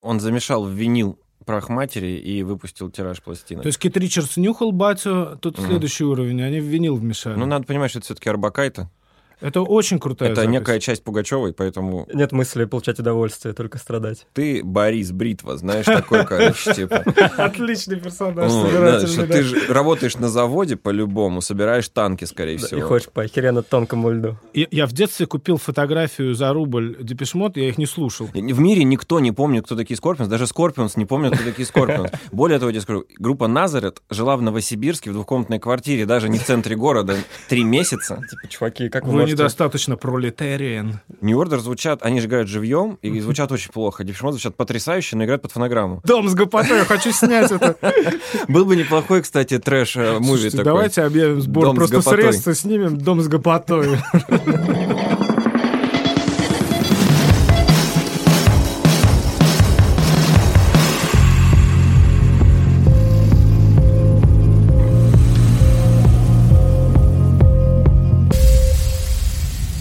Он замешал в винил прах матери и выпустил тираж пластинок. То есть Кит Ричардс нюхал батю, тут Мгм. следующий уровень, они в винил вмешали. Ну, надо понимать, что это все-таки Арбакайта. Это очень крутая Это запись. некая часть Пугачевой, поэтому Нет мысли получать удовольствие, только страдать. ты Борис Бритва, знаешь, такой, короче, типа. Отличный персонаж, собирательный, ты же работаешь на заводе по-любому, собираешь танки, скорее всего. и ходишь по охеренно тонкому льду. Я, я в детстве купил фотографию за рубль Депешмот, я их не слушал. В мире никто не помнит, кто такие Скорпионс, даже Скорпионс не помнит, кто такие Скорпионс. Более того, я тебе скажу, группа Назарет жила в Новосибирске в двухкомнатной квартире, даже не в центре города, три месяца. Типа, чуваки, как вы, Недостаточно пролетариан. New Order звучат, они же играют живьем, и звучат очень плохо. Depeche Mode звучат потрясающе, но играют под фонограмму. Дом с гопотой, я хочу снять это. Был бы неплохой, кстати, trash movie Слушайте, такой. давайте объявим сбор просто средства, снимем дом с гопотой.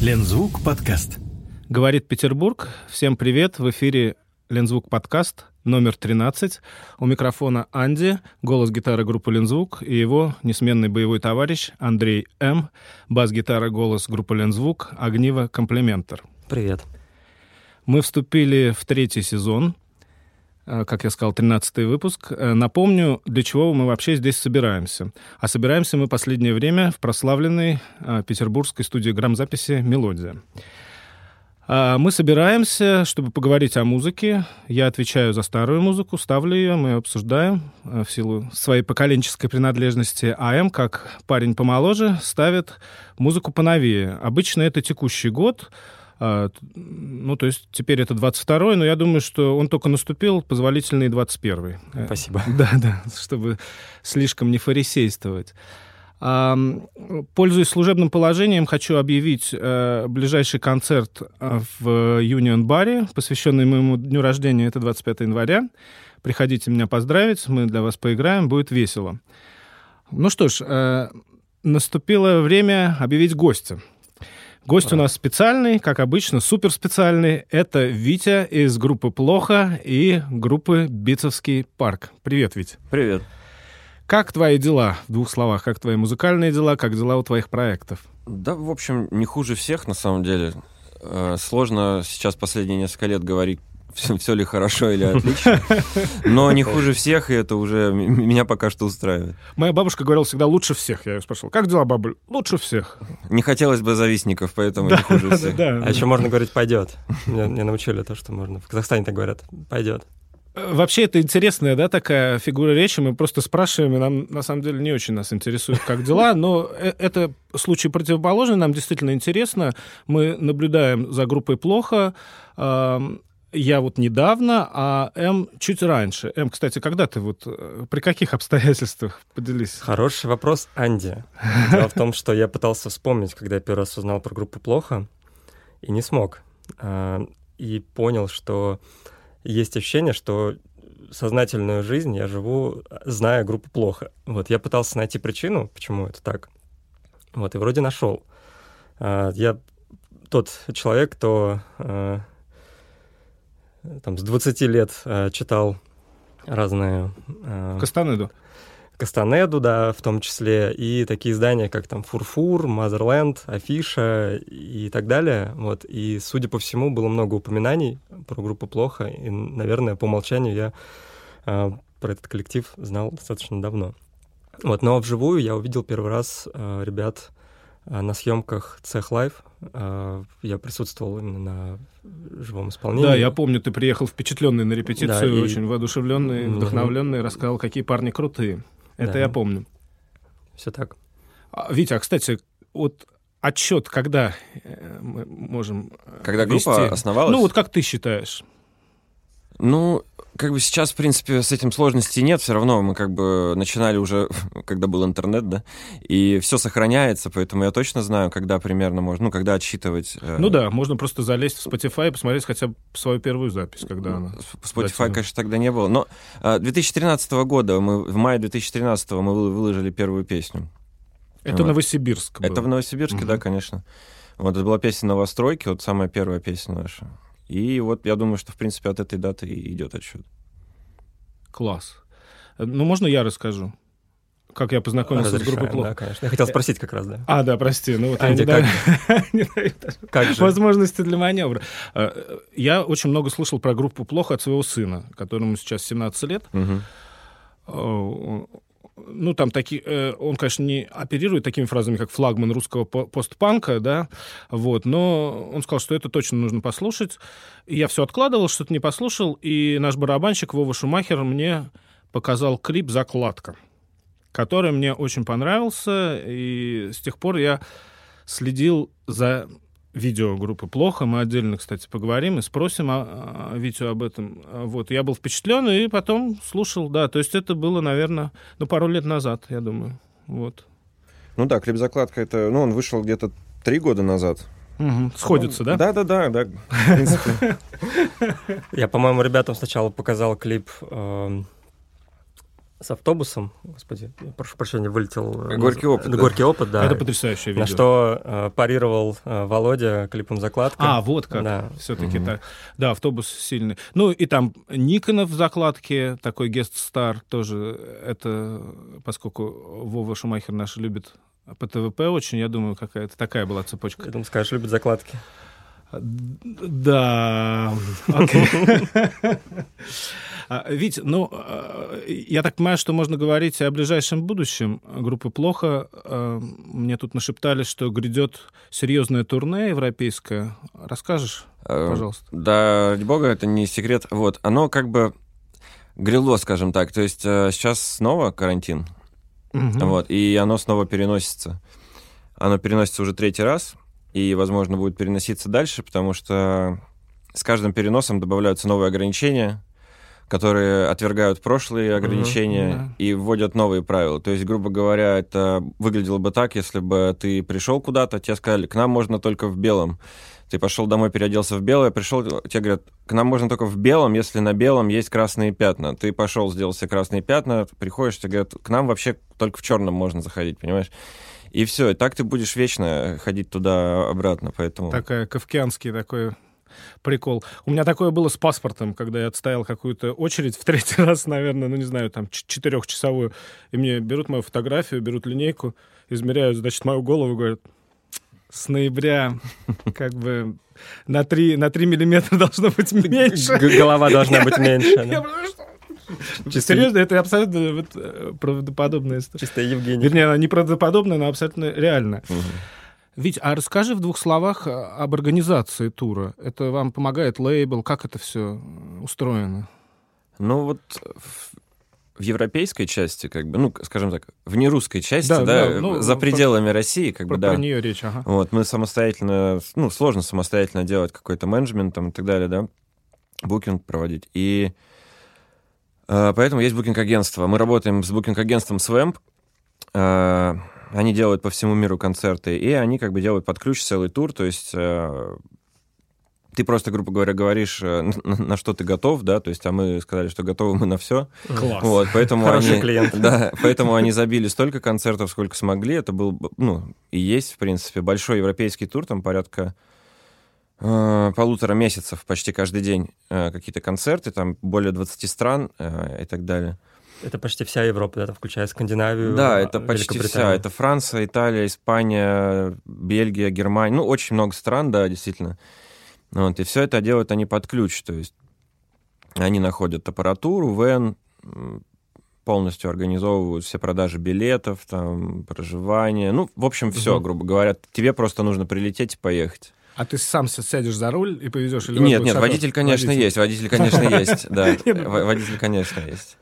Лензвук подкаст. Говорит Петербург. Всем привет. В эфире Лензвук подкаст номер 13. У микрофона Анди, голос гитары группы Лензвук и его несменный боевой товарищ Андрей М, бас-гитара, голос группы Лензвук, огниво, комплементар. Привет. Мы вступили в третий сезон, как я сказал, 13 выпуск. Э, Напомню, для чего мы вообще здесь собираемся. А собираемся мы последнее время в прославленной э, петербургской студии грамзаписи «Мелодия». Мы собираемся, чтобы поговорить о музыке. Я отвечаю за старую музыку, ставлю ее, мы обсуждаем э, в силу своей поколенческой принадлежности. А М, как парень помоложе, ставит музыку поновее. Обычно это текущий год, ну, то есть теперь это 22-й, но я думаю, что он только наступил, позволительный 21-й. Э, Спасибо. Да, да, чтобы слишком не фарисействовать. А, Пользуясь служебным положением, хочу объявить э, ближайший концерт э, в Union Баре, посвященный моему дню рождения, это 25 января. Приходите меня поздравить, мы для вас поиграем, будет весело. Ну что ж, наступило время объявить гостя. Гость у нас специальный, как обычно, супер специальный. Это Витя из группы «Плохо» и группы «Битцевский парк». Привет, Витя. Привет. Как твои дела? В двух словах, как твои музыкальные дела, как дела у твоих проектов? Да, в общем, не хуже всех, на самом деле. Э, Сложно сейчас последние несколько лет говорить, все, ли хорошо или отлично. Но не хуже всех, и это уже меня пока что устраивает. Моя бабушка говорила всегда лучше всех. Я ее спрашивал, как дела, бабуль? Лучше всех. Не хотелось бы завистников, поэтому не хуже всех. да. А еще можно говорить «пойдет». Меня, меня научили то, что можно. В Казахстане так говорят «пойдет». Э, Вообще, это интересная, да, такая фигура речи. Мы просто спрашиваем, и нам, на самом деле, не очень нас интересует, как дела, но э- это случай противоположный, нам действительно интересно. Мы наблюдаем за группой плохо. Я вот недавно, а М чуть раньше. М, кстати, когда ты вот, э, при каких обстоятельствах? Поделись. Хороший вопрос, Анди. Дело в том, что я пытался вспомнить, когда я первый раз узнал про группу «Плохо», и не смог. А, И понял, что есть ощущение, что сознательную жизнь я живу, зная группу «Плохо». Вот, я пытался найти причину, почему это так. Вот, и вроде нашел. А, Я тот человек, кто а, там, с 20 лет а, читал разные а, Кастанеду. Кастанеду, да, в том числе, и такие издания, как там Фурфур, Мазерленд, Афиша и так далее. Вот. И, судя по всему, было много упоминаний про группу «Плохо», и, наверное, по умолчанию я а, про этот коллектив знал достаточно давно. Вот, но вживую я увидел первый раз а, ребят на съемках Цех Лайв. А, я присутствовал именно на живом исполнении. Да, я помню, ты приехал впечатленный на репетицию, Да, и- очень воодушевленный, вдохновленный, рассказал, какие парни крутые. Это Да. я помню. Все так. А, Витя, а, кстати, вот отчет, когда э, мы можем э, Когда группа вести? основалась? Ну, вот как ты считаешь? Ну, как бы сейчас, в принципе, с этим сложностей нет. Все равно мы как бы начинали уже, когда был интернет, да, и все сохраняется, поэтому я точно знаю, когда примерно можно, ну, когда отсчитывать. э, Ну да, можно просто залезть в Spotify и посмотреть хотя бы свою первую запись, когда она... Spotify, Дайте. конечно, тогда не было. Но э, 2013 года, мы, в мае 2013 мы вы- выложили первую песню. Это Вот. Новосибирск был. Это в Новосибирске, Мгм. да, конечно. Вот, это была песня «Новостройки», вот самая первая песня наша. И вот я думаю, что, в принципе, от этой даты и идет отсчет. Класс. Ну, можно я расскажу? Как я познакомился с группой «Плохо»? Да, конечно. Я хотел спросить как раз, да. А, да, прости. Ну, вот Анди, я не Как же? возможности для маневра. Э, Я очень много слышал про группу «Плохо» от своего сына, которому сейчас 17 лет. Мгм. Ну, там такие... э, Он, конечно, не оперирует такими фразами, как флагман русского по- постпанка, да, вот, но он сказал, что это точно нужно послушать. И я все откладывал, что-то не послушал, и наш барабанщик Вова Шумахер мне показал клип «Закладка», который мне очень понравился, и с тех пор я следил за видео группы «Плохо». Мы отдельно, кстати, поговорим и спросим о, о Витю об этом. Вот, я был впечатлен и потом слушал, да, то есть это было, наверное, ну, пару лет назад, я думаю, вот. Ну да, клип «Закладка» это... Ну, он вышел где-то три года назад. Мгм. Сходится, да? Да-да-да, да. В принципе. Я, по-моему, ребятам сначала показал клип эм, с автобусом. Господи, прошу прощения, вылетел. э, Горький опыт, э, да. Горький опыт, да. Это потрясающее видео. На что э, парировал э, Володя клипом закладка. А, вот как. Да. Все-таки Мгм. так. Да, автобус сильный. Ну, и там Никонов в закладке, такой гест-стар тоже. Это, поскольку Вова Шумахер наш любит по ТВП очень, я думаю, какая-то такая была цепочка. Я думаю, скажешь, любит закладки. Да, окей. А, Вить, ну, э, я так понимаю, что можно говорить о ближайшем будущем группы «Плохо». Э, Мне тут нашептали, что грядет серьезное турне европейское. Расскажешь, Э, пожалуйста? Да, ради бога, это не секрет. Вот, оно как бы грело, скажем так. То есть э, сейчас снова карантин, Мгм. вот, и оно снова переносится. Оно переносится уже третий раз, и, возможно, будет переноситься дальше, потому что с каждым переносом добавляются новые ограничения, которые отвергают прошлые ограничения да. и вводят новые правила. То есть, грубо говоря, это выглядело бы так, если бы ты пришел куда-то, тебе сказали, к нам можно только в белом. Ты пошел домой, переоделся в белое, пришел, тебе говорят, к нам можно только в белом, если на белом есть красные пятна. Ты пошел, сделал себе красные пятна, приходишь, тебе говорят, к нам вообще только в черном можно заходить, понимаешь? И все, и так ты будешь вечно ходить туда-обратно, поэтому... Такая кавказский такой прикол. У меня такое было с паспортом, когда я отстоял какую-то очередь в третий раз, наверное, ну не знаю, там четырехчасовую, и мне берут мою фотографию, берут линейку, измеряют, значит, мою голову, говорят, с ноября как бы на 3, на 3 миллиметра должно быть меньше. Голова должна быть меньше. Я? Чисто, Серьезно, это абсолютно вот, э, правдоподобная история. чисто Евгений. Вернее, она не правдоподобная, но абсолютно реальная. Мгм. Вить, а расскажи в двух словах а, об организации тура. Это вам помогает лейбл? Как это все устроено? Ну вот в, европейской части, как бы, ну, скажем так, в нерусской части, Да, да, да, ну, за про- пределами России, как Про, бы, да. про нее речь, ага. Вот, мы самостоятельно, ну, сложно самостоятельно делать какой-то менеджмент там и так далее, да, букинг проводить. И э, поэтому есть букинг-агентство. Мы работаем с букинг-агентством Swamp. Э, они делают по всему миру концерты, и они как бы делают под ключ целый тур, то есть э, ты просто, грубо говоря, говоришь, э, на, на что ты готов, да, то есть, а мы сказали, что готовы мы на все. Класс. Вот, поэтому Хороший они, клиент. Да, поэтому они забили столько концертов, сколько смогли. Это был, ну, и есть, в принципе, большой европейский тур, там порядка э, полутора месяцев почти каждый день э, какие-то концерты, там более 20 стран э, и так далее. Это почти вся Европа, да, это включая Скандинавию, Да, это почти вся. Это Франция, Италия, Испания, Бельгия, Германия. Ну, очень много стран, да, действительно. Вот, и все это делают они под ключ. То есть они находят аппаратуру, вен, м, полностью организовывают все продажи билетов, там, проживание. Ну, в общем, все, Мгм. грубо говоря. Тебе просто нужно прилететь и поехать. А ты сам ся- сядешь за руль и повезешь? Или Нет, нет, водитель, конечно, Водитель. есть. Водитель, конечно, есть. Да, ну- Во- водитель, конечно, есть.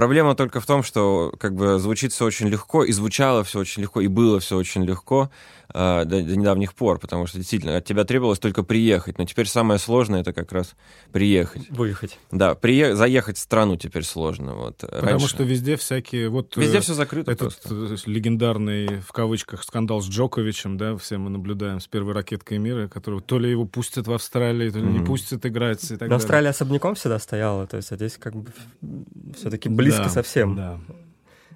Проблема только в том, что как бы звучит все очень легко, и звучало все очень легко, и было все очень легко а, до, до недавних пор, потому что действительно от тебя требовалось только приехать. Но теперь самое сложное это как раз приехать. Выехать. Да, прие... заехать в страну теперь сложно. Вот. Потому Раньше- что везде всякие... Вот, везде э, все закрыто Этот просто. э, легендарный, в кавычках, скандал с Джоковичем, да, все мы наблюдаем с первой ракеткой мира, которого то ли его пустят в Австралии, то ли не Мгм. пустят играть и так Но далее. Австралия особняком всегда стояла, то есть а здесь как бы все-таки близко Да, совсем. Да.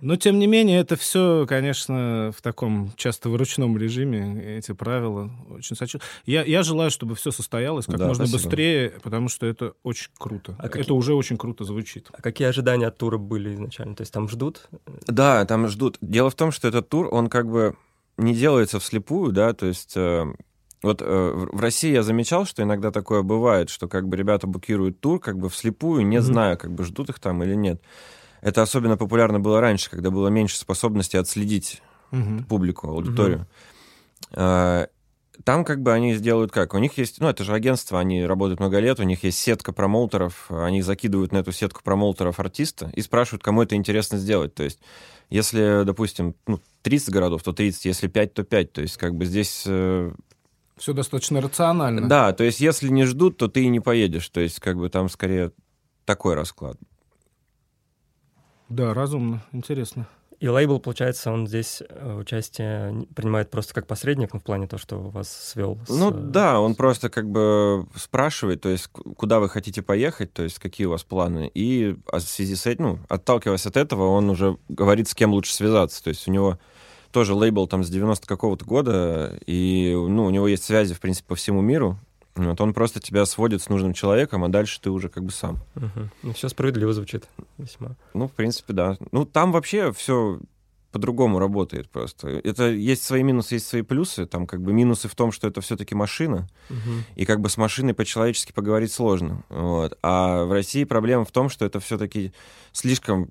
Но, тем не менее, это все, конечно, в таком часто в ручном режиме, эти правила. Очень сочу... я, я желаю, чтобы все состоялось как Да, можно спасибо. быстрее, потому что это очень круто. А какие- Это уже очень круто звучит. А какие ожидания от тура были изначально? То есть там ждут? Да, там ждут. Дело в том, что этот тур, он как бы не делается вслепую, да, то есть э, вот э, в России я замечал, что иногда такое бывает, что как бы ребята букируют тур как бы вслепую, не Мгм. зная, как бы ждут их там или нет. Это особенно популярно было раньше, когда было меньше способности отследить Мгм. публику, аудиторию. А, Там как бы они сделают как? У них есть, ну это же агентство, они работают много лет, у них есть сетка промоутеров, они закидывают на эту сетку промоутеров артиста и спрашивают, кому это интересно сделать. То есть если, допустим, ну, 30 городов, то 30, если 5, то 5. То есть как бы здесь... э, Все достаточно рационально. Да, то есть если не ждут, то ты и не поедешь. То есть как бы там скорее такой расклад. Да, разумно, интересно. И лейбл, получается, он здесь э, участие принимает просто как посредник, ну, в плане того, что вас свел с... Ну э, да, он просто как бы спрашивает, то есть куда вы хотите поехать, то есть какие у вас планы, и а в связи с этим, ну, отталкиваясь от этого, он уже говорит, с кем лучше связаться, то есть у него тоже лейбл там с 90 какого-то года, и, ну, у него есть связи, в принципе, по всему миру, вот он просто тебя сводит с нужным человеком, а дальше ты уже как бы сам. мгм. Ну, все справедливо звучит весьма. Ну, в принципе, да. Ну, там вообще все по-другому работает просто. Это есть свои минусы, есть свои плюсы. Там как бы минусы в том, что это все-таки машина, Мгм. и как бы с машиной по-человечески поговорить сложно. Вот. А в России проблема в том, что это все-таки слишком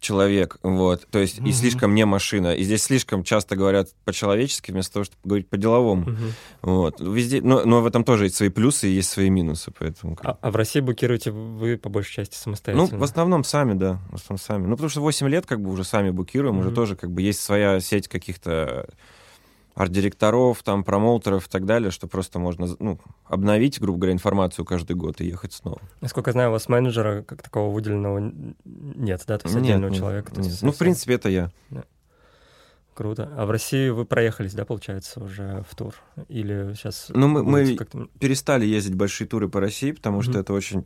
человек, вот, то есть и Мгм. слишком не машина. И здесь слишком часто говорят по-человечески вместо того, чтобы говорить по-деловому. Мгм. Вот. Везде, но, но в этом тоже есть свои плюсы и есть свои минусы, поэтому... А, а в России букируете вы по большей части Ну, самостоятельно? в основном сами, да. В основном сами. Ну, потому что 8 лет как бы уже сами букируем, уже Мгм. тоже как бы есть своя сеть каких-то арт-директоров, там, промоутеров и так далее, что просто можно, ну, обновить, грубо говоря, информацию каждый год и ехать снова. Насколько я знаю, у вас менеджера как такового выделенного нет, да? То есть Нет, отдельного нет, человека? нет. есть Ну, в совсем принципе, это я. Круто. А в России вы проехались, да, получается, уже в тур? Или сейчас... Ну, мы- мы- Перестали ездить большие туры по России, потому что Мгм. это очень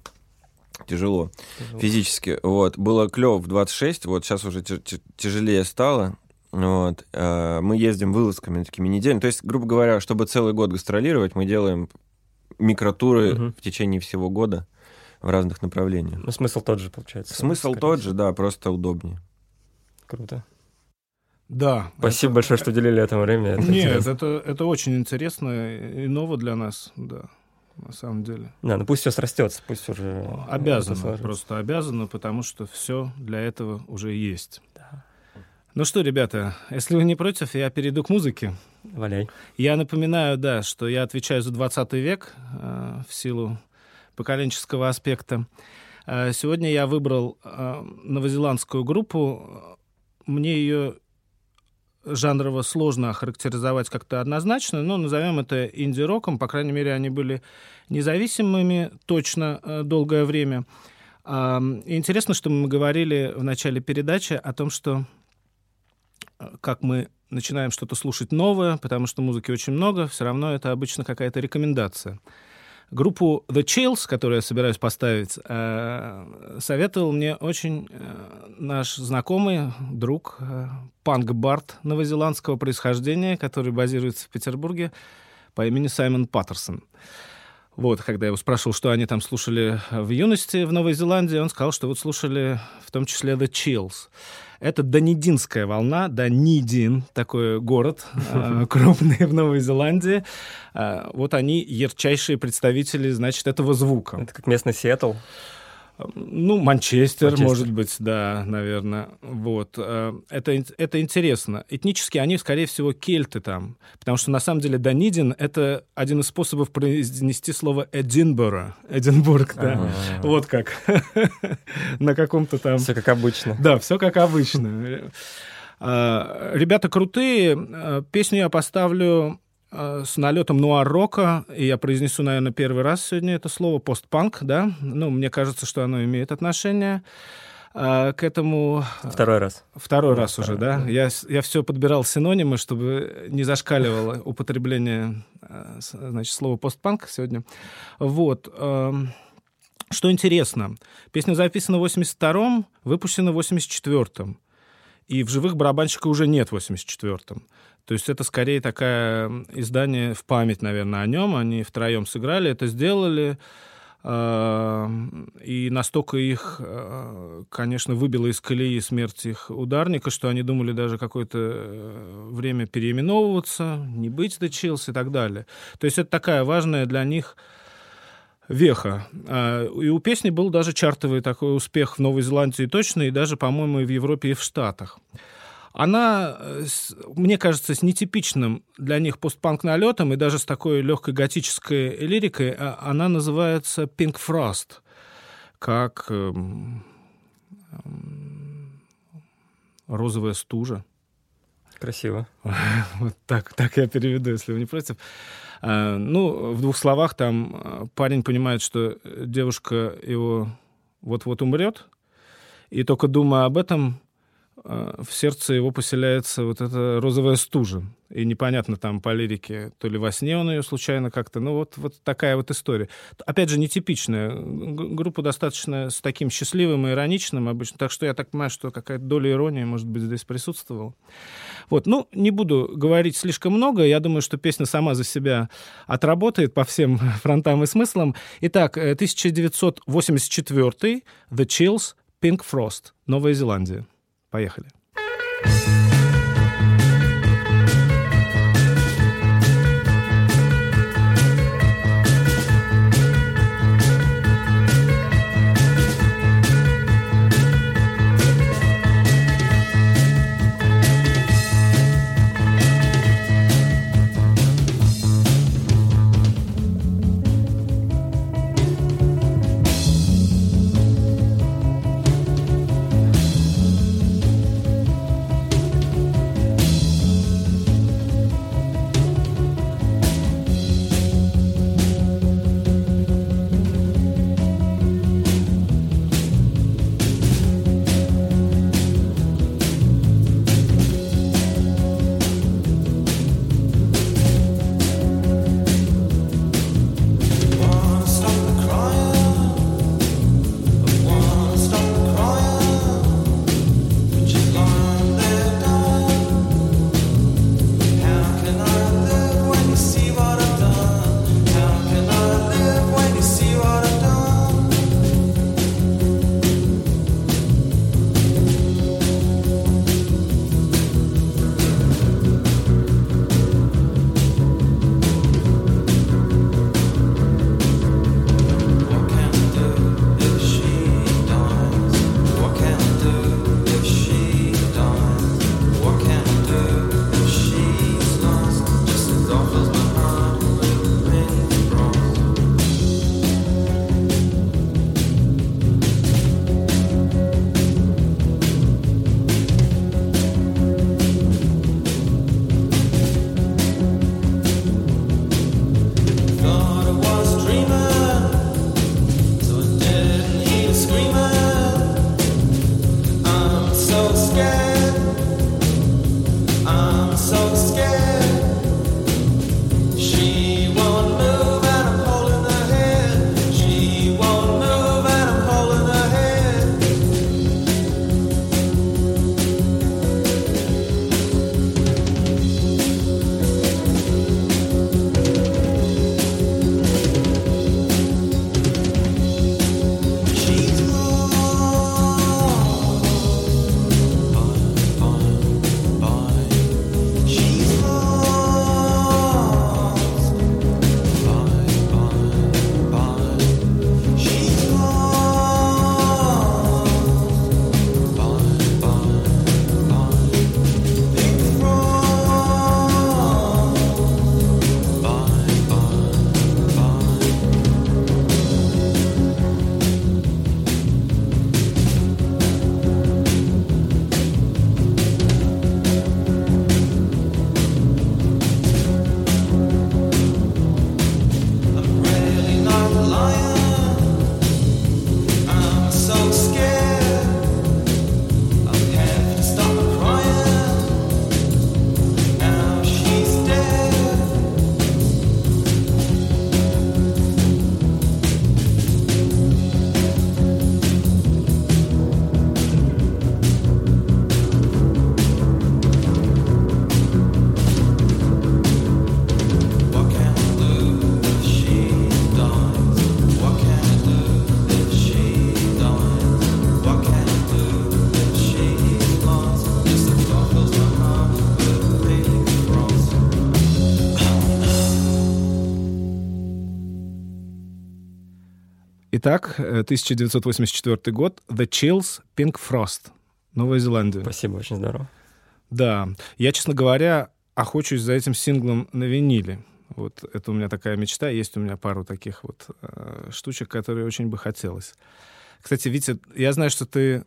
тяжело тяжело? физически. Вот. Было клево в 26, вот сейчас уже тя- тя- тяжелее стало. Вот. А, Мы ездим вылазками такими неделями. То есть, грубо говоря, чтобы целый год гастролировать, мы делаем микротуры Мгм. в течение всего года в разных направлениях. Ну, смысл тот же, получается. Смысл скорее тот всего. же, да, просто удобнее. Круто. Да. Спасибо большое, что уделили этому время. это Нет, интересно. это, это очень интересно и ново для нас, да, на самом деле. Да, ну пусть все срастется, пусть уже... Обязано, это просто обязано, потому что все для этого уже есть. Ну что, ребята, если вы не против, я перейду к музыке. Валяй. Я напоминаю, да, что я отвечаю за 20 век э, в силу поколенческого аспекта. Э, сегодня я выбрал э, новозеландскую группу. Мне ее жанрово сложно охарактеризовать как-то однозначно, но назовем это инди-роком. По крайней мере, они были независимыми точно э, долгое время. И интересно, что мы говорили в начале передачи о том, что э, как мы начинаем что-то слушать новое, потому что музыки очень много, все равно это обычно какая-то рекомендация. Группу The Chills, которую я собираюсь поставить, э, советовал мне очень э, наш знакомый, друг, э, панк-бард новозеландского происхождения, который базируется в Петербурге по имени Саймон Паттерсон. Вот, когда я его спрашивал, что они там слушали в юности в Новой Зеландии, он сказал, что вот слушали в том числе The Chills. Это Данидинская волна, Данидин, такой город э, крупный в Новой Зеландии. Э, Вот они ярчайшие представители, значит, этого звука. Это как местный Сиэтл. Ну, Манчестер, Манчестер. может быть, да, наверное. Вот. э, Это, это интересно. Этнически они, скорее всего, кельты там. Потому что, на самом деле, Данидин — это один из способов произнести слово Эдинборо. Эдинбург, да. Вот как. На каком-то там... Все как обычно. Да, все как обычно. А, Ребята крутые. А, Песню я поставлю с налетом нуар-рока, и я произнесу, наверное, первый раз сегодня это слово постпанк, да. Ну, мне кажется, что оно имеет отношение а, к этому Второй раз. второй Да, раз уже, второй, да. да. Я, я все подбирал синонимы, чтобы не зашкаливало употребление, значит, слова постпанк сегодня. Вот. эм, Что интересно, песня записана в 82-м, выпущена в 84-м. и в живых барабанщика уже нет в 84-м. То есть это скорее такое издание в память, наверное, о нем. Они втроем сыграли, это сделали. А, и настолько их, а, конечно, выбило из колеи смерть их ударника, что они думали даже какое-то э, время переименовываться, не быть The Chills и так далее. То есть это такая важная для них веха. А, и у песни был даже чартовый такой успех в Новой Зеландии точно, и даже, по-моему, и в Европе, и в Штатах она, э, мне кажется, с нетипичным для них постпанк налетом и даже с такой легкой готической лирикой, а, она называется Pink Frost, как эм, эм, розовая стужа. Красиво. Вот так, так я переведу, если вы не против. А, ну, в двух словах там э, парень понимает, что девушка его вот-вот умрет, и только думая об этом, в сердце его поселяется вот эта розовая стужа. И непонятно там по лирике, то ли во сне он ее случайно как-то, ну вот, вот такая вот история. Опять же, нетипичная. Группа достаточно с таким счастливым и ироничным обычно, так что я так понимаю, что какая-то доля иронии, может быть, здесь присутствовала. Вот, ну, не буду говорить слишком много, я думаю, что песня сама за себя отработает по всем фронтам и смыслам. Итак, 1984 э, The Chills, Pink Frost, Новая Зеландия. Поехали. Итак, 1984 э, год. The Chills, Pink Frost. Новая Зеландия. Спасибо, очень здорово. Да. Я, честно говоря, охочусь за этим синглом на виниле. Вот это у меня такая мечта. Есть у меня пару таких вот э, штучек, которые очень бы хотелось. Кстати, Витя, я знаю, что ты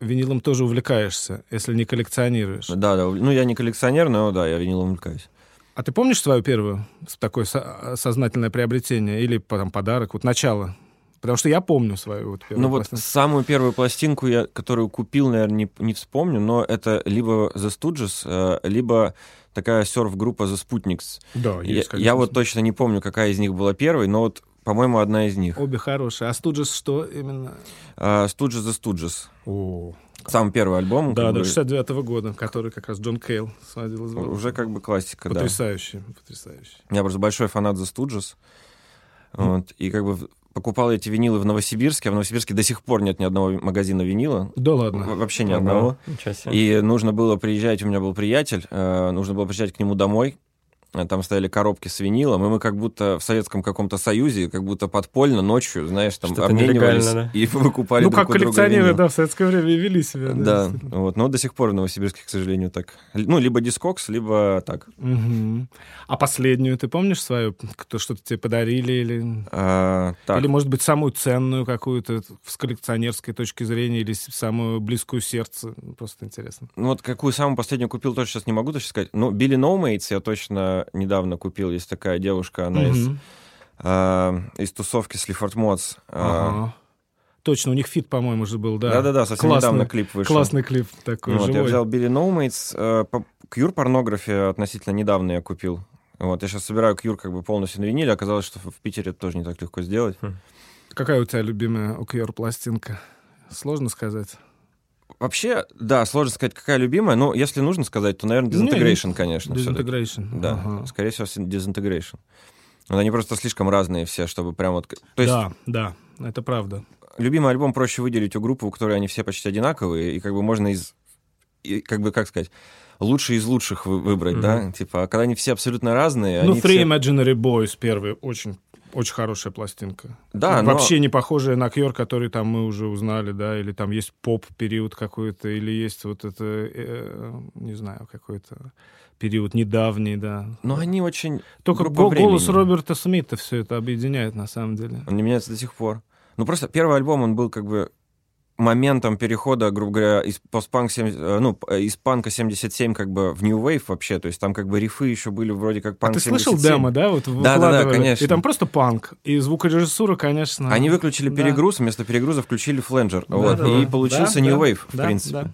винилом тоже увлекаешься, если не коллекционируешь. Да, да. Ну, я не коллекционер, но да, я винилом увлекаюсь. А ты помнишь свое первое такое со- сознательное приобретение или там подарок, вот начало? Потому что я помню свою вот первую Ну пластинку. вот самую первую пластинку, я, которую купил, наверное, не, не вспомню, но это либо The Stooges, э, либо такая серф-группа The Sputniks. Да, есть, я, я вот точно не помню, какая из них была первой, но вот, по-моему, одна из них. Обе хорошие. А Stooges что именно? Stooges The Stooges. О, Самый первый альбом. Да, да, 69-го года, который как раз Джон Кейл сводил из Уже как бы классика, потрясающий, да. Потрясающий, Я просто большой фанат The Stooges. Mm. Вот, и как бы покупал эти винилы в Новосибирске, а в Новосибирске до сих пор нет ни одного магазина винила. Да ладно? Вообще ни одного. И нужно было приезжать, у меня был приятель, э, нужно было приезжать к нему домой, там стояли коробки с винилом, и мы как будто в Советском каком-то Союзе, как будто подпольно ночью, знаешь, там Что-то обменивались да? и выкупали Ну, друг как коллекционеры, да, в советское время вели себя. Да, да вот, но до сих пор в Новосибирске, к сожалению, так. Ну, либо дискокс, либо так. Угу. А последнюю ты помнишь свою, кто что-то тебе подарили или... А, так. Или, может быть, самую ценную какую-то с коллекционерской точки зрения или самую близкую сердце? Просто интересно. Ну, вот какую самую последнюю купил, тоже сейчас не могу точно сказать. Ну, Billy Nomates я точно недавно купил. Есть такая девушка, она mm-hmm. из, э, из тусовки Sleaford Mods. Ага. Точно, у них feat, по-моему, же был, да. Да-да-да, совсем классный, недавно клип вышел. Классный клип такой, вот, Я взял Билли Ноумейтс. Э, Кьюр порнография относительно недавно я купил. Вот, я сейчас собираю Кьюр как бы полностью на виниле. Оказалось, что в Питере это тоже не так легко сделать. Хм. Какая у тебя любимая у Кьюр пластинка? Сложно сказать. Вообще, да, сложно сказать, какая любимая, но если нужно сказать, то, наверное, Disintegration, конечно. Disintegration. Да, ага. скорее всего, Disintegration. Но они просто слишком разные все, чтобы прям вот... То есть, да, да, это правда. Любимый альбом проще выделить у группы, у которой они все почти одинаковые, и как бы можно из... И, как бы, как сказать лучшие из лучших выбрать, mm-hmm. да? Типа, а когда они все абсолютно разные... Ну, Three все... Imaginary Boys первый очень очень хорошая пластинка. Да, Вообще но... не похожая на Кьор, который там мы уже узнали, да, или там есть поп-период какой-то, или есть вот это, э, не знаю, какой-то период недавний, да. Но они очень... Только го- голос Роберта Смита все это объединяет, на самом деле. Он не меняется до сих пор. Ну, просто первый альбом, он был как бы моментом перехода, грубо говоря, из постпанк 70, э, ну, э, из панка 77 как бы в New Wave вообще, то есть там как бы рифы еще были вроде как панк а ты слышал демо, да? Вот да, да, да, конечно. И там просто панк, и звукорежиссура, конечно. Они выключили да. перегруз, вместо перегруза включили фленджер, да, вот, да, и да. получился да, New Wave, да, в принципе. Да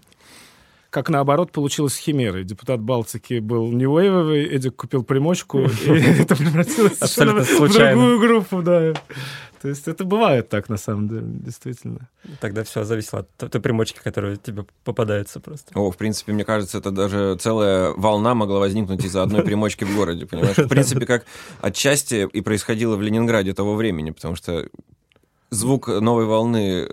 как наоборот получилось с Химерой. Депутат Балтики был ньювейвовый, Эдик купил примочку, и это превратилось в другую группу, да. То есть это бывает так, на самом деле, действительно. Тогда все зависело от той примочки, которая тебе попадается просто. О, в принципе, мне кажется, это даже целая волна могла возникнуть из-за одной примочки в городе, понимаешь? В принципе, как отчасти и происходило в Ленинграде того времени, потому что звук новой волны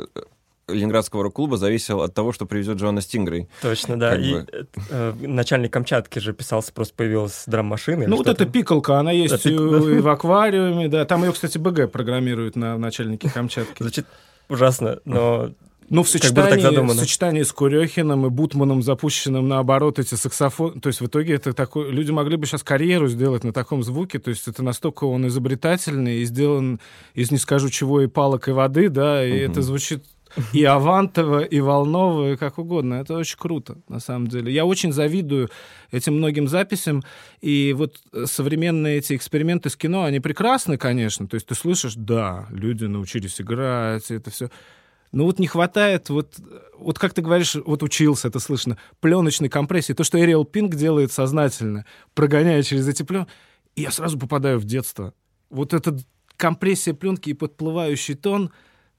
Ленинградского рок-клуба зависел от того, что привезет Джоанна Стингрей. Точно, да. Как и бы... э, начальник Камчатки же писался, просто появилась драм-машина. Ну, вот эта пикалка, она есть да, и, и в аквариуме, да. Там ее, кстати, БГ программирует на начальнике Камчатки. Звучит ужасно, но ну, в сочетании, в сочетании с Курехиным и Бутманом, запущенным наоборот эти саксофоны, то есть в итоге это такой... Люди могли бы сейчас карьеру сделать на таком звуке, то есть это настолько он изобретательный и сделан из не скажу чего и палок и воды, да, и угу. это звучит и Авантово, и Волново, и как угодно. Это очень круто, на самом деле. Я очень завидую этим многим записям. И вот современные эти эксперименты с кино, они прекрасны, конечно. То есть ты слышишь, да, люди научились играть, это все. Но вот не хватает, вот, вот как ты говоришь, вот учился, это слышно, пленочной компрессии. То, что Эриэл Пинк делает сознательно, прогоняя через эти пленки, я сразу попадаю в детство. Вот эта компрессия пленки и подплывающий тон,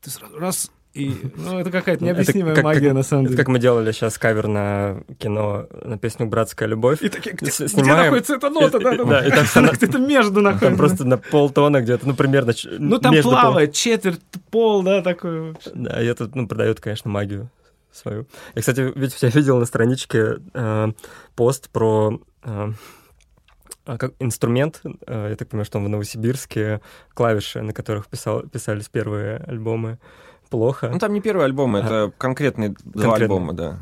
ты сразу раз и, ну, это какая-то необъяснимая это как, магия, как, на самом деле. как мы делали сейчас кавер на кино, на песню «Братская любовь». И такие, где, Снимаем... где находится эта нота? И, да, да, да, и там она где-то между находится. Там просто на полтона где-то, ну, примерно Ну, там плавает пол... четверть пол, да, такой. Да, и это, ну, продает, конечно, магию свою. Я, кстати, ведь я видел на страничке э, пост про... Э, а, как инструмент, э, я так понимаю, что он в Новосибирске, клавиши, на которых писал, писались первые альбомы, плохо. Ну, там не первый альбом, это а, конкретные два альбома, да.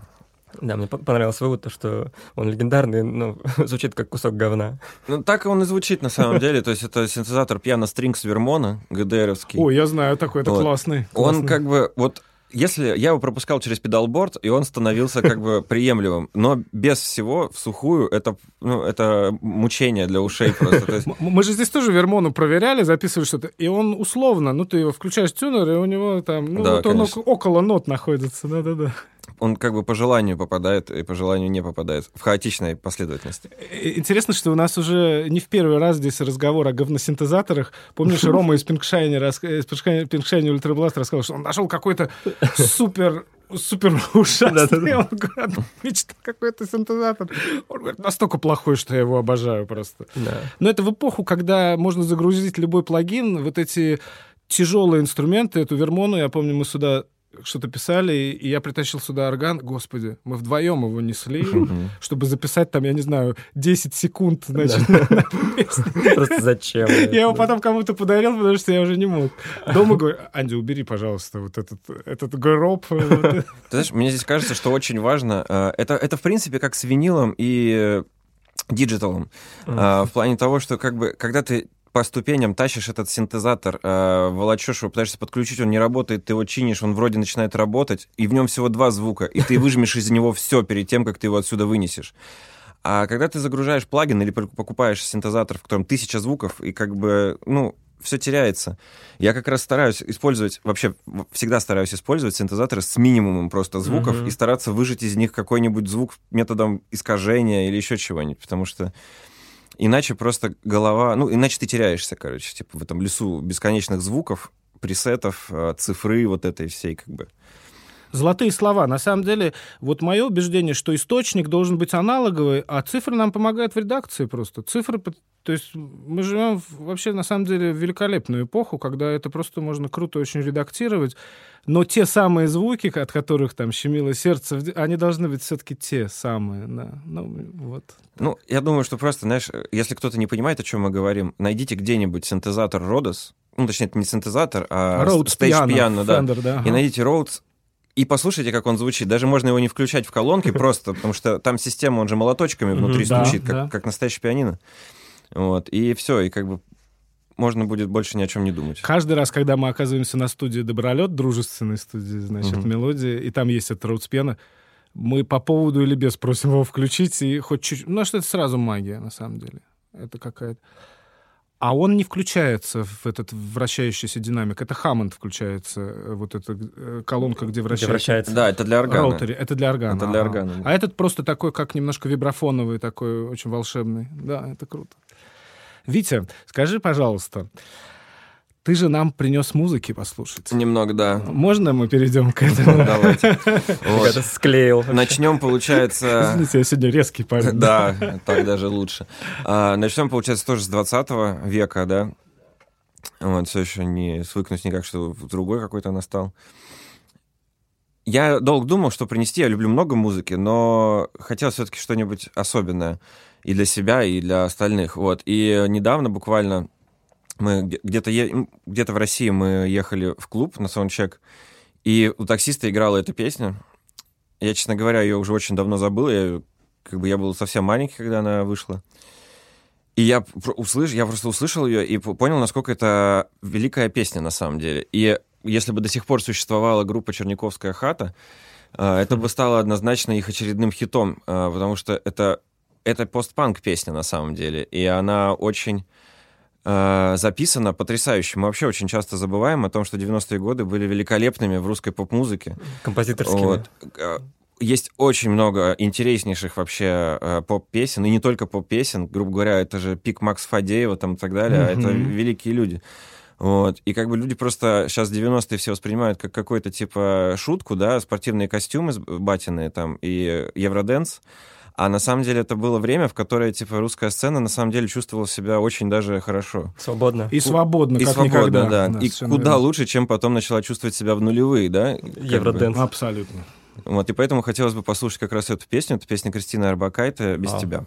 Да, мне понравился вывод, то, что он легендарный, но звучит как кусок говна. Ну, так он и звучит на самом деле. То есть это синтезатор Strings Вермона, ГДРовский. Ой, я знаю такой, это вот. классный. Он как бы, вот если я его пропускал через педалборд, и он становился как бы приемлемым, но без всего в сухую это, ну, это мучение для ушей просто. Есть... Мы же здесь тоже Вермону проверяли, записывали что-то, и он условно, ну ты его включаешь тюнер, и у него там, ну да, вот он около нот находится, да-да-да он как бы по желанию попадает и по желанию не попадает в хаотичной последовательности. Интересно, что у нас уже не в первый раз здесь разговор о говносинтезаторах. Помнишь, Рома из Pinkshiny, из Pinkshinyultrablast рассказал, что он нашел какой-то супер супер ужасный. Он говорит, мечта какой-то синтезатор. Он говорит, настолько плохой, что я его обожаю просто. Но это в эпоху, когда можно загрузить любой плагин, вот эти тяжелые инструменты, эту вермону, я помню, мы сюда что-то писали, и я притащил сюда орган. Господи, мы вдвоем его несли, чтобы записать там, я не знаю, 10 секунд, значит. Просто зачем? Я его потом кому-то подарил, потому что я уже не мог. Дома говорю, Анди, убери, пожалуйста, вот этот, этот гроб. Ты знаешь, мне здесь кажется, что очень важно, э, это, это в принципе как с винилом и диджиталом. В плане того, что как бы, когда ты по ступеням тащишь этот синтезатор, э, волочешь его, пытаешься подключить, он не работает, ты его чинишь, он вроде начинает работать, и в нем всего два звука, и ты выжмешь из него все перед тем, как ты его отсюда вынесешь. А когда ты загружаешь плагин или покупаешь синтезатор, в котором тысяча звуков, и как бы, ну, все теряется. Я как раз стараюсь использовать, вообще всегда стараюсь использовать синтезаторы с минимумом просто звуков uh-huh. и стараться выжать из них какой-нибудь звук методом искажения или еще чего-нибудь, потому что Иначе просто голова... Ну, иначе ты теряешься, короче, типа в этом лесу бесконечных звуков, пресетов, э, цифры вот этой всей как бы золотые слова. На самом деле, вот мое убеждение, что источник должен быть аналоговый, а цифры нам помогают в редакции просто. Цифры, то есть мы живем вообще, на самом деле, в великолепную эпоху, когда это просто можно круто очень редактировать, но те самые звуки, от которых там щемило сердце, они должны быть все-таки те самые. Да. Ну, вот. ну, я думаю, что просто, знаешь, если кто-то не понимает, о чем мы говорим, найдите где-нибудь синтезатор Rhodes, ну, точнее, это не синтезатор, а Rhodes Stage Piano, да. Fender, да. И найдите Rhodes, и послушайте, как он звучит. Даже можно его не включать в колонки просто, потому что там система, он же молоточками внутри стучит, как, настоящий пианино. Вот, и все, и как бы можно будет больше ни о чем не думать. Каждый раз, когда мы оказываемся на студии Добролет, дружественной студии, значит, угу. мелодии, и там есть этот роудспена, мы по поводу или без просим его включить, и хоть чуть... Ну, что это сразу магия, на самом деле. Это какая-то... А он не включается в этот вращающийся динамик. Это Хаммонд включается, э, вот эта э, колонка, где вращается. Где вращается. Да, это для органа. Роутере. Это для органа. Это для органа. А, а этот просто такой, как немножко вибрафоновый, такой очень волшебный. Да, это круто. Витя, скажи, пожалуйста, ты же нам принес музыки послушать. Немного, да. Можно мы перейдем к этому? Давайте. Вот. склеил. Начнем, получается... Извините, я сегодня резкий парень. Да, так даже лучше. А, начнем, получается, тоже с 20 века, да. Вот, все еще не свыкнусь никак, что другой какой-то настал. Я долго думал, что принести. Я люблю много музыки, но хотел все-таки что-нибудь особенное и для себя, и для остальных. Вот. И недавно буквально мы где-то е... где-то в России мы ехали в клуб на саундчек, и у таксиста играла эта песня. Я, честно говоря, ее уже очень давно забыл. Я, как бы я был совсем маленький, когда она вышла. И я, услыш... я просто услышал ее и понял, насколько это великая песня на самом деле. И если бы до сих пор существовала группа «Черниковская хата», э, это бы стало однозначно их очередным хитом, э, потому что это, это постпанк песня на самом деле, и она очень э, записано потрясающе. Мы вообще очень часто забываем о том, что 90-е годы были великолепными в русской поп-музыке. Композиторскими. Вот. Э, есть очень много интереснейших вообще э, поп-песен, и не только поп-песен, грубо говоря, это же пик Макс Фадеева там и так далее, mm-hmm. это великие люди. Вот. И как бы люди просто сейчас 90-е все воспринимают как какой-то типа шутку, да, спортивные костюмы батиные там и евроденс. А на самом деле это было время, в которое, типа, русская сцена на самом деле чувствовала себя очень даже хорошо. Свободно. И свободно, и как свободно, никогда. да. да и куда наверное. лучше, чем потом начала чувствовать себя в нулевые, да? Евроденс. Абсолютно. Вот, и поэтому хотелось бы послушать как раз эту песню. Это песня Кристины Арбакайте «Без а. тебя».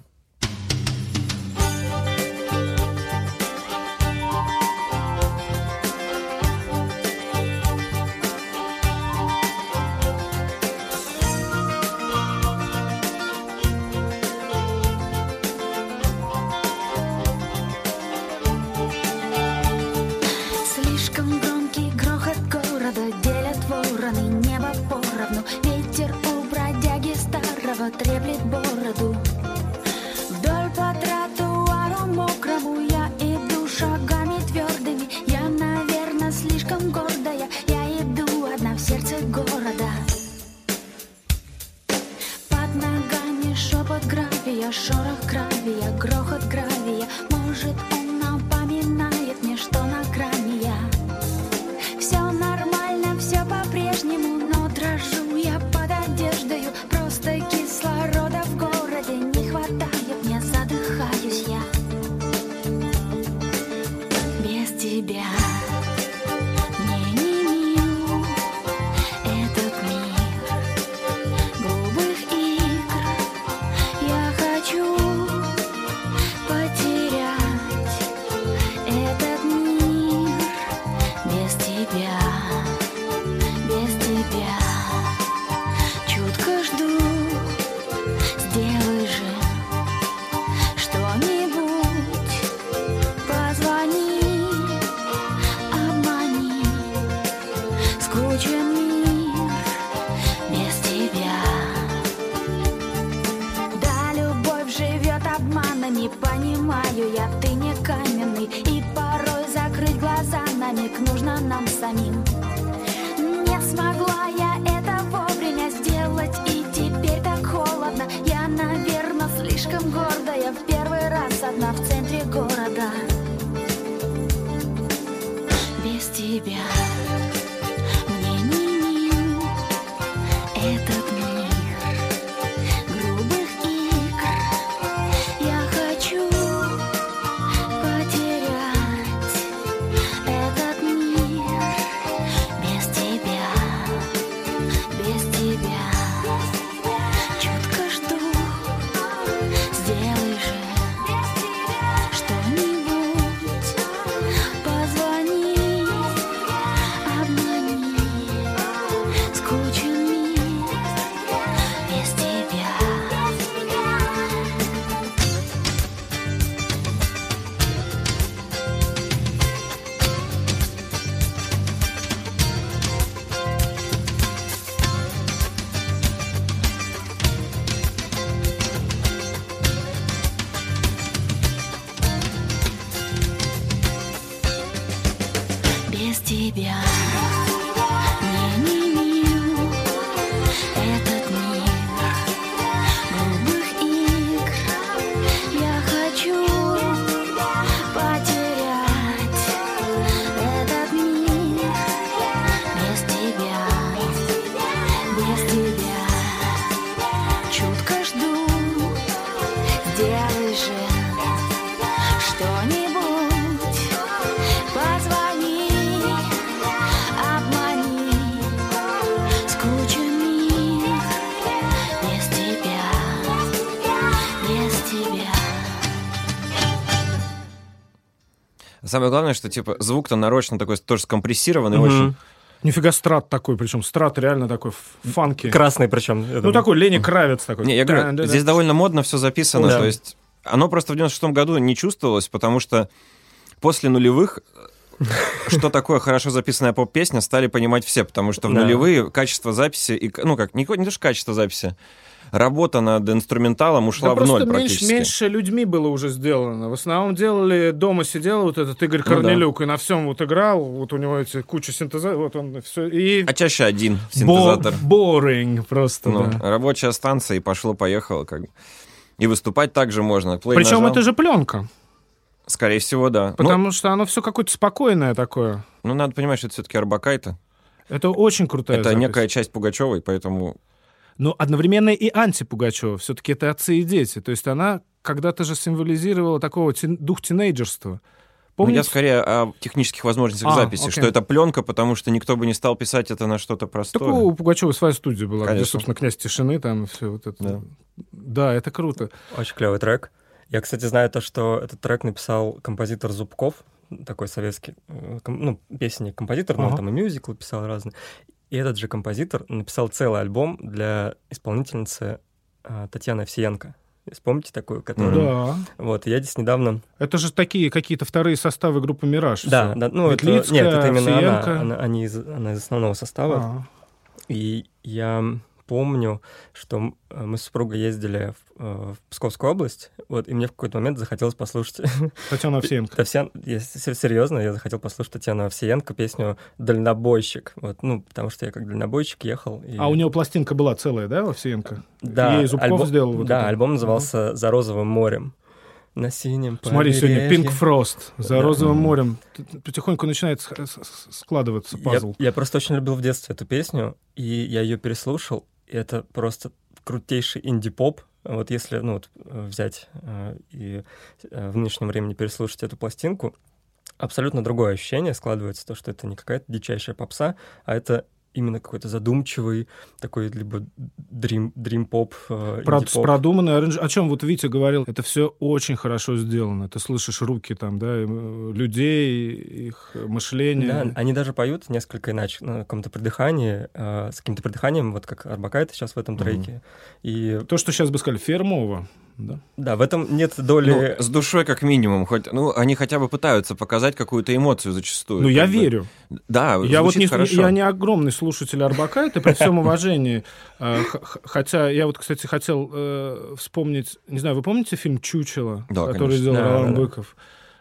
Слишком гордая В первый раз одна в центре города. Без тебя Самое главное, что типа звук-то нарочно такой тоже скомпрессированный Мгм. очень. Нифига страт такой, причем страт реально такой фанки. Красный причем. Ну, такой Лени Кравец такой. Не, я говорю, здесь довольно модно все записано, Да. то есть оно просто в 96 году не чувствовалось, потому что после нулевых э, что такое хорошо записанная поп-песня, стали понимать все, потому что в нулевые качество записи, и, ну как, не, не то что качество записи, работа над инструменталом ушла Да в ноль меньше, практически. меньше людьми было уже сделано. В основном делали, дома сидел вот этот Игорь Ну да. Корнелюк и на всем вот играл, вот у него эти куча синтезаторов, вот он все, и... А чаще один синтезатор. Boring просто, Ну, да. Рабочая станция, и пошло-поехало. Как бы. И выступать также можно. Плей Причем нажал. это же пленка, Скорее всего, да. Ну, потому что оно все какое-то спокойное такое. Ну, надо понимать, что это все-таки Арбакайта. Это очень крутая Это запись. некая часть Пугачевой, поэтому Но одновременно и анти-Пугачева. Все-таки это отцы и дети. То есть она когда-то же символизировала такого тин- дух тинейджерства. Ну, Помните? я скорее о технических возможностях А, записи, окей. что это пленка, потому что никто бы не стал писать это на что-то простое. Так у Пугачева своя студия была, где, Конечно. собственно, князь тишины, там все вот это. Да. Да, это круто. Очень клевый трек. Я, кстати, знаю то, что этот трек написал композитор Зубков, такой советский, э, ну, песенник, композитор, но он Ага. там и мюзиклы писал разные. И этот же композитор написал целый альбом для исполнительницы а, Татьяны Овсиенко. Вспомните такую, которую... Да. Вот, я здесь недавно... Это же такие какие-то вторые составы группы «Мираж». Да, да, ну, это... Нет, это именно она, она, они из, она из основного состава. А. И я помню, что э, мы с супругой ездили в, э, в Псковскую область, вот, и мне в какой-то момент захотелось послушать... Татьяна Овсеенко. Татьяна, если серьезно, я захотел послушать Татьяну Овсеенко песню «Дальнобойщик», вот, ну, потому что я как дальнобойщик ехал. И... А у него пластинка была целая, да, Овсеенко? Да, Ей Зубков альбом, сделал вот да, это? альбом назывался «За розовым морем». На синем Смотри, сегодня побережье. Pink Frost за Да. розовым морем. Потихоньку начинает с- складываться Я, пазл. я просто очень любил в детстве эту песню, и я ее переслушал, и это просто крутейший инди-поп. Вот если ну, вот, э, взять э, и э, в нынешнем времени переслушать эту пластинку, абсолютно другое ощущение складывается, то, что это не какая-то дичайшая попса, а это именно какой-то задумчивый, такой либо дрим, дрим-поп, э, Про- с продуманной оранж... О чем вот Витя говорил, это все очень хорошо сделано. Ты слышишь руки там, да, э, людей, их мышление. Да, они даже поют несколько иначе, на каком-то придыхании, э, с каким-то придыханием, вот как Арбакайте сейчас в этом треке. И То, что сейчас бы сказали, фермово. Да? да, в этом нет доли... Ну, с душой как минимум. Хоть, ну, они хотя бы пытаются показать какую-то эмоцию зачастую. Ну, я бы. верю. Да, Я вот не, хорошо. я не огромный слушатель Арбакайта, при всем уважении. Э, Хотя я вот, кстати, хотел э, вспомнить, не знаю, вы помните фильм «Чучело», который сделал Ролан да, да.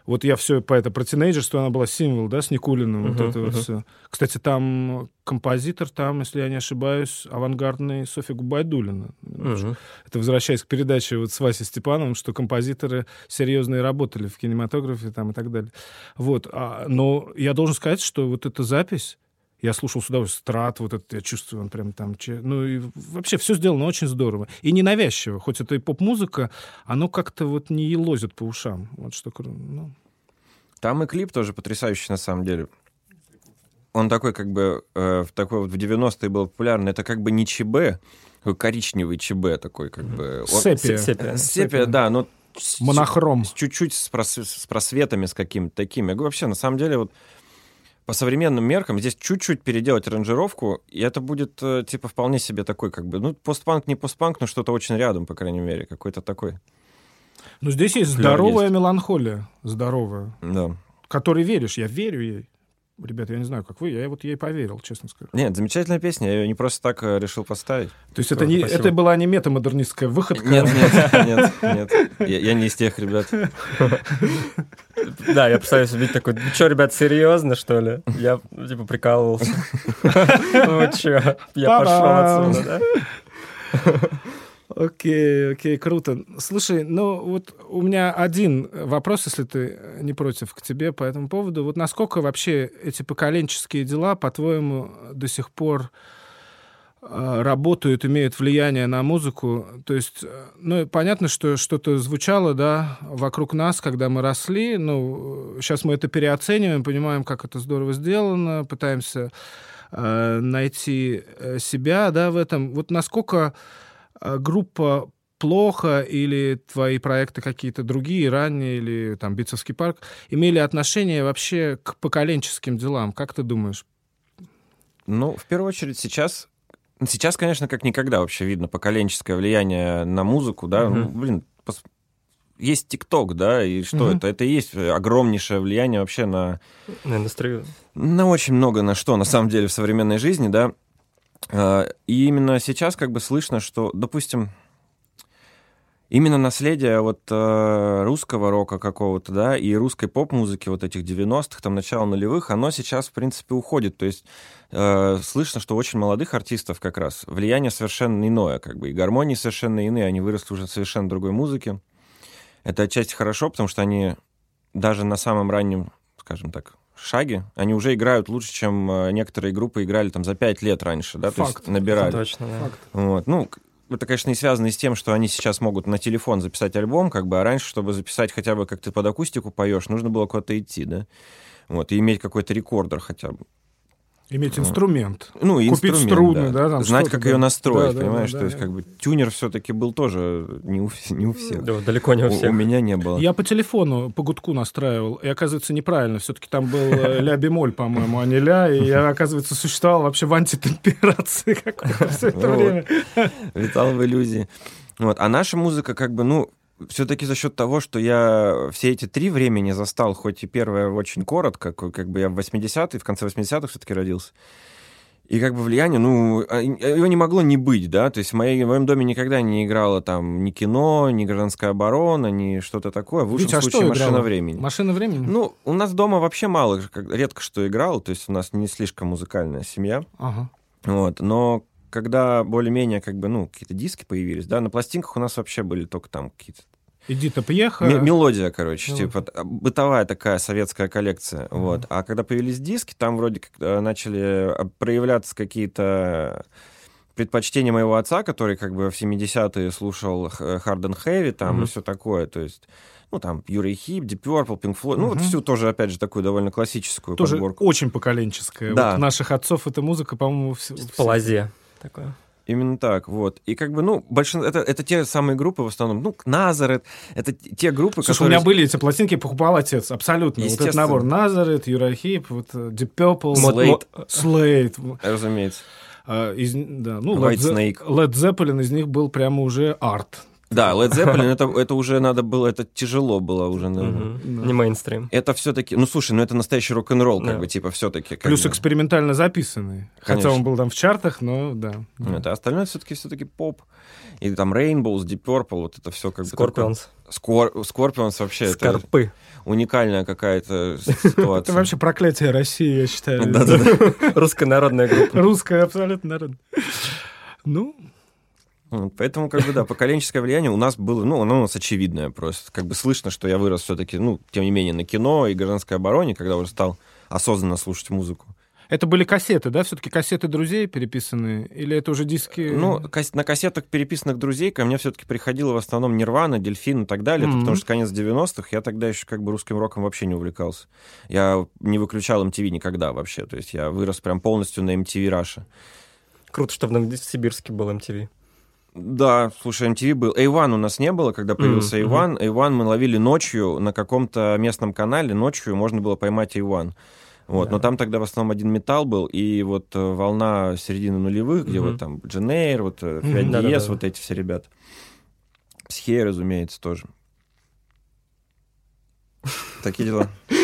Вот я все по это про тинейджерство, она была символ, да, с Никулиным, вот Мгм, это вот мгм. все. Кстати, там композитор, там, если я не ошибаюсь, авангардный Софья Губайдулина. Мгм. Это возвращаясь к передаче вот с Васей Степановым, что композиторы серьезные работали в кинематографе там и так далее. Вот. А, но я должен сказать, что вот эта запись, я слушал с удовольствием страт, вот это я чувствую, он прям там... Ну и вообще все сделано очень здорово. И ненавязчиво. Хоть это и поп-музыка, оно как-то вот не елозит по ушам. Вот что... Ну, Там и клип тоже потрясающий на самом деле. Он такой как бы э, в такой вот в 90-е был популярный. Это как бы не ЧБ, такой коричневый ЧБ такой как бы. Сепия. Сепия. Сепия, да, но Монохром. с чуть-чуть с, прос- с просветами, с какими-то такими. Я говорю, вообще, на самом деле, вот по современным меркам здесь чуть-чуть переделать аранжировку, и это будет, э, типа, вполне себе такой, как бы, ну, постпанк, не постпанк, но что-то очень рядом, по крайней мере, какой-то такой. Но здесь есть Флёр здоровая есть. меланхолия. Здоровая. Да. Которой веришь. Я верю ей. Ребята, я не знаю, как вы, я вот ей поверил, честно скажу. Нет, замечательная песня, я ее не просто так э, решил поставить. То есть это, не, спасибо. это была не метамодернистская выходка. Нет, нет, нет, нет. Я, я не из тех ребят. Да, я пытаюсь убить такой, ну что, ребят, серьезно, что ли? Я, типа, прикалывался. Ну чё, я пошел отсюда, да? Окей, окей, круто. Слушай, ну вот у меня один вопрос, если ты не против, к тебе по этому поводу. Вот насколько вообще эти поколенческие дела, по-твоему, до сих пор э, работают, имеют влияние на музыку? То есть, э, ну, понятно, что что-то звучало, да, вокруг нас, когда мы росли. Ну, сейчас мы это переоцениваем, понимаем, как это здорово сделано, пытаемся э, найти э, себя, да, в этом. Вот насколько э, группа плохо или твои проекты какие-то другие, ранние, или там Битцевский парк, имели отношение вообще к поколенческим делам? Как ты думаешь? Ну, в первую очередь, сейчас... ну, Сейчас, конечно, как никогда вообще видно поколенческое влияние на музыку, да. Ну, Мгм. блин, пос- есть ТикТок, да, и что Мгм. это? Это и есть огромнейшее влияние вообще на, На индустрию. на очень много на что, на самом деле, в современной жизни, да. А, И именно сейчас как бы слышно, что, допустим, именно наследие вот э, русского рока какого-то, да, и русской поп-музыки вот этих 90-х, там, начала нулевых, оно сейчас, в принципе, уходит. То есть э, слышно, что очень молодых артистов как раз влияние совершенно иное, как бы, и гармонии совершенно иные, они выросли уже совершенно другой музыке. Это отчасти хорошо, потому что они даже на самом раннем, скажем так, шаге, они уже играют лучше, чем э, некоторые группы играли там за пять лет раньше, да, то Факт. есть набирали. Точно, да. Факт. Вот. Ну, это, конечно, и связано и с тем, что они сейчас могут на телефон записать альбом, как бы, а раньше, чтобы записать хотя бы, как ты под акустику поешь, нужно было куда-то идти, да? Вот, и иметь какой-то рекордер хотя бы. Иметь инструмент. Ну, и Купить инструмент, струны, да, там Знать, как да. ее настроить, Да, да, понимаешь? да, То есть, да. как бы, тюнер все-таки был тоже не у, не у всех. Да, далеко не у У, всех. у меня не было. Я по телефону по гудку настраивал, и оказывается неправильно. Все-таки там был э, ля-бемоль, по-моему, а не ля, и я, оказывается, существовал вообще в антитемперации какой-то все это время. Витал в иллюзии. Вот. А наша музыка, как бы, ну, все-таки за счет того, что я все эти три времени застал, хоть и первое очень коротко, как, бы я в 80-е, в конце 80-х все-таки родился. И как бы влияние, ну, а, его не могло не быть, да, то есть в, моей, в моем доме никогда не играло там ни кино, ни гражданская оборона, ни что-то такое. В лучшем Витя, а случае машина играло? времени. Машина времени? Ну, у нас дома вообще мало, редко что играл, то есть у нас не слишком музыкальная семья, Ага. вот, но когда более-менее как бы, ну, какие-то диски появились, да, на пластинках у нас вообще были только там какие-то Иди-то пьеха. Ме- Мелодия, короче, Мелодия. типа бытовая такая советская коллекция. Вот. А когда появились диски, там вроде как э, начали э, проявляться какие-то предпочтения моего отца, который как бы в 70-е слушал Харден Хэви там Мгм. и все такое. То есть, ну, там, Юрий Хип, Deep Purple, Pink Floyd. Ну, вот всю тоже, опять же, такую довольно классическую Тоже подборку. очень поколенческая. Да. Вот наших отцов эта музыка, по-моему, вс- вс- По лозе такое. Именно так, вот. И как бы, ну, большинство... Это, это те самые группы в основном. Ну, Назарет, это те группы, Слушай, у которые... меня были эти пластинки, покупал отец, абсолютно. Вот этот набор Назарет, Юрахип, вот э, Deep Purple, Мод- Слейд. Слейд. Разумеется. А, из, да, ну, White Led, Snake. Led Zeppelin из них был прямо уже арт. Да, Led Zeppelin, это, это уже надо было, это тяжело было уже. наверное. Не мейнстрим. Это все-таки, ну слушай, ну это настоящий рок-н-ролл, как бы, типа, все-таки. Плюс экспериментально записанный. Хотя он был там в чартах, но да. Это остальное все-таки все-таки поп. И там Rainbows, Deep Purple, вот это все как бы... Скорпионс. Scorpions вообще, это Скорпы. уникальная какая-то ситуация. Это вообще проклятие России, я считаю. Русская народная группа. Русская абсолютно народ. Ну, Вот, Поэтому, как бы, да, поколенческое влияние у нас было, ну, оно у нас очевидное просто. Как бы слышно, что я вырос все-таки, ну, тем не менее, на кино и гражданской обороне, когда уже стал осознанно слушать музыку. это были кассеты, да? Все-таки кассеты друзей переписанные? Или это уже диски? Ну, кас- на кассетах переписанных друзей ко мне все-таки приходило в основном Нирвана, Дельфин и так далее. Это Мгм. потому что конец 90-х, я тогда еще как бы русским роком вообще не увлекался. Я не выключал MTV никогда вообще. То есть я вырос прям полностью на MTV Раша. Круто, что в Новосибирске был MTV. Да, слушай, MTV был. A1 у нас не было, когда появился Мгм, A1. A1 мы ловили ночью на каком-то местном канале. Ночью можно было поймать A1. Вот, Да. но там тогда в основном один металл был, и вот э, волна середины нулевых, где Мгм. вот там Дженейр, вот э. Диез, вот эти все ребята. Психея, разумеется, тоже. Такие дела.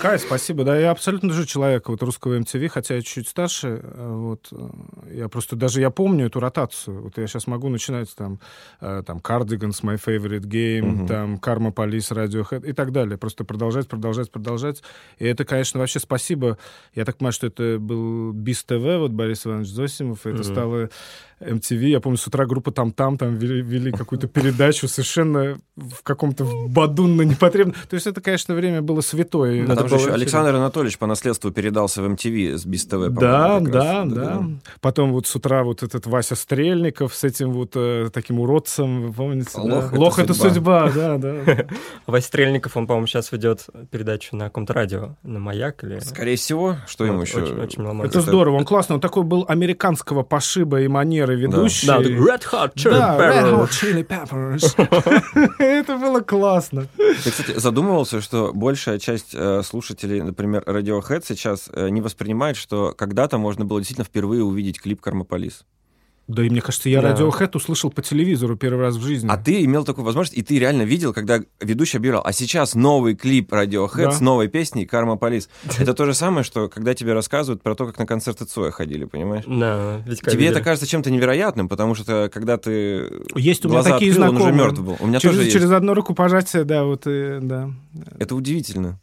Кай, спасибо. Да, я абсолютно же человек вот русского MTV, хотя я чуть старше. э, Вот э, я просто даже я помню эту ротацию. Вот я сейчас могу начинать там э, там Cardigans, My Favorite Game, Мгм. там Karma Police, Radiohead и так далее. Просто продолжать, продолжать, продолжать. И это, конечно, вообще спасибо. Я так понимаю, что это был БИС ТВ, вот Борис Иванович Зосимов, и это Мгм. стало MTV. Я помню, с утра группа там-там там вели, вели какую-то передачу совершенно в каком-то бадунно непотребном. То есть это, конечно, время было святое. Ну, Там это же еще. Александр Анатольевич по наследству передался в MTV с Биз ТВ, Да, да, раз. да. Потом вот с утра вот этот Вася Стрельников с этим вот э, таким уродцем, вы помните? да? Лох это Лох это судьба. да, да. Вася Стрельников, он, по-моему, сейчас ведет передачу на каком-то радио, на «Маяк» или... Скорее всего, что ему еще... Это здорово, он классный, он такой был американского пошиба и манеры ведущий. Да, Red Hot Chili Да, Red Peppers. Hot Chili Peppers. Это было классно. Ты, кстати, задумывался, что большая часть э, слушателей, например, Radiohead сейчас э, не воспринимает, что когда-то можно было действительно впервые увидеть клип «Кармополис». Да и мне кажется, я Да. Radiohead услышал по телевизору первый раз в жизни. А ты имел такую возможность, и ты реально видел, когда ведущий объявлял, а сейчас новый клип Radiohead Да. с новой песней «Карма Полис». Это то же самое, что когда тебе рассказывают про то, как на концерты Цоя ходили, понимаешь? Да, Тебе видели. это кажется чем-то невероятным, потому что когда ты Есть у меня глаза такие открыл, он уже знакомые. мертв был. У меня через, тоже есть. через одно рукопожатие, да, вот, э, да. Это удивительно.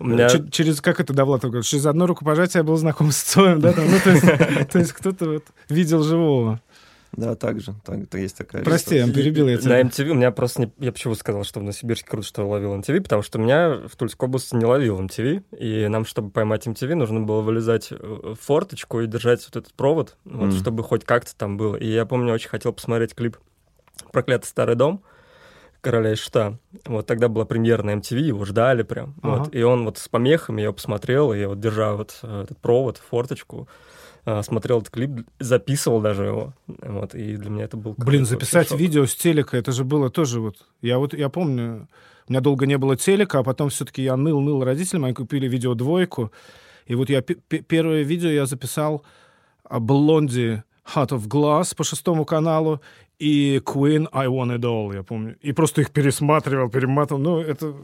У меня... Че- Через, как это Довлатов говорит, через одно рукопожатие я был знаком с Цоем, да, там, ну, то есть, то есть кто-то вот видел живого. Да, так же. Так, это есть такая Прости, я перебил я На тебя. MTV у меня просто... Не... Я почему сказал, что в Новосибирске круто, что ловил MTV, потому что меня в Тульской области не ловил MTV, и нам, чтобы поймать MTV, нужно было вылезать э, в форточку и держать вот этот провод, вот, Мгм. чтобы хоть как-то там было. И я помню, очень хотел посмотреть клип «Проклятый старый дом», короля и шута. Вот тогда была премьера на MTV, его ждали прям. Ага. Вот, и он вот с помехами я посмотрел, и я вот держа вот э, этот провод, форточку, э, смотрел этот клип, записывал даже его. Вот, и для меня это был... Блин, записать видео с телека, это же было тоже вот... Я вот, я помню, у меня долго не было телека, а потом все-таки я ныл-ныл родителям, они купили видеодвойку, и вот я пе- пе- первое видео я записал о Блонди Heart of Glass по шестому каналу и Queen I Want It All, я помню. И просто их пересматривал, перематывал. Ну, это...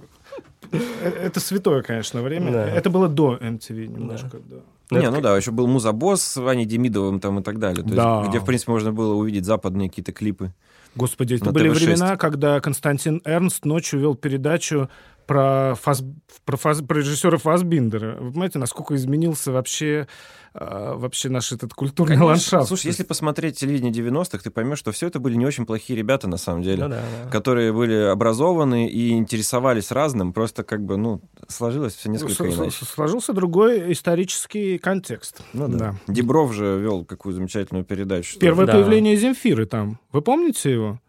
э, Это святое, конечно, время. Да. Это было до MTV немножко, да. Ну, Не, это ну да, еще был Музабос с Ваней Демидовым там и так далее. То есть, Да. где, в принципе, можно было увидеть западные какие-то клипы. Господи, это На были TV6. времена, когда Константин Эрнст ночью вел передачу про, Фас... про, Фас... про режиссера Фасбиндера. Вы понимаете, насколько изменился вообще, э, вообще наш этот культурный Конечно. ландшафт? Слушай, если посмотреть телевидение 90-х, ты поймешь, что все это были не очень плохие ребята, на самом деле. Ну да, да. которые были образованы и интересовались разным, просто как бы, ну, сложилось все несколько с- иначе. Сложился другой исторический контекст. Ну да. Дебров же вел какую замечательную передачу. Первое Да. появление Земфиры там. Вы помните его?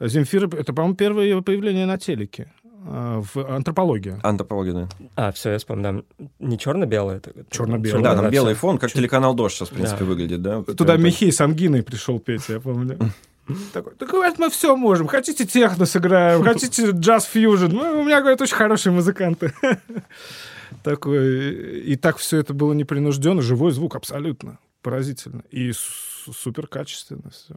Земфира, это, по-моему, первое его появление на телеке. А, В антропологии. Антропология, да. А, все, я вспомнил, да. Не черно-белое? это- Чёрно-белое. Да, там белый всё. фон, как Чё- телеканал «Дождь» сейчас, в принципе, Да. выглядит, да? Вот Туда. Михей с ангиной пришел петь, я помню. Такой, так говорит, мы все можем. Хотите техно сыграем, хотите джаз-фьюжн. Ну, у меня, говорят, очень хорошие музыканты. Такой, и так все это было непринужденно, живой звук абсолютно, поразительно. И су- супер качественно все.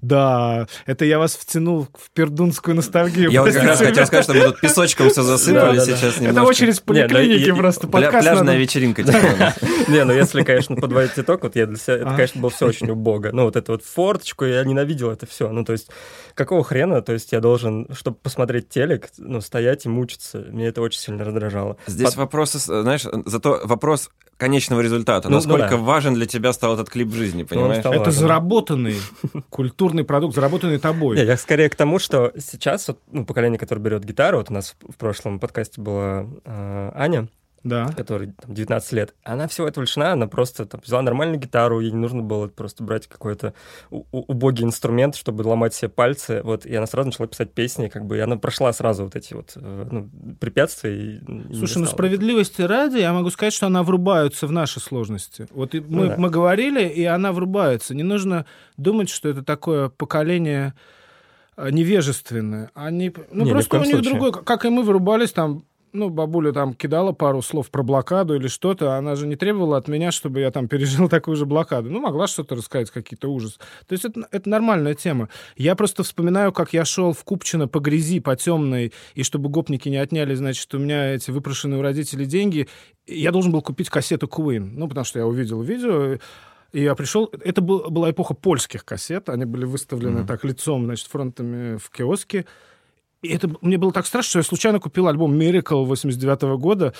Да, это я вас втянул в пердунскую ностальгию. Я вот как раз хотел сказать, что мы тут песочком все засыпали сейчас Это очередь ну, поликлинике и- просто. Подкаст Пляжная вечеринка. типа. Не, ну если, конечно, подводить итог, вот я для себя, это, А. конечно, было все очень убого. Ну, вот эту вот форточку, я ненавидел это все. Ну, то есть, какого хрена, то есть я должен, чтобы посмотреть телек, ну, стоять и мучиться. Мне это очень сильно раздражало. Здесь вопросы, знаешь, зато вопрос конечного результата. Ну, ну Насколько важен для тебя стал этот клип в жизни, понимаешь? Это заработанный культурный продукт, заработанный тобой. Не, я скорее к тому, что сейчас вот, ну, поколение, которое берет гитару, вот у нас в прошлом подкасте была э, Аня, Да. которой там, 19 лет, она всего этого лишена, она просто там, взяла нормальную гитару, ей не нужно было просто брать какой-то убогий инструмент, чтобы ломать себе пальцы, вот, и она сразу начала писать песни, как бы, и она прошла сразу вот эти вот э, ну, препятствия. И, Слушай, ну справедливости ради, я могу сказать, что она врубается в наши сложности. Вот мы, Ну да. мы говорили, и она врубается. Не нужно думать, что это такое поколение э, невежественное. Они, ну, Не, ни просто у них случае. другой, как и мы вырубались там, ну, бабуля там кидала пару слов про блокаду или что-то, она же не требовала от меня, чтобы я там пережил такую же блокаду. Ну, могла что-то рассказать, какие-то ужасы. То есть это, это нормальная тема. Я просто вспоминаю, как я шел в Купчино по грязи, по темной, и чтобы гопники не отняли, значит, у меня эти выпрошенные у родителей деньги, я должен был купить кассету Queen, ну, потому что я увидел видео, и я пришел... Это был- была эпоха польских кассет, они были выставлены так лицом, значит, фронтами в киоске, и это мне было так страшно, что я случайно купил альбом Miracle 89 года,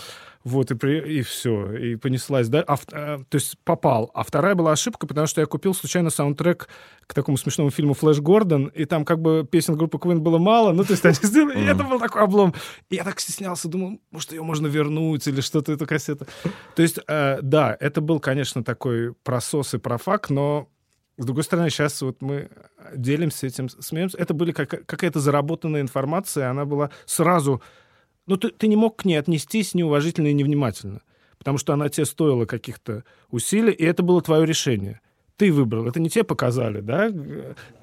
вот, и, при- и все, и понеслась, да, а, э, то есть попал. А вторая была ошибка, потому что я купил случайно саундтрек к такому смешному фильму «Флэш Гордон», и там как бы песен группы Queen было мало, ну, то есть они сделали, и это был такой облом. И я так стеснялся, думал, может, ее можно вернуть или что-то, эту кассету. То есть, э, да, это был, конечно, такой просос и профак, но с другой стороны, сейчас вот мы делимся этим, смеемся. Это были как, какая-то заработанная информация, она была сразу... Ну, ты, ты не мог к ней отнестись неуважительно и невнимательно, потому что она тебе стоила каких-то усилий, и это было твое решение. Ты выбрал, это не тебе показали, да?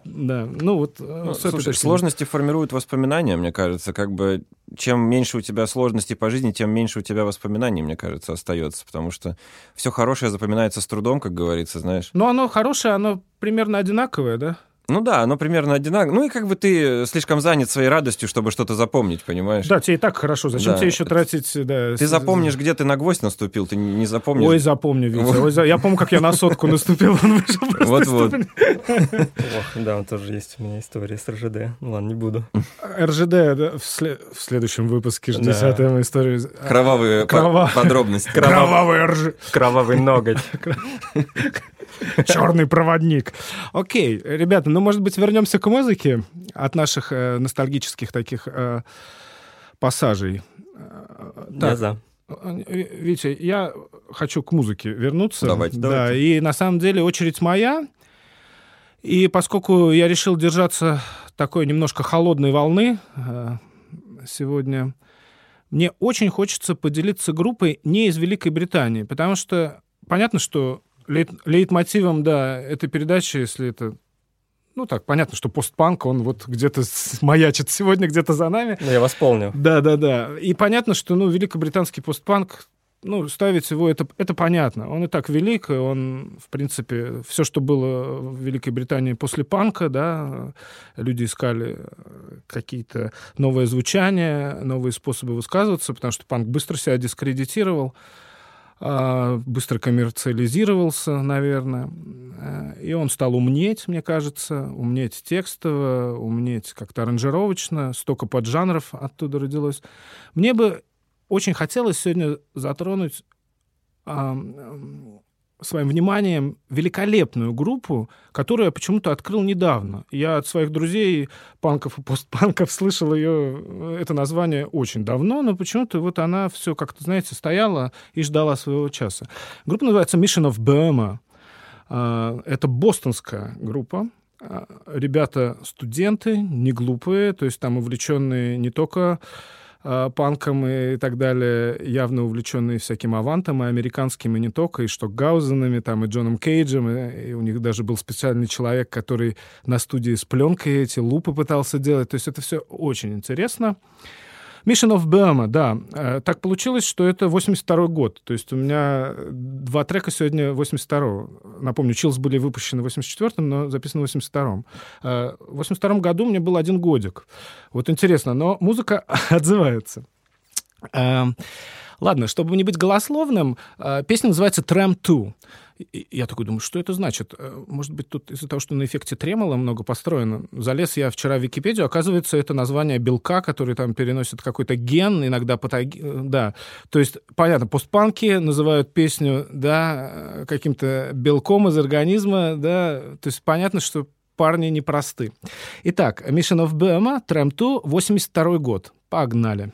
Да, ну вот... э, Ну, слушай, сложности формируют воспоминания, мне кажется. Как бы чем меньше у тебя сложностей по жизни, тем меньше у тебя воспоминаний, мне кажется, остается. Потому что все хорошее запоминается с трудом, как говорится, знаешь. Но оно хорошее, оно примерно одинаковое, да? Ну да, оно примерно одинаково. Ну и как бы ты слишком занят своей радостью, чтобы что-то запомнить, понимаешь? Да, тебе и так хорошо. Зачем Да. тебе еще тратить... Да, Ты с- запомнишь, где ты на гвоздь наступил, ты не запомнишь. Ой, запомню, Витя. Ой, за- Я помню, как я на сотку наступил. Вот-вот. Ох, да, тоже есть у меня история с РЖД. Ну ладно, не буду. РЖД да, в, сле- в следующем выпуске жди Да. десятую историю. Кровавые по- Крова- подробности. Кровавый рж... Кровавый ноготь. черный проводник. Окей, ребята, ну, может быть, вернемся к музыке от наших э, ностальгических таких э, пассажей. Э, Я Так, за. э, Витя, я хочу к музыке вернуться. Давайте, да, давайте. и на самом деле очередь моя. И поскольку я решил держаться такой немножко холодной волны э, сегодня, мне очень хочется поделиться группой не из Великой Британии, потому что понятно, что лейт- лейтмотивом, да, этой передачи, если это ну так, понятно, что постпанк, он вот где-то маячит сегодня где-то за нами. Ну, я вас помню. Да, да, да. И понятно, что, ну, великобританский постпанк, ну, ставить его, это, это понятно. Он и так велик, и он, в принципе, все, что было в Великой Британии после панка, да, люди искали какие-то новые звучания, новые способы высказываться, потому что панк быстро себя дискредитировал. А, быстро коммерциализировался, наверное. Э, и он стал умнеть, мне кажется, умнеть текстово, умнеть как-то аранжировочно, столько поджанров оттуда родилось. Мне бы очень хотелось сегодня затронуть своим вниманием великолепную группу, которую я почему-то открыл недавно. Я от своих друзей, панков и постпанков, слышал ее, это название очень давно, но почему-то вот она все как-то, знаете, стояла и ждала своего часа. Группа называется Mission of Burma. А, это бостонская группа. А, ребята студенты, не глупые, то есть там увлеченные не только панком и так далее, явно увлеченные всяким авантом, и американским, и не только, и Штокгаузенами, там, и Джоном Кейджем, и, и у них даже был специальный человек, который на студии с пленкой эти лупы пытался делать. То есть это все очень интересно. Mission of Burma, да. Э, так получилось, что это 82 год. То есть у меня два трека сегодня 82-го. Напомню, Chills были выпущены в 84-м, но записаны в 82-м. Э, в 82 году мне был один годик. Вот интересно, но музыка отзывается. Э, ладно, чтобы не быть голословным, песня называется «Tram 2». И я такой думаю, что это значит? Э, может быть, тут из-за того, что на эффекте тремола много построено. Залез я вчера в Википедию, оказывается, это название белка, который там переносит какой-то ген, иногда патоген... Э, да, то есть, понятно, постпанки называют песню, да, каким-то белком из организма, да, то есть понятно, что парни непросты. Итак, Mission of Burma, Tram 2, 82 год. Погнали.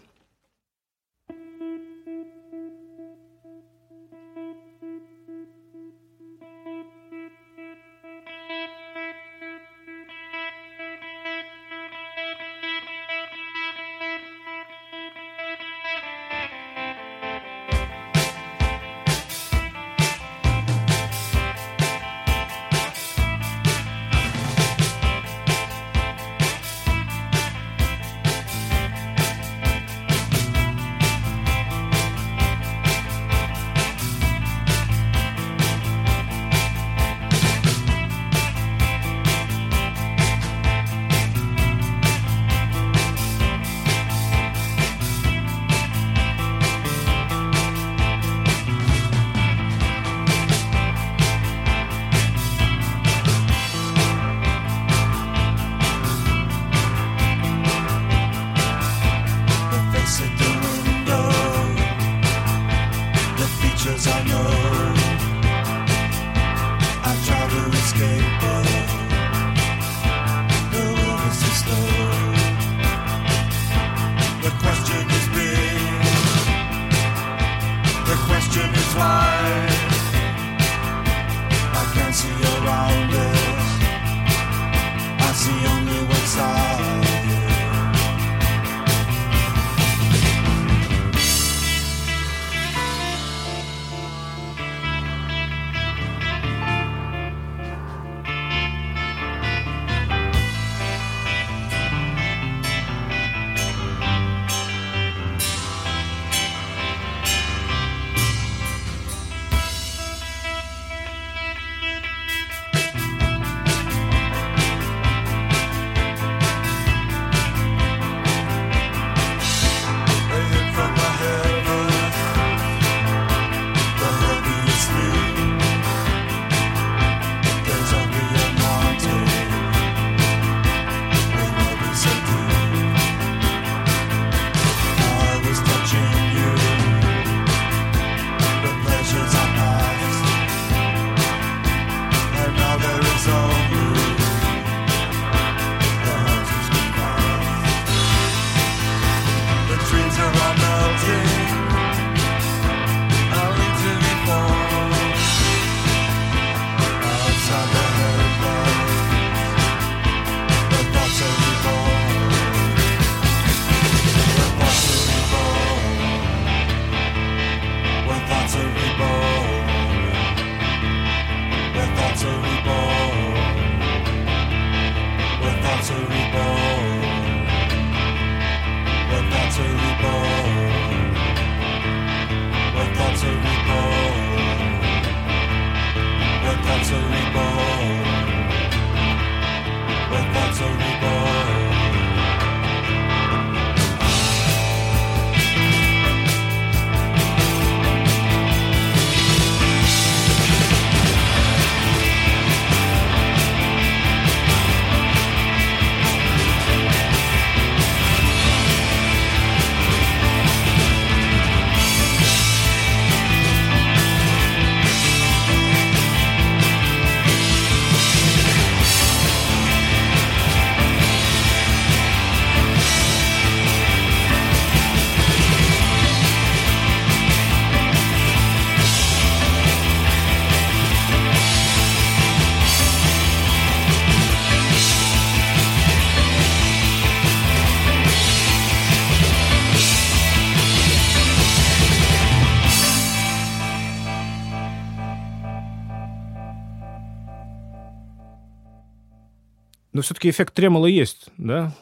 Все-таки эффект тремола есть, да?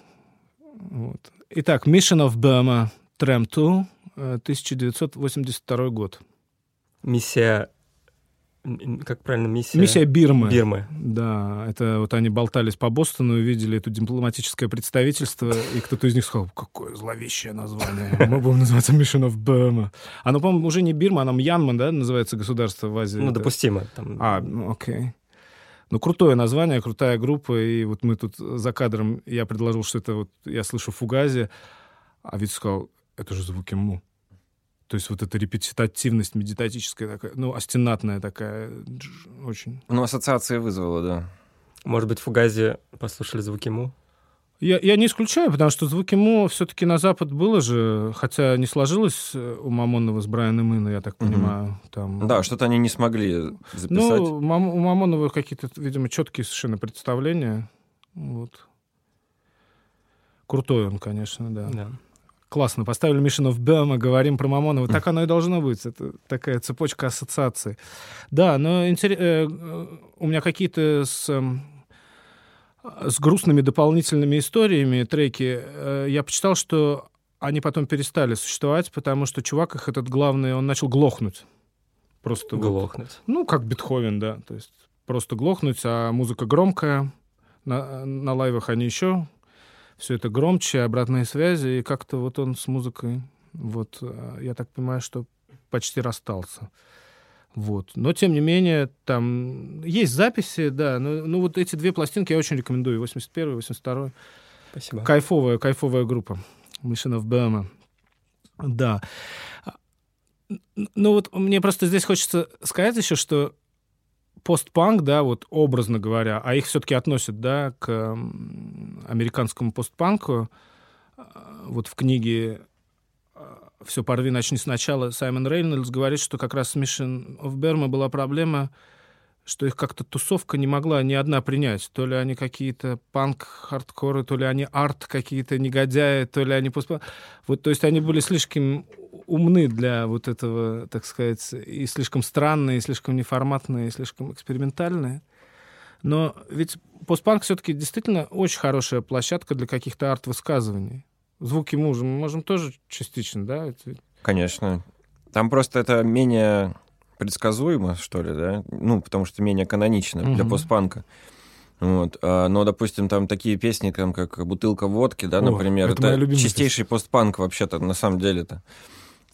Вот. Итак, Mission of Burma, Tram 2, 1982 год. Миссия... Как правильно? Миссия... Миссия Бирмы. Бирмы. Да, это вот они болтались по Бостону, увидели это дипломатическое представительство, и кто-то из них сказал, какое зловещее название. Мы будем называться Mission of Burma. Оно, по-моему, уже не Бирма, оно Мьянма, да, называется государство в Азии. Ну, допустимо. Там... А, ну, окей. Ну, крутое название, крутая группа, и вот мы тут за кадром, я предложил, что это вот, я слышу Фугази, а Витя сказал, это же звуки Му. То есть вот эта репетитативность медитатическая такая, ну, астенатная такая, очень. Ну, ассоциация вызвала, да. Может быть, Фугази послушали звуки Му? Я, я не исключаю, потому что звуки Му все-таки на Запад было же, хотя не сложилось э, у Мамонова с Брайаном Ино, я так понимаю. Там... Да, что-то они не смогли записать. Ну, Мам- у Мамонова какие-то, видимо, четкие совершенно представления. Вот. Крутой он, конечно, да. Да. Классно. Поставили Mission of Burma, говорим про Мамонова. Так оно и должно быть. Это такая цепочка ассоциаций. Да, но интере- э, э, у меня какие-то с, эм, с грустными дополнительными историями треки. Э, Я почитал, что они потом перестали существовать, потому что чувак их этот главный, он начал глохнуть. Просто вот. Глохнуть. Ну, как Бетховен, да. То есть просто глохнуть, а музыка громкая. На, на лайвах они еще все это громче, обратные связи, и как-то вот он с музыкой, вот, э, я так понимаю, что почти расстался. Вот. Но, тем не менее, там есть записи, да, ну, ну вот эти две пластинки я очень рекомендую, 81 и 82 Спасибо. Кайфовая, кайфовая группа. Mission of Burma. Да. Ну вот мне просто здесь хочется сказать еще, что постпанк, да, вот образно говоря, а их все-таки относят, да, к американскому постпанку. А, Вот в книге «Все порви, начни сначала» Саймон Рейнольдс говорит, что как раз с Mission of Burma была проблема, что их как-то тусовка не могла ни одна принять. То ли они какие-то панк-хардкоры, то ли они арт какие-то негодяи, то ли они. Вот, то есть они были слишком умны для вот этого, так сказать, и слишком странные, и слишком неформатные, и слишком экспериментальные. Но ведь постпанк все-таки действительно очень хорошая площадка для каких-то арт-высказываний. Звуки мужа мы можем тоже частично, да? Это Конечно. Там просто это менее предсказуемо, что ли, да? Ну, потому что менее канонично для Мгм. постпанка. Вот. А, но, допустим, там такие песни, там, как «Бутылка водки», да, О, например, это это, чистейший постпанк вообще-то, на самом деле-то.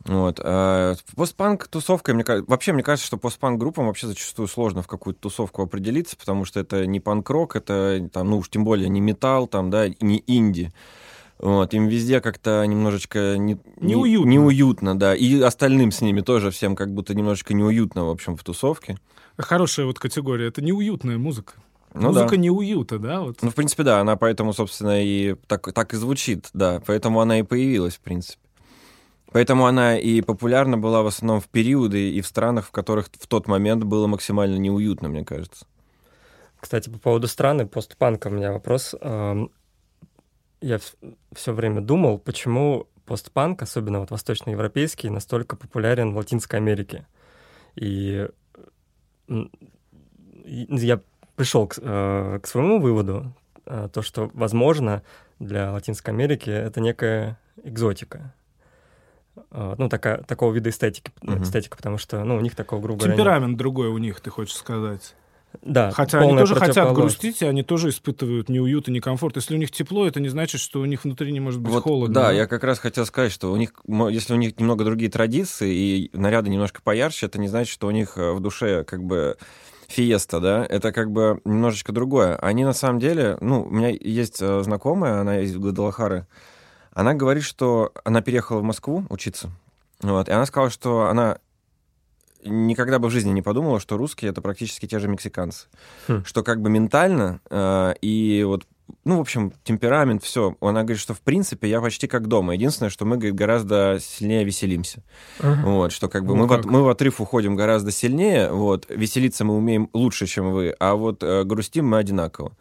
Вот. А постпанк тусовкой, мне кажется, вообще мне кажется, что постпанк группам вообще зачастую сложно в какую-то тусовку определиться, потому что это не панк-рок, это там, ну уж тем более не металл, там, да, и не инди. Вот, им везде как-то немножечко не, не- Неуютно. неуютно, да. И остальным с ними тоже всем как будто немножечко неуютно, в общем, в тусовке. Хорошая вот категория. Это неуютная музыка. Ну музыка да. неуюта, да? Вот. Ну, в принципе, да, она поэтому, собственно, и так, так и звучит, да. Поэтому она и появилась, в принципе. Поэтому она и популярна была в основном в периоды и в странах, в которых в тот момент было максимально неуютно, мне кажется. Кстати, по поводу страны постпанка у меня вопрос. Я все время думал, почему постпанк, особенно вот восточноевропейский, настолько популярен в Латинской Америке. И я пришел к, э, к своему выводу, э, то, что, возможно, для Латинской Америки это некая экзотика. Э, Ну, такая, такого вида эстетики, Мгм. эстетика, потому что, ну, у них такого, грубо говоря, нет. Темперамент другой у них, ты хочешь сказать. Да, Хотя они тоже хотят грустить, и они тоже испытывают неуют и некомфорт. Если у них тепло, это не значит, что у них внутри не может быть Вот, холодно. да, я как раз хотел сказать, что у них, если у них немного другие традиции и наряды немножко поярче, это не значит, что у них э, в душе как бы фиеста, да, это как бы немножечко другое. Они на самом деле, ну, у меня есть э, знакомая, она из Гвадалахары, она говорит, что она переехала в Москву учиться, вот, и она сказала, что она никогда бы в жизни не подумала, что русские это практически те же мексиканцы. Хм. Что как бы ментально э, и вот, ну, в общем, темперамент, все. Она говорит, что в принципе я почти как дома. Единственное, что мы говорит, гораздо сильнее веселимся. Ага. Вот, что как бы Ну мы, в, как? мы в отрыв уходим гораздо сильнее, вот, веселиться мы умеем лучше, чем вы, а вот э, грустим мы одинаково.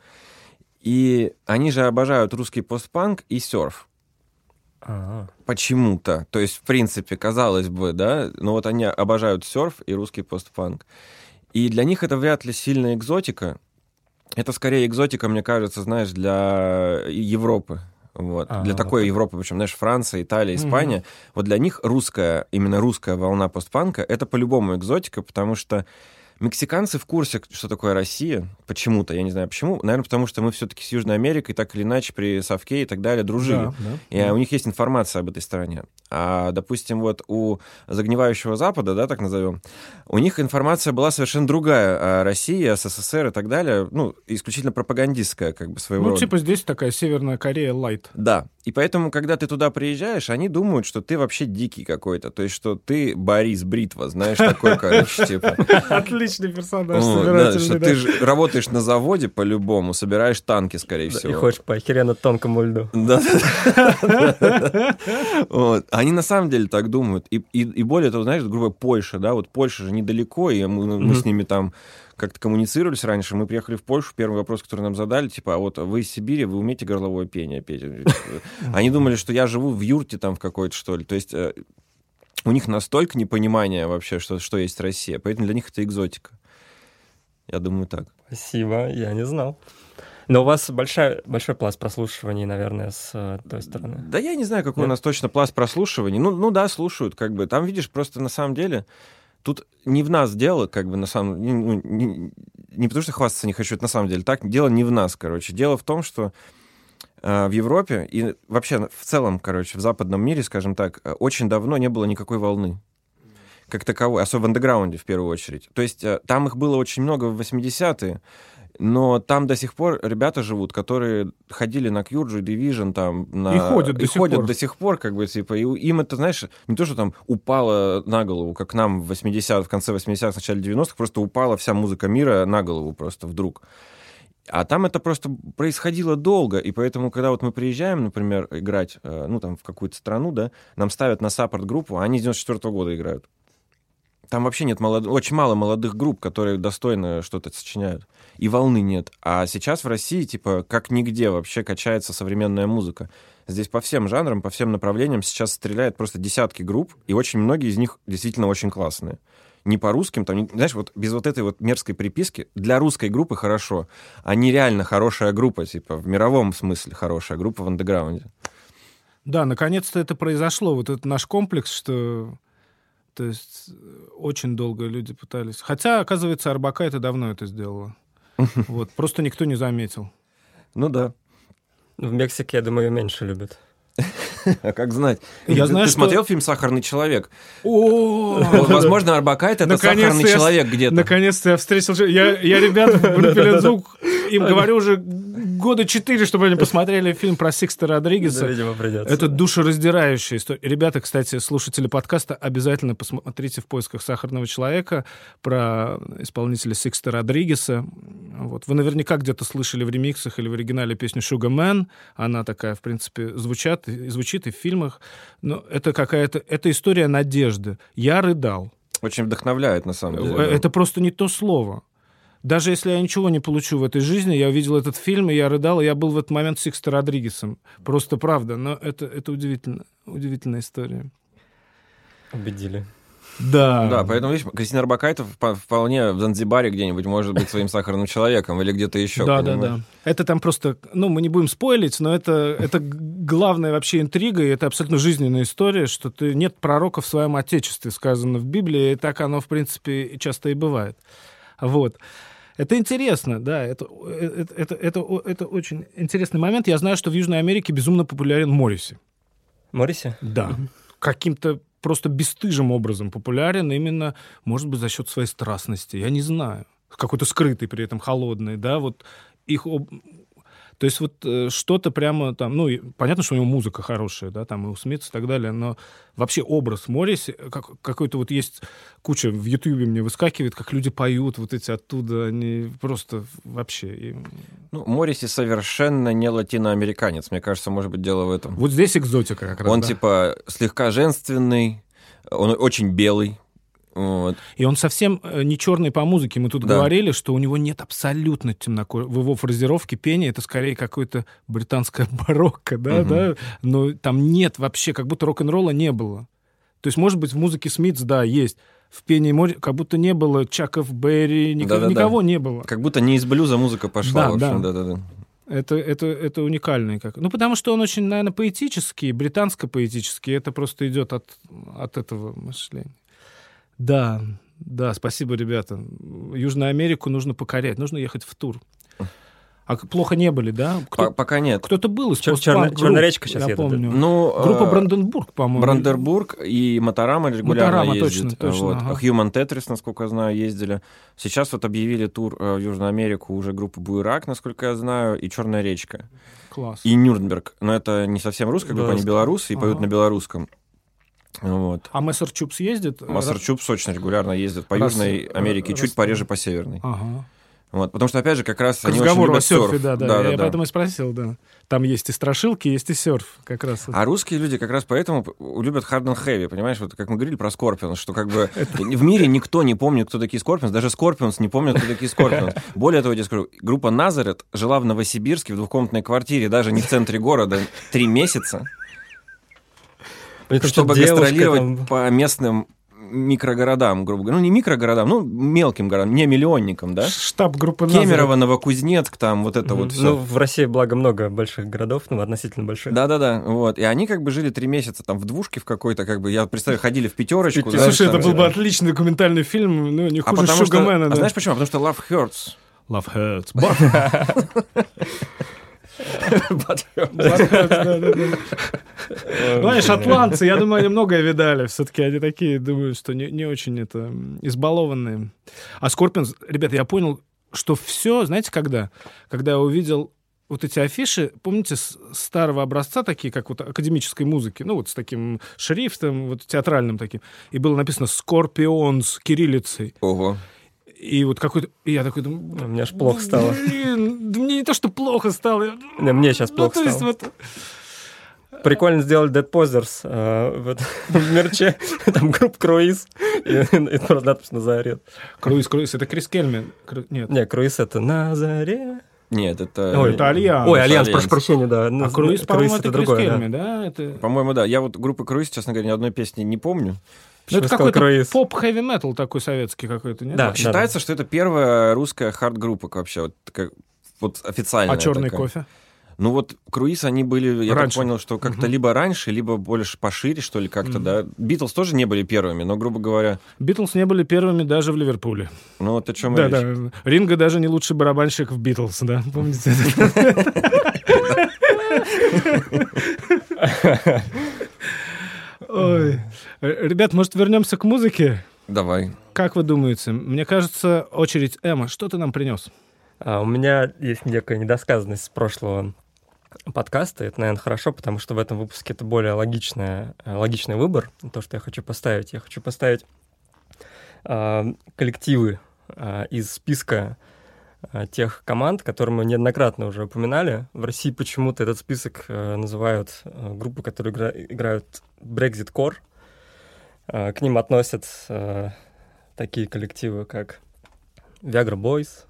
И они же обожают русский постпанк и серф А, почему-то. То есть, в принципе, казалось бы, да, но вот они обожают серф и русский постпанк. И для них это вряд ли сильная экзотика. Это скорее экзотика, мне кажется, знаешь, для Европы. Вот. А, для вот такой так. Европы, причем, знаешь, Франция, Италия, Испания, вот для них русская, именно русская волна постпанка, это по-любому экзотика, потому что мексиканцы в курсе, что такое Россия, почему-то, я не знаю почему, наверное, потому что мы все-таки с Южной Америкой так или иначе при Совке и так далее дружили. Да, да. И а, у них есть информация об этой стране. А, допустим, вот у загнивающего Запада, да, так назовем, у них информация была совершенно другая о России, СССР и так далее, ну, исключительно пропагандистская, как бы, своего Ну, рода. типа здесь такая Северная Корея лайт. Да. И поэтому, когда ты туда приезжаешь, они думают, что ты вообще дикий какой-то. То есть, что ты Борис Бритва, знаешь, такой, короче, типа. Отличный персонаж, Вот, да, что да. ты же работаешь на заводе по-любому, собираешь танки, скорее Да, всего. И хочешь по охеренно тонкому льду. Да. Они на самом деле так думают. И, более того, знаешь, грубо Польша, да, вот Польша же недалеко, и мы, мы с ними там как-то коммуницировались раньше. Мы приехали в Польшу, первый вопрос, который нам задали, типа, а вот вы из Сибири, вы умеете горловое пение петь? Они думали, что я живу в юрте там в какой-то, что ли. То есть э, у них настолько непонимание вообще, что, что есть Россия, поэтому для них это экзотика. Я думаю, так. Спасибо, я не знал. Но у вас большая, большой пласт прослушиваний, наверное, с э, той стороны. Да я не знаю, какой у Нет? нас точно пласт прослушиваний. Ну, ну да, слушают, как бы. Там, видишь, просто на самом деле тут не в нас дело, как бы на самом не, ну, не, не потому что хвастаться не хочу, это на самом деле так. Дело не в нас, короче. Дело в том, что в Европе и вообще в целом, короче, в западном мире, скажем так, э, очень давно не было никакой волны как таковой, особенно в андеграунде в первую очередь. То есть э, там их было очень много в 80-е, но там до сих пор ребята живут, которые ходили на Кьюрджи, Division, там, на... И ходят до и сих ходят пор. до сих пор, как бы, типа, и им это, знаешь, не то, что там упало на голову, как нам в 80 в конце 80-х, начале 90-х, просто упала вся музыка мира на голову просто вдруг. А там это просто происходило долго, и поэтому, когда вот мы приезжаем, например, играть, э, ну, там, в какую-то страну, да, нам ставят на саппорт-группу, а они с 94 года играют. Там вообще нет молод... очень мало молодых групп, которые достойно что-то сочиняют. И волны нет. А сейчас в России, типа, как нигде вообще качается современная музыка. Здесь по всем жанрам, по всем направлениям сейчас стреляет просто десятки групп, и очень многие из них действительно очень классные. Не по русским, там, знаешь, вот без вот этой вот мерзкой приписки, для русской группы хорошо, а нереально хорошая группа, типа, в мировом смысле хорошая группа в андеграунде. Да, наконец-то это произошло. Вот этот наш комплекс, что... То есть очень долго люди пытались. Хотя, оказывается, Арбака это давно это сделала. Вот, просто никто не заметил. Ну да. В Мексике, я думаю, ее меньше любят. А как знать? Я ты, знаю, ты что- смотрел фильм «Сахарный человек»? О, Возможно, Арбакайте — это сахарный человек где-то. Наконец-то я встретил... Я, я ребят в группе им говорю уже года четыре, чтобы они посмотрели фильм про Сикста Да, Родригеса. видимо, придется. Это душераздирающая история. Ребята, кстати, слушатели подкаста, обязательно посмотрите в поисках сахарного человека про исполнителя Сикста Родригеса. Вот. Вы наверняка где-то слышали в ремиксах или в оригинале песню Sugar Man. Она такая, в принципе, звучат, и- звучит и в фильмах. Но это какая-то... Это история надежды. Я рыдал. Очень вдохновляет, на самом деле. Э, Это просто не то слово. Даже если я ничего не получу в этой жизни, я увидел этот фильм, и я рыдал, и я был в этот момент Сикста Родригесом. Просто правда. Но это, это удивительно. Удивительная история. Убедили. Да. Да, поэтому, видишь, Кристина Арбакайте вп- вполне в Занзибаре где-нибудь может быть своим сахарным человеком или где-то еще. Да, да, понимаешь? да. Это там просто, ну, мы не будем спойлить, но это, это главная вообще интрига, и это абсолютно жизненная история, что ты нет пророка в своем отечестве, сказано в Библии, и так оно, в принципе, часто и бывает. Вот. Это интересно, да, это, это, это, это, о- это очень интересный момент. Я знаю, что в Южной Америке безумно популярен Морриси. Мориси? Да. Каким-то просто бесстыжим образом популярен именно, может быть, за счет своей страстности. Я не знаю. Какой-то скрытый при этом, холодный, да, вот их... об- То есть вот э, что-то прямо там... Ну, понятно, что у него музыка хорошая, да, там и у Смитс и так далее, но вообще образ Морриси, как, какой-то вот есть куча в Ютьюбе мне выскакивает, как люди поют вот эти оттуда, они просто вообще... и- Ну, Морриси совершенно не латиноамериканец. Мне кажется, может быть, дело в этом. Вот здесь экзотика как раз, он, да. типа, слегка женственный, он очень белый. Вот. И он совсем э, не черный по музыке. Мы тут Да. говорили, что у него нет абсолютно темнокожего. В его фразировке пения это скорее какое-то британское барокко, да, Мгм. да. Но там нет вообще, как будто рок-н-ролла не было. То есть, может быть, в музыке Смитс, да, есть. в пении моря, как будто не было Чаков Берри, никого, Да-да-да. никого не было. Как будто не из блюза музыка пошла. Да, в общем, да. да-да-да. Это, это, это уникальный. Как... Ну, потому что он очень, наверное, поэтический, британско-поэтический. Это просто идет от, от этого мышления. Да, да, спасибо, ребята. Южную Америку нужно покорять, нужно ехать в тур. А плохо не были, да? Кто, По- Пока нет. кто-то был из Чер- постпанк Черная- групп, Черная речка сейчас я помню. Ну, Группа э, Бранденбург, по-моему. Брандербург и Моторама регулярно Моторама, ездит. точно, точно, вот. ага. Human Tetris, насколько я знаю, ездили. Сейчас вот объявили тур э, в Южную Америку уже группа Буйрак, насколько я знаю, и Черная речка. Класс. И Нюрнберг. Но это не совсем русская группа, они белорусы и поют на белорусском. Вот. А Мессер Чупс ездит? Мастер Чупс очень регулярно ездит по Раз- Южной Америке, раз- чуть пореже по Северной. Ага. Вот. Потому что, опять же, как раз К разговору о серфе, серф. да, да. Да, да, я да. поэтому и спросил, да. Там есть и страшилки, есть и серф, как раз. А русские люди как раз поэтому любят hard and heavy, понимаешь? Вот как мы говорили про Scorpions, что как бы в мире никто не помнит, кто такие Scorpions, даже Scorpions не помнят, кто такие Scorpions. Более того, я тебе скажу, группа Назарет жила в Новосибирске в двухкомнатной квартире, даже не в центре города, три месяца, Там чтобы девушка гастролировать там- по местным микрогородам, грубо говоря. Ну, не микрогородам, ну, мелким городам, не миллионникам, да? Штаб группы «Назарет». Кемерово, Новокузнецк, там вот это вот Ну, все. в России, благо, много больших городов, ну, относительно больших. Да-да-да, вот. И они как бы жили три месяца там в двушке в какой-то, как бы, я представляю, ходили в пятерочку. Пятерочку. знаешь, Слушай, это там, был бы типа. отличный документальный фильм, ну, не А хуже что, Шугамена, а да. знаешь почему? Потому что Love Hurts. Love hurts. Ну, они шотландцы, я думаю, они многое видали. Все-таки они такие, думаю, что не, очень это избалованные. А Скорпионс, ребята, я понял, что все, знаете, когда? Когда я увидел вот эти афиши, помните, с старого образца, такие, как вот академической музыки, ну, вот с таким шрифтом, вот театральным таким, и было написано «Скорпионс» кириллицей. Ого. И вот какой-то... И я такой думаю... Меня аж плохо стало. Блин, да мне не то, что плохо стало. я- Не, мне сейчас Ну, плохо то есть стало. вот... Прикольно сделали Dead Posers э, в, в мерче. Там группа Круиз. И, и просто надпись на заре. Круиз, круиз, это Крис Кельмин. Кру- Нет. Не, Круиз это на заре. Нет, это... Ой, это Альянс. Ой, Альянс, прошу прощения, да. А На- круиз, по-моему, это, Крис другое, да. Кельми, да? Это... По-моему, да. Я вот группы Круиз, честно говоря, ни одной песни не помню. Ну, это какой-то поп-хэви метал такой советский какой-то, нет? Да. Считается, что это первая русская хард-группа вообще, вот, такая, вот официальная А черный такая. кофе? Ну вот Круиз, они были, я Раньше. так понял, что как-то Мгм. либо раньше, либо больше пошире, что ли, как-то, Мгм. да. Битлз тоже не были первыми, но, грубо говоря, Битлз не были первыми даже в Ливерпуле. ну вот о чем Да, речь. да. Ринго даже не лучший барабанщик в Битлз, да? Помните? Ой. Э, Ребят, может, вернемся к музыке? Давай. Как вы думаете? Мне кажется, очередь Эмма. Что ты нам принес? А, у меня есть некая недосказанность с прошлого подкаста. Это, наверное, хорошо, потому что в этом выпуске это более логичное, э, логичный выбор. То, что я хочу поставить. Я хочу поставить а, коллективы а, из списка а, тех команд, которые мы неоднократно уже упоминали. В России почему-то этот список э, называют э, группы, которые игра- играют Brexit Core. А, К ним относят э, такие коллективы, как Viagra Boys,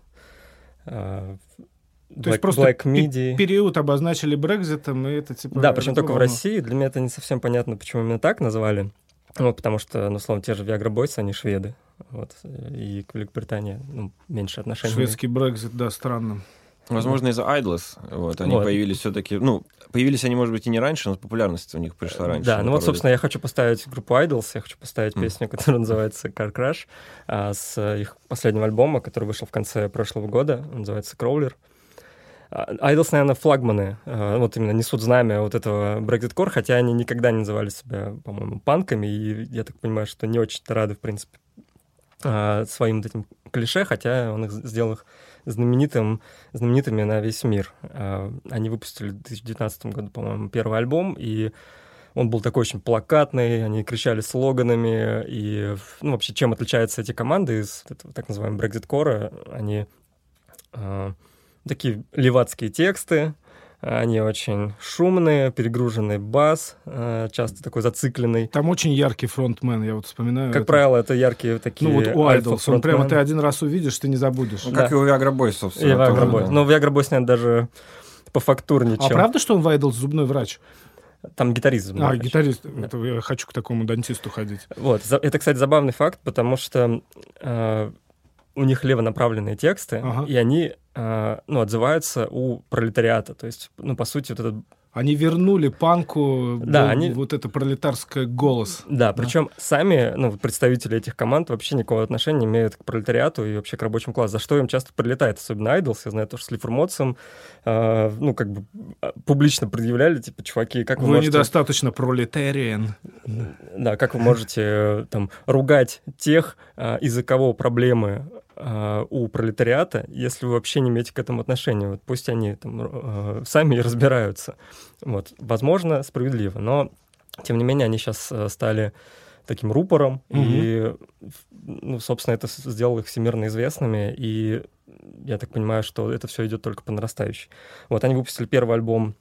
э, То есть Black, просто Black Midi. период обозначили Брекзитом, и это типа... Да, причем только в. России. Для меня это не совсем понятно, почему именно так назвали. Ну, потому что, ну, словом, те же Viagra Boys, они шведы. Вот. И к Великобритании ну, меньше отношений. Шведский Брекзит, да, странно. Возможно, из-за Idlers. Вот, они Вот. появились все-таки... Ну, появились они, может быть, и не раньше, но популярность у них пришла раньше. Да, ну вот, собственно, я хочу поставить группу Idols, я хочу поставить Мгм. песню, которая называется Car Crash, а, с э, их последнего альбома, который вышел в конце прошлого года, он называется Crawler. А, Idols, наверное, флагманы, э, вот именно несут знамя вот этого Brexit Core, хотя они никогда не называли себя, по-моему, панками, и я так понимаю, что не очень-то рады, в принципе, а, своим вот этим клише, хотя он их сделал их знаменитым, знаменитыми на весь мир. А, Они выпустили в 2019 году, по-моему, первый альбом, и он был такой очень плакатный, они кричали слоганами, и ну, вообще чем отличаются эти команды из этого так называемого Brexit-кора? Они а, такие левацкие тексты, они очень шумные, перегруженный бас, а, часто такой зацикленный. Там очень яркий фронтмен, я вот вспоминаю. Как это. правило, это яркие такие Ну вот у Idols, он прямо ты один раз увидишь, ты не забудешь. Ну, как Да. и у Viagra Boys, И собственно. Viagra тоже, Boys. да. Но Viagra Boys, наверное, даже пофактурнее, А чем... правда, что он в Idols зубной врач? Там гитарист. А, Зубной гитарист. Да. Это я хочу к такому дантисту ходить. Вот. Это, кстати, забавный факт, потому что э, у них левонаправленные тексты, Ага. и они э, ну, отзываются у пролетариата. То есть, ну, по сути, вот этот Они вернули панку Да, вот- они- вот это пролетарское голос. Да, причем сами ну, представители этих команд вообще никакого отношения не имеют к пролетариату и вообще к рабочему классу, за что им часто прилетает, особенно Айдлс. Я знаю, то, что с Лифермоцем, э, ну, как бы э, публично предъявляли, типа, чуваки, как вы, Вы можете... недостаточно пролетариан. Да, как вы можете э, там ругать тех, э, из-за кого проблемы э, у пролетариата, если вы вообще не имеете к этому отношения. Вот пусть они там э, сами и разбираются. Вот. Возможно, справедливо, но тем не менее они сейчас стали таким рупором, и, ну, собственно, это сделало их всемирно известными, и я так понимаю, что это все идет только по нарастающей. Вот они выпустили первый альбом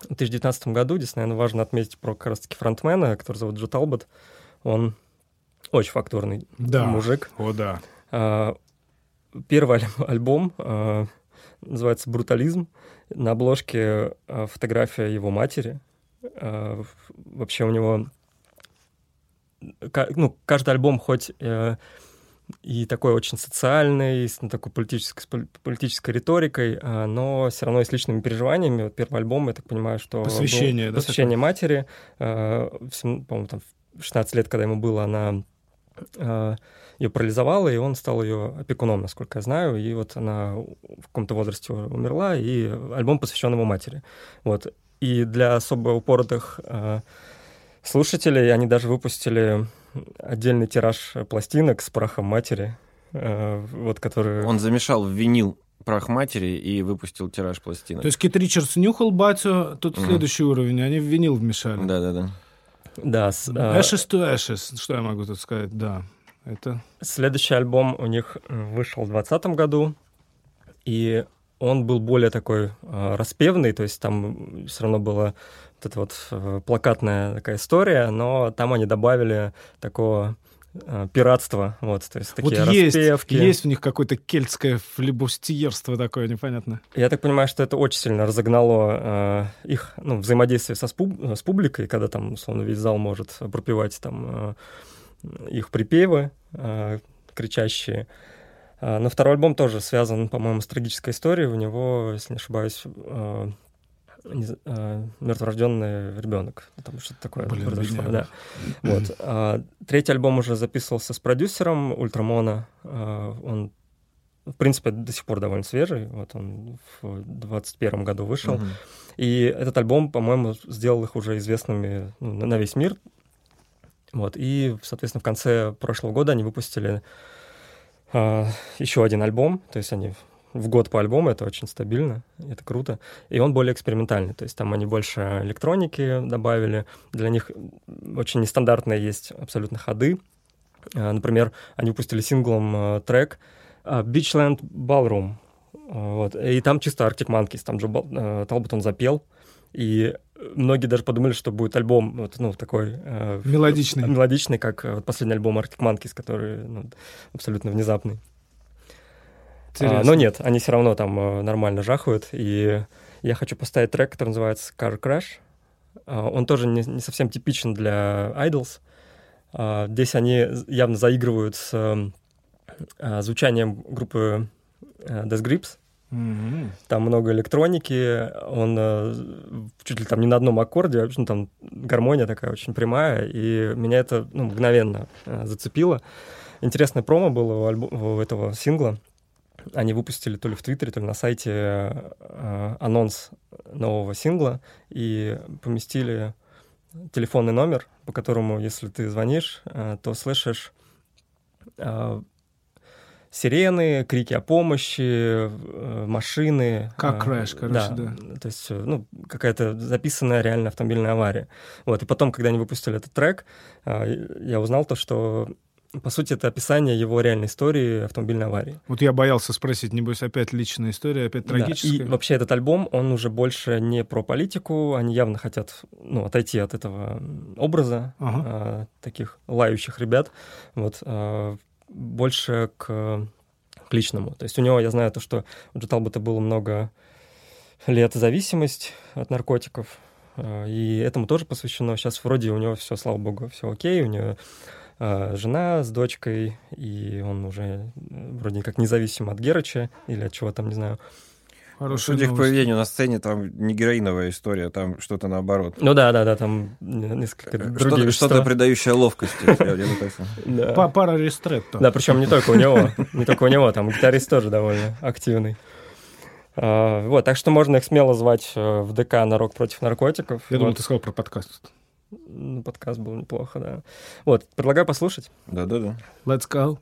в 2019 году. Здесь, наверное, важно отметить про как раз-таки фронтмена, который зовут Джо Талбот. Он очень фактурный Да. мужик. О, да. Первый аль- альбом а, называется «Брутализм». На обложке а, фотография его матери. В- Вообще у него... Ну, каждый альбом хоть э, и такой очень социальный, с ну, такой политической, политической риторикой, а, но все равно и с личными переживаниями. Вот первый альбом, я так понимаю, что... был Посвящение, да, Посвящение матери. А, в сем- По-моему, там в 16 лет, когда ему было, она ее парализовала, и он стал ее опекуном, насколько я знаю. И вот она в каком-то возрасте умерла, и альбом посвящен его матери. Вот. И для особо упоротых э, слушателей они даже выпустили отдельный тираж пластинок с прахом матери, э, вот который... Он замешал в винил прах матери и выпустил тираж пластинок. То есть Кит Ричардс нюхал батю, тут Мгм. следующий уровень, они в винил вмешали. Да-да-да. Да, с- э, Ashes to Ashes, что я могу тут сказать, да. Это Следующий альбом у них э, вышел в 2020 году, и он был более такой э, распевный, то есть там все равно была вот эта вот э, плакатная такая история, но там они добавили такого э, пиратства, вот, то есть такие вот есть, распевки. есть в них какое-то кельтское флебустьерство такое непонятное. Я так понимаю, что это очень сильно разогнало э, их ну, взаимодействие со спуб- с публикой, когда там, условно, весь зал может пропевать там э, их припевы э, кричащие. А, Но второй альбом тоже связан, по-моему, с трагической историей. У него, если не ошибаюсь, э, э, мертворожденный ребенок. Там что-то такое Блин, произошло. Да. Вот. А Третий альбом уже записывался с продюсером Ультрамона. А, Он, в принципе, до сих пор довольно свежий. Вот он в 21 году вышел. Мгм. И этот альбом, по-моему, сделал их уже известными ну, на весь мир. Вот. И, соответственно, в конце прошлого года они выпустили а, еще один альбом. То есть они в год по альбому, это очень стабильно, это круто. И он более экспериментальный, то есть там они больше электроники добавили. Для них очень нестандартные есть абсолютно ходы. А, Например, они выпустили синглом э, трек а, Beachland Ballroom. Вот. И там чисто Arctic Monkeys, там э, Талбот он запел. И многие даже подумали, что будет альбом вот, ну, такой... э, Мелодичный. Мелодичный, как э, вот последний альбом Arctic Monkeys, который ну, абсолютно внезапный. А, но нет, они все равно там э, нормально жахают. И я хочу поставить трек, который называется Car Crash. А, он тоже не, не совсем типичен для Idols. А, здесь они явно заигрывают с э, э, звучанием группы э, Death Grips. Там много электроники, он э, чуть ли там не на одном аккорде, ну, там гармония такая очень прямая, и меня это ну, мгновенно э, зацепило. Интересное промо было у, альбо- у этого сингла. Они выпустили то ли в Твиттере, то ли на сайте э, анонс нового сингла и поместили телефонный номер, по которому, если ты звонишь, э, то слышишь э, сирены, крики о помощи, э, машины. Как э, crash, короче, да. То есть, э, ну, какая-то записанная реально автомобильная авария. Вот, и потом, когда они выпустили этот трек, э, я узнал то, что, по сути, это описание его реальной истории автомобильной аварии. Вот я боялся спросить, небось, опять личная история, опять Да, трагическая. И вообще этот альбом, он уже больше не про политику, они явно хотят ну, отойти от этого образа Ага. а, таких лающих ребят, вот, а, больше к, к личному. То есть у него, я знаю, то, что у Джо Талбота было много лет зависимость от наркотиков, э, и этому тоже посвящено. Сейчас вроде у него все, слава богу, все окей, у него э, жена с дочкой, и он уже э, вроде как независим от Герыча или от чего там, не знаю. Хорошая Судя по поведению на сцене, там не героиновая история, там что-то наоборот. Ну да, да, да, там несколько другие Что-то, что придающее ловкости. Пара ристретто. Да, причем не только у него, не только у него, там гитарист тоже довольно активный. А, вот, так что можно их смело звать э, в ДК на рок против наркотиков. Я думал, ты сказал про подкаст. Ну, подкаст был неплохо, да. Вот, предлагаю послушать. Да-да-да. Let's go.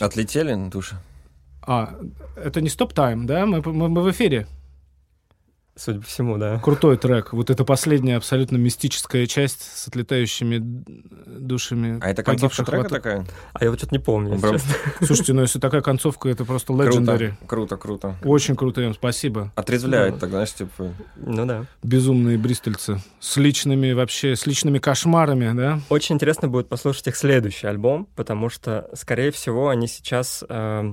Отлетели на душе? А, это не стоп-тайм, да? Мы, мы, мы в эфире. Судя по всему, да. Крутой трек. Вот это последняя абсолютно мистическая часть с отлетающими душами. А это концовка трека хват... такая? А я вот что-то не помню. Прям... Слушайте, ну если такая концовка, это просто legendary. Круто, круто, круто. Очень круто, им спасибо. Отрезвляет ну, тогда, знаешь, типа... Ну да. Безумные бристольцы. С личными вообще, с личными кошмарами, да? Очень интересно будет послушать их следующий альбом, потому что, скорее всего, они сейчас э,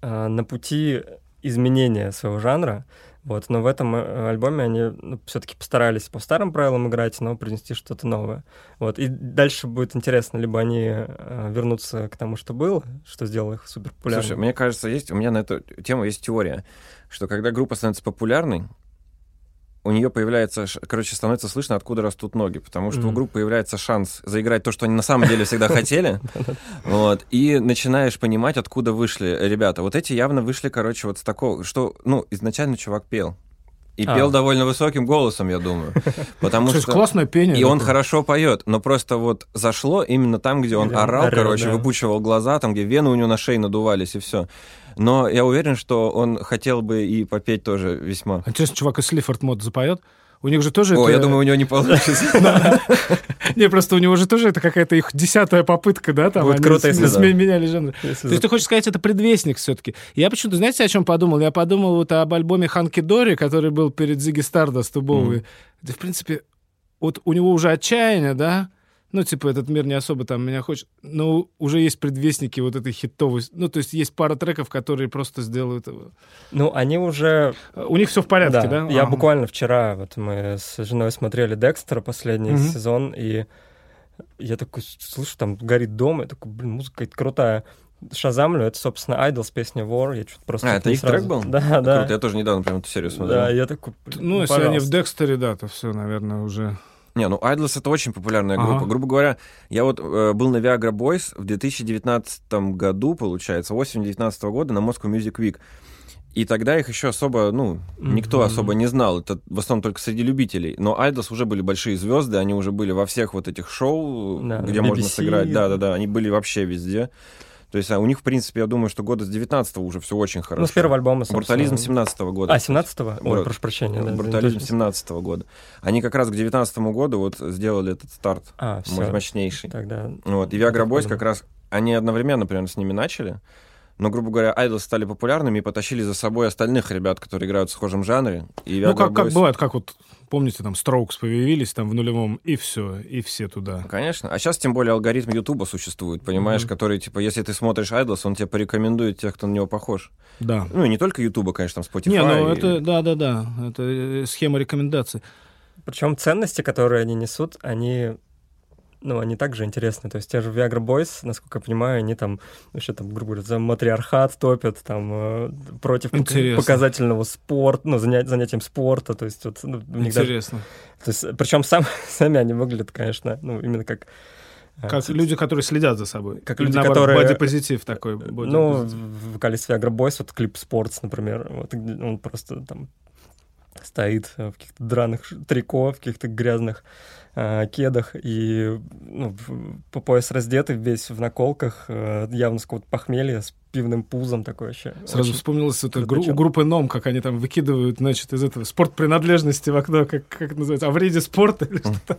э, на пути изменения своего жанра. Вот, но в этом э, альбоме они ну, все-таки постарались по старым правилам играть, но принести что-то новое. Вот, и дальше будет интересно, либо они э, вернутся к тому, что было, что сделало их супер популярными. Слушай, мне кажется, есть у меня на эту тему есть теория, что когда группа становится популярной, у нее появляется, короче, становится слышно, откуда растут ноги, потому что mm-hmm. у группы появляется шанс заиграть то, что они на самом деле всегда хотели, вот, и начинаешь понимать, откуда вышли ребята. Вот эти явно вышли, короче, вот с такого, что, ну, изначально чувак пел, И А. пел довольно высоким голосом, я думаю. Потому что... классное пение. И он хорошо поет, но просто вот зашло именно там, где он орал, короче, выпучивал глаза, там, где вены у него на шее надувались, и все. Но я уверен, что он хотел бы и попеть тоже весьма. Интересно, чувак из Слифорд Мод запоет? У них же тоже О, это... я думаю, у него не получится. Не, просто у него же тоже это какая-то их десятая попытка, да? Там Будет круто, если меняли жанр. То есть ты хочешь сказать, это предвестник все-таки. Я почему-то, знаете, о чем подумал? Я подумал вот об альбоме Ханки Дори, который был перед Зиги Стардаст у. Да, в принципе, вот у него уже отчаяние, да? Ну, типа, этот мир не особо там меня хочет. Но уже есть предвестники вот этой хитовой... Ну, то есть есть пара треков, которые просто сделают его. Ну, они уже... У них все в порядке, да? Я Ага. буквально вчера, вот мы с женой смотрели Декстера последний Мгм. сезон, и я такой слышу, там горит дом, я такой, блин, музыка какая-то крутая. Шазамлю, это, собственно, Idol с песней War. Я что-то просто... А, это не их сразу- трек был? Да, Круто, да. Я тоже недавно прям эту серию Да, смотрел. я такой, блин, Ну, если они в. Декстере, да, то все, наверное, уже... Не, ну Idols это очень популярная Ага. группа. Грубо говоря, я вот э, был на Viagra Boys в 2019 году, получается, осень 2019 года на Moscow Music Week. И тогда их еще особо, ну, никто Мгм. особо не знал. Это в основном только среди любителей. Но Idols уже были большие звезды, они уже были во всех вот этих шоу, Да, где BBC. можно сыграть. Да, да, да. Они были вообще везде. То есть а у них, в принципе, я думаю, что года с 19 уже все очень хорошо. Ну, с первого альбома, собственно. Брутализм 17 года. А, 17-го? Ой, Вот. прошу прощения. да, Брутализм да, 17 года. Они как раз к 19 году вот сделали этот старт А, все. мощнейший. Тогда... Вот. И Viagra Boys как раз, они одновременно примерно с ними начали, но, грубо говоря, Idols стали популярными и потащили за собой остальных ребят, которые играют в схожем жанре. И Ну, как, как бывает, как вот, помните, там, Strokes появились там в нулевом, и все, и все туда. Конечно. А сейчас тем более алгоритм Ютуба существует, понимаешь, Мгм. который, типа, если ты смотришь Idols, он тебе порекомендует тех, кто на него похож. Да. Ну, и не только Ютуба, конечно, там Spotify. Не, ну и- это, да-да-да, это э, схема рекомендаций. Причем ценности, которые они несут, они ну, они также интересны. То есть те же Viagra Boys, насколько я понимаю, они там вообще там, грубо говоря, за матриархат топят, там, э, против Интересно. показательного спорта, ну, занят- занятием спорта, то есть вот, ну, них даже- Интересно. то есть, причем сам, сами они выглядят, конечно, ну, именно как... э, Как люди, которые следят за собой. Как люди, наоборот, которые- бодипозитив такой. Ну, бодипозитив. в вокалист Viagra Boys, вот клип Sports, например, вот, он просто там стоит в каких-то драных трико, в каких-то грязных э, кедах и ну, по пояс раздетый, весь в наколках, э, явно с какого-то похмелья, с пивным пузом такой вообще. Сразу Очень- вспомнилось это гру- у группы НОМ, как они там выкидывают, значит, из этого спортпринадлежности в окно, как, как это называется, о вреде спорта или что-то.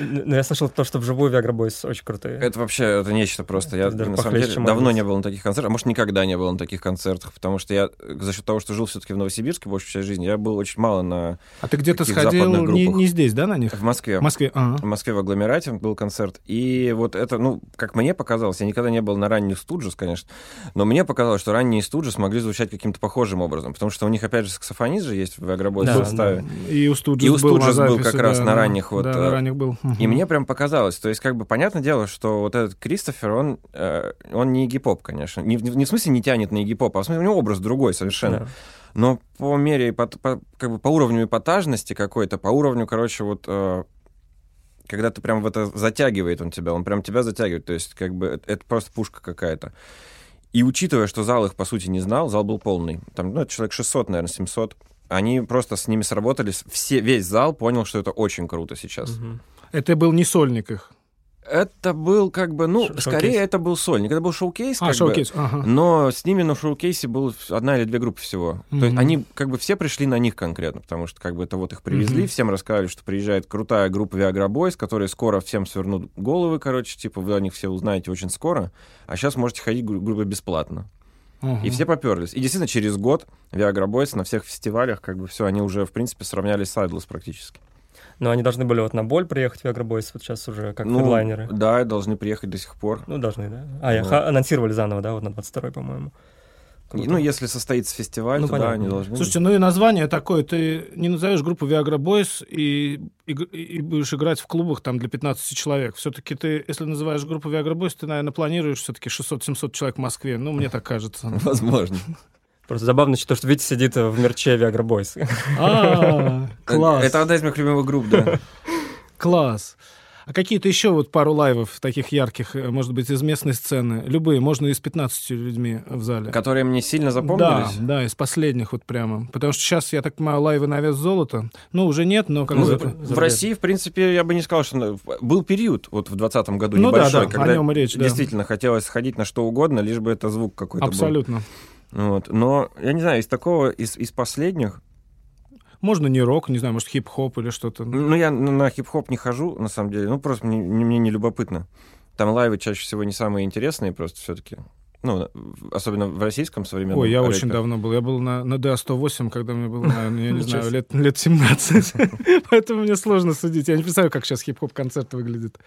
Ну, я слышал то, что вживую Viagra Boys очень крутые. Это вообще это нечто просто. Я на самом деле давно не был на таких концертах, а может никогда не был на таких концертах, потому что я за счет того, что жил все-таки в Новосибирске большую часть жизни, я был очень мало на А ты где-то сходил не, здесь, да, на них? в Москве. В Москве. Ага. В Москве в агломерате был концерт. И вот это, ну, как мне показалось, я никогда не был на ранних студжес, конечно, но мне показалось, что ранние студжес могли звучать каким-то похожим образом, потому что у них, опять же, саксофонист же есть в Агробой Да, составе. И у Студжес И у был, Stooges был записи, как раз да, на да. ранних вот, Да, э, на ранних был. И мне прям показалось, то есть как бы понятное дело, что вот этот Кристофер, он, э, он не гип-поп, конечно. Не, в- не в смысле не тянет на гип-поп, а в смысле у него образ другой совершенно. Да. Но по мере, по, по- как бы по уровню эпатажности какой-то, по уровню, короче, вот э, когда ты прям в это затягивает он тебя, он прям тебя затягивает, то есть как бы это, просто пушка какая-то. И учитывая, что зал их, по сути, не знал, зал был полный, там, ну, это человек 600, наверное, 700, они просто с ними сработались, все, весь зал понял, что это очень круто сейчас. Мгм. Это был не сольник их. Это был как бы, ну, Ш- скорее шоу-кейс. это был сольник, это был шоу-кейс, А, как бы, шоу-кейс. Ага. но с ними на шоу-кейсе был одна или две группы всего. То есть они как бы все пришли на них конкретно, потому что как бы это вот их привезли, Мгм. всем рассказали, что приезжает крутая группа Viagra Boys, которые скоро всем свернут головы, короче, типа вы о них все узнаете очень скоро, а сейчас можете ходить гру- грубо бесплатно. Ага. И все поперлись. И действительно через год Viagra Boys на всех фестивалях как бы все, они уже в принципе сравнялись с Idols практически. Но они должны были вот на боль приехать, Viagra Boys, вот сейчас уже как ну, хедлайнеры. Да, должны приехать до сих пор. Ну, должны, да. А, я Вот. ха- анонсировали заново, да, вот на 22-й, по-моему. И, Круто. ну, если состоится фестиваль, Ну, то да, понятно. они должны. Слушайте, ну и название такое. Ты не назовешь группу Viagra Boys и, и, и будешь играть в клубах там для 15 человек. Все-таки ты, если называешь группу Viagra Boys, ты, наверное, планируешь все-таки 600-700 человек в Москве. Ну, мне так кажется. Возможно. Просто забавно, что что Витя сидит в мерче Viagra Boys. А, класс. Это одна из моих любимых групп, да. Класс. А какие-то еще вот пару лайвов таких ярких, э, может быть, из местной сцены? Любые, можно и с 15 людьми в зале. Которые мне сильно Да, запомнились? да, из последних вот прямо. Потому что сейчас, я так понимаю, лайвы на вес золота. Ну, уже нет, но как Ну, бы... в России, в принципе, я бы не сказал, что был период вот в 2020 году Ну да, небольшой, да, о когда нем и речь, да. действительно хотелось сходить на что угодно, лишь бы это звук какой-то был. Абсолютно. Вот. Но, я не знаю, из такого, из, из последних, Можно не рок, не знаю, может, хип-хоп или что-то. ну, я на хип-хоп не хожу, на самом деле, ну, просто мне мне не любопытно. Там лайвы чаще всего не самые интересные просто все-таки. Ну, особенно в российском современном Ой, я рэпе. очень давно был. Я был на, на DA-108, когда мне было, наверное, я не знаю, лет, лет 17. Поэтому мне сложно судить. Я не представляю, как сейчас хип-хоп-концерт выглядит.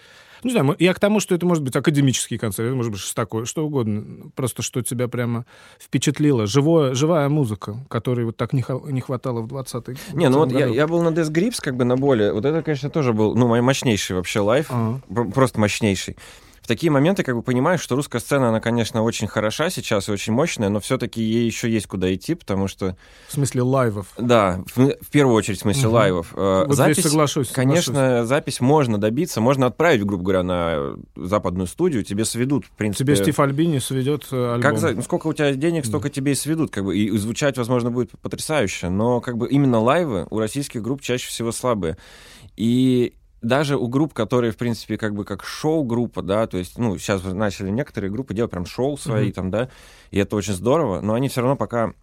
Не знаю, я к тому, что это может быть академический концерт, это может быть такое, что угодно. Просто что тебя прямо впечатлило. Живое, живая музыка, которой вот так не, не хватало в 20-й Не, ну вот я, я был на Death Grips, как бы на более. Вот это, конечно, тоже был, ну, мой мощнейший вообще лайф. Ага. Пр- Просто мощнейший. В такие моменты, как бы понимаешь, что русская сцена, она, конечно, очень хороша сейчас и очень мощная, но все-таки ей еще есть куда идти, потому что, В смысле лайвов. да, в, в первую очередь, в смысле Мгм. лайвов. э, Вот запись, здесь соглашусь. конечно, соглашусь. запись можно добиться, можно отправить, грубо говоря, на западную студию, тебе сведут, в принципе. Тебе Стив Альбини сведет э, альбом. Как за- ну, сколько у тебя денег, столько тебе и сведут, как бы, и звучать, возможно, будет потрясающе, но как бы именно лайвы у российских групп чаще всего слабые. И даже у групп, которые, в принципе, как бы как шоу-группа, да, то есть, ну, сейчас начали некоторые группы делать прям шоу свои Мгм. там, да, и это очень здорово, но они все равно пока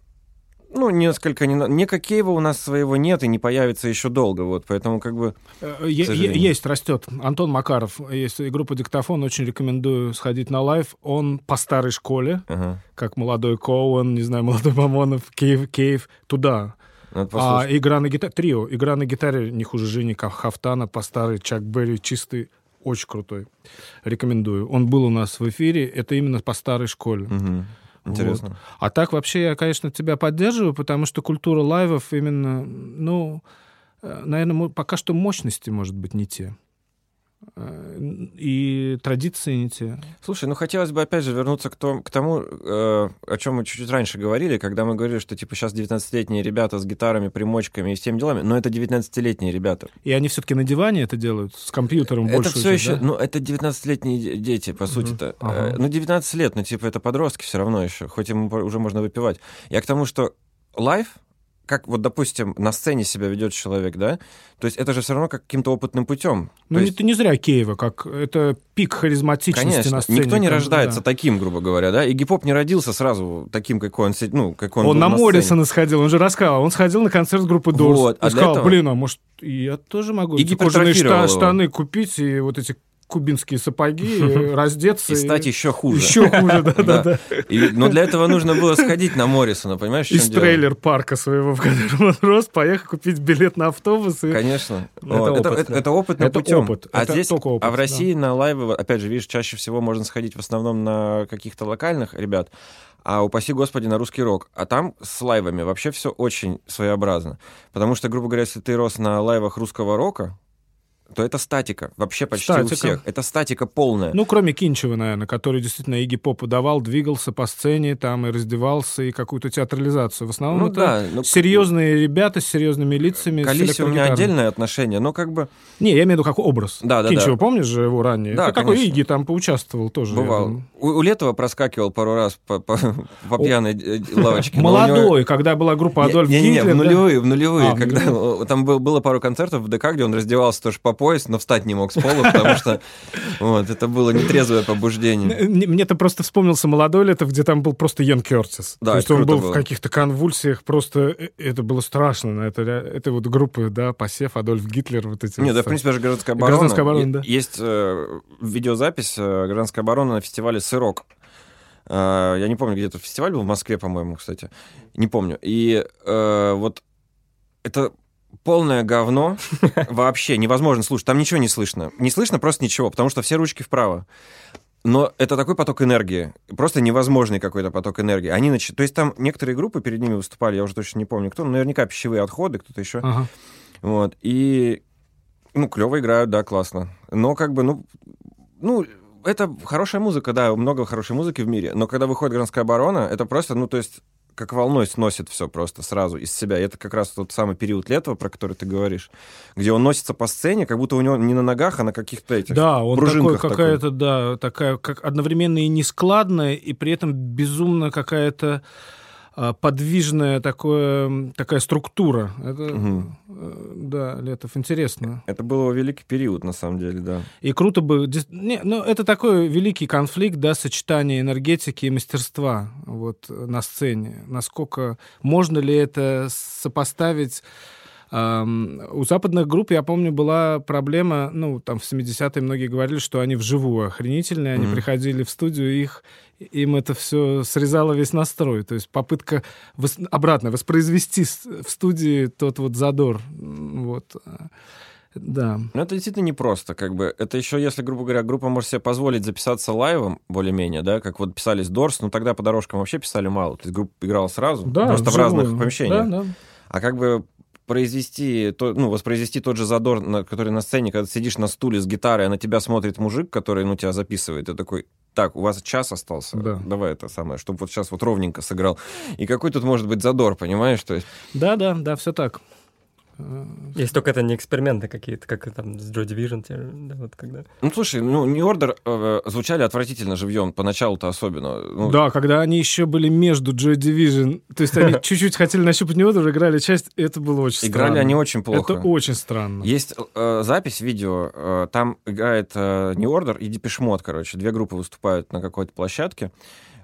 ну, несколько... Не... на- Никакого у нас своего нет и не появится еще долго, вот, поэтому как бы... Э, е- сожалению. е- Есть, растет. Антон Макаров, есть группа «Диктофон», очень рекомендую сходить на лайв. Он по старой школе, Ага, как молодой Коэн, не знаю, молодой Мамонов, Кейв, Кейв, туда. А игра на гитаре, трио, игра на гитаре не хуже Жени Хавтана, по старой, Чак Берри, чистый, очень крутой. Рекомендую. Он был у нас в эфире, это именно по старой школе. Мгм. Интересно. А так вообще я, конечно, тебя поддерживаю, потому что культура лайвов именно, ну, наверное, пока что мощности, может быть, не те. И традиции не те. Слушай, ну хотелось бы опять же вернуться к, том, к тому, э, о чем мы чуть-чуть раньше говорили, когда мы говорили, что типа сейчас 19-летние ребята с гитарами, примочками и всеми делами, но это 19-летние ребята. И они все-таки на диване это делают, с компьютером это больше. все еще, ну это 19-летние де- дети, по сути-то. Ага. Э, ну 19 лет, ну типа это подростки все равно еще, хоть им уже можно выпивать. Я к тому, что лайф, как вот, допустим, на сцене себя ведет человек, да, то есть это же все равно как каким-то опытным путем. Ну, То есть, ты не зря Киева, как это пик харизматичности Конечно, на сцене. никто не Там, рождается да. таким, грубо говоря, да, и гип-поп не родился сразу таким, какой он, ну, как он, Он, был на сцене. Моррисона сходил, он же рассказал. Он сходил на концерт группы Дорс. Вот, а и сказал, этого- блин, а может, я тоже могу И эти кожаные шта- штаны купить и вот эти кубинские сапоги, раздеться. И стать еще хуже. Еще хуже, да-да-да. Но для этого нужно было сходить на Моррисона, понимаешь, Из трейлер-парка своего, в котором он рос, поехать купить билет на автобус. И... Конечно. Это опыт, Это путем. опыт. А здесь, а в. России на лайвы, опять же, видишь, чаще всего можно сходить в основном на каких-то локальных ребят, а упаси господи на русский рок. А там с лайвами вообще все очень своеобразно. Потому что, грубо говоря, если ты рос на лайвах русского рока, то это статика. Вообще почти у Статика. всех. Это статика полная. Ну, кроме Кинчева, наверное, который действительно Игги Поп давал, двигался по сцене, там и раздевался, и какую-то театрализацию. В основном Ну это да, ну, серьезные ребята с серьезными лицами. К с Алисе у меня отдельное отношение, но как бы Не, я имею в виду как образ. Да, да, Кинчева, да. помнишь же его ранее? Да, это такой конечно. Игги там поучаствовал тоже. бывал. У, у Летова проскакивал пару раз по, по, по пьяной э, лавочке. у него- Молодой, когда была группа Адольф не, не, не, Гитлер. в нулевые, в нулевые, А, когда там был- было пару концертов в ДК, где он раздевался тоже по пояс, но встать не мог с пола, потому что вот, это было нетрезвое побуждение. Мне- Мне-то просто вспомнился молодой Летов, где там был просто Йен Кертис. Да, То есть это он был было. в каких-то конвульсиях, просто э, это было страшно. Это, это вот группы, да, Посев, Адольф Гитлер, вот эти. Нет, вот да, в принципе, даже гражданская оборона. Гражданская оборона, да. Есть э, видеозапись э, гражданской обороны на фестивале «Сырок». Э, я не помню, где этот фестиваль был, в Москве, по-моему, кстати. Не помню. И э, вот это полное говно вообще невозможно слушать. Там ничего не слышно. Не слышно просто ничего, потому что все ручки вправо. Но это такой поток энергии, просто невозможный какой-то поток энергии. Они нач... То есть там некоторые группы перед ними выступали, я уже точно не помню кто, но наверняка пищевые отходы, кто-то еще. Ага. Вот. И, ну, клево играют, да, классно. Но как бы, ну, ну, это хорошая музыка, да, много хорошей музыки в мире. Но когда выходит гражданская оборона, это просто, ну, то есть как волной сносит все просто сразу из себя. И это как раз тот самый период Летова, про который ты говоришь, где он носится по сцене, как будто у него не на ногах, а на каких-то этих Да, он такой, какая-то, да, такая, как одновременно и нескладная, и при этом безумно какая-то подвижная такое, такая структура. Это, э, да, Летов, интересно. Это был великий период, на самом деле, да. И круто бы... Не, ну, это такой великий конфликт, да, сочетание энергетики и мастерства вот, э, на сцене. Насколько... Можно ли это сопоставить... У западных групп, я помню, была проблема, ну, там в 70-е многие говорили, что они вживую охренительные, они Мгм. приходили в студию, их, им это все срезало весь настрой. То есть попытка вос- обратно воспроизвести в студии тот вот задор. Вот. а, Да. Но это действительно непросто, как бы. Это еще, если, грубо говоря, группа может себе позволить записаться лайвом, более-менее, да, как вот писались Дорс, ну тогда по дорожкам вообще писали мало. То есть группа играла сразу, просто в вживую. разных помещениях. Да, да. А как бы произвести, то, ну, воспроизвести тот же задор, на, который на сцене, когда ты сидишь на стуле с гитарой, а на тебя смотрит мужик, который, ну, тебя записывает, и такой, так, у вас час остался, Да. давай это самое, чтобы вот сейчас вот ровненько сыграл. И какой тут может быть задор, понимаешь? То есть, Да, да, да, все так. Если только это не эксперименты какие-то, как там с Joy Division, те, да, вот когда. ну, слушай, ну, New Order э, звучали отвратительно живьем, поначалу-то особенно. Ну, Да, когда они еще были между Joy Division, то есть они чуть-чуть хотели нащупать не уже играли часть, это было очень Играли странно. они очень плохо. Это очень странно. Есть э, запись видео, э, там играет э, New Order и Depeche Mode, короче. Две группы выступают на какой-то площадке.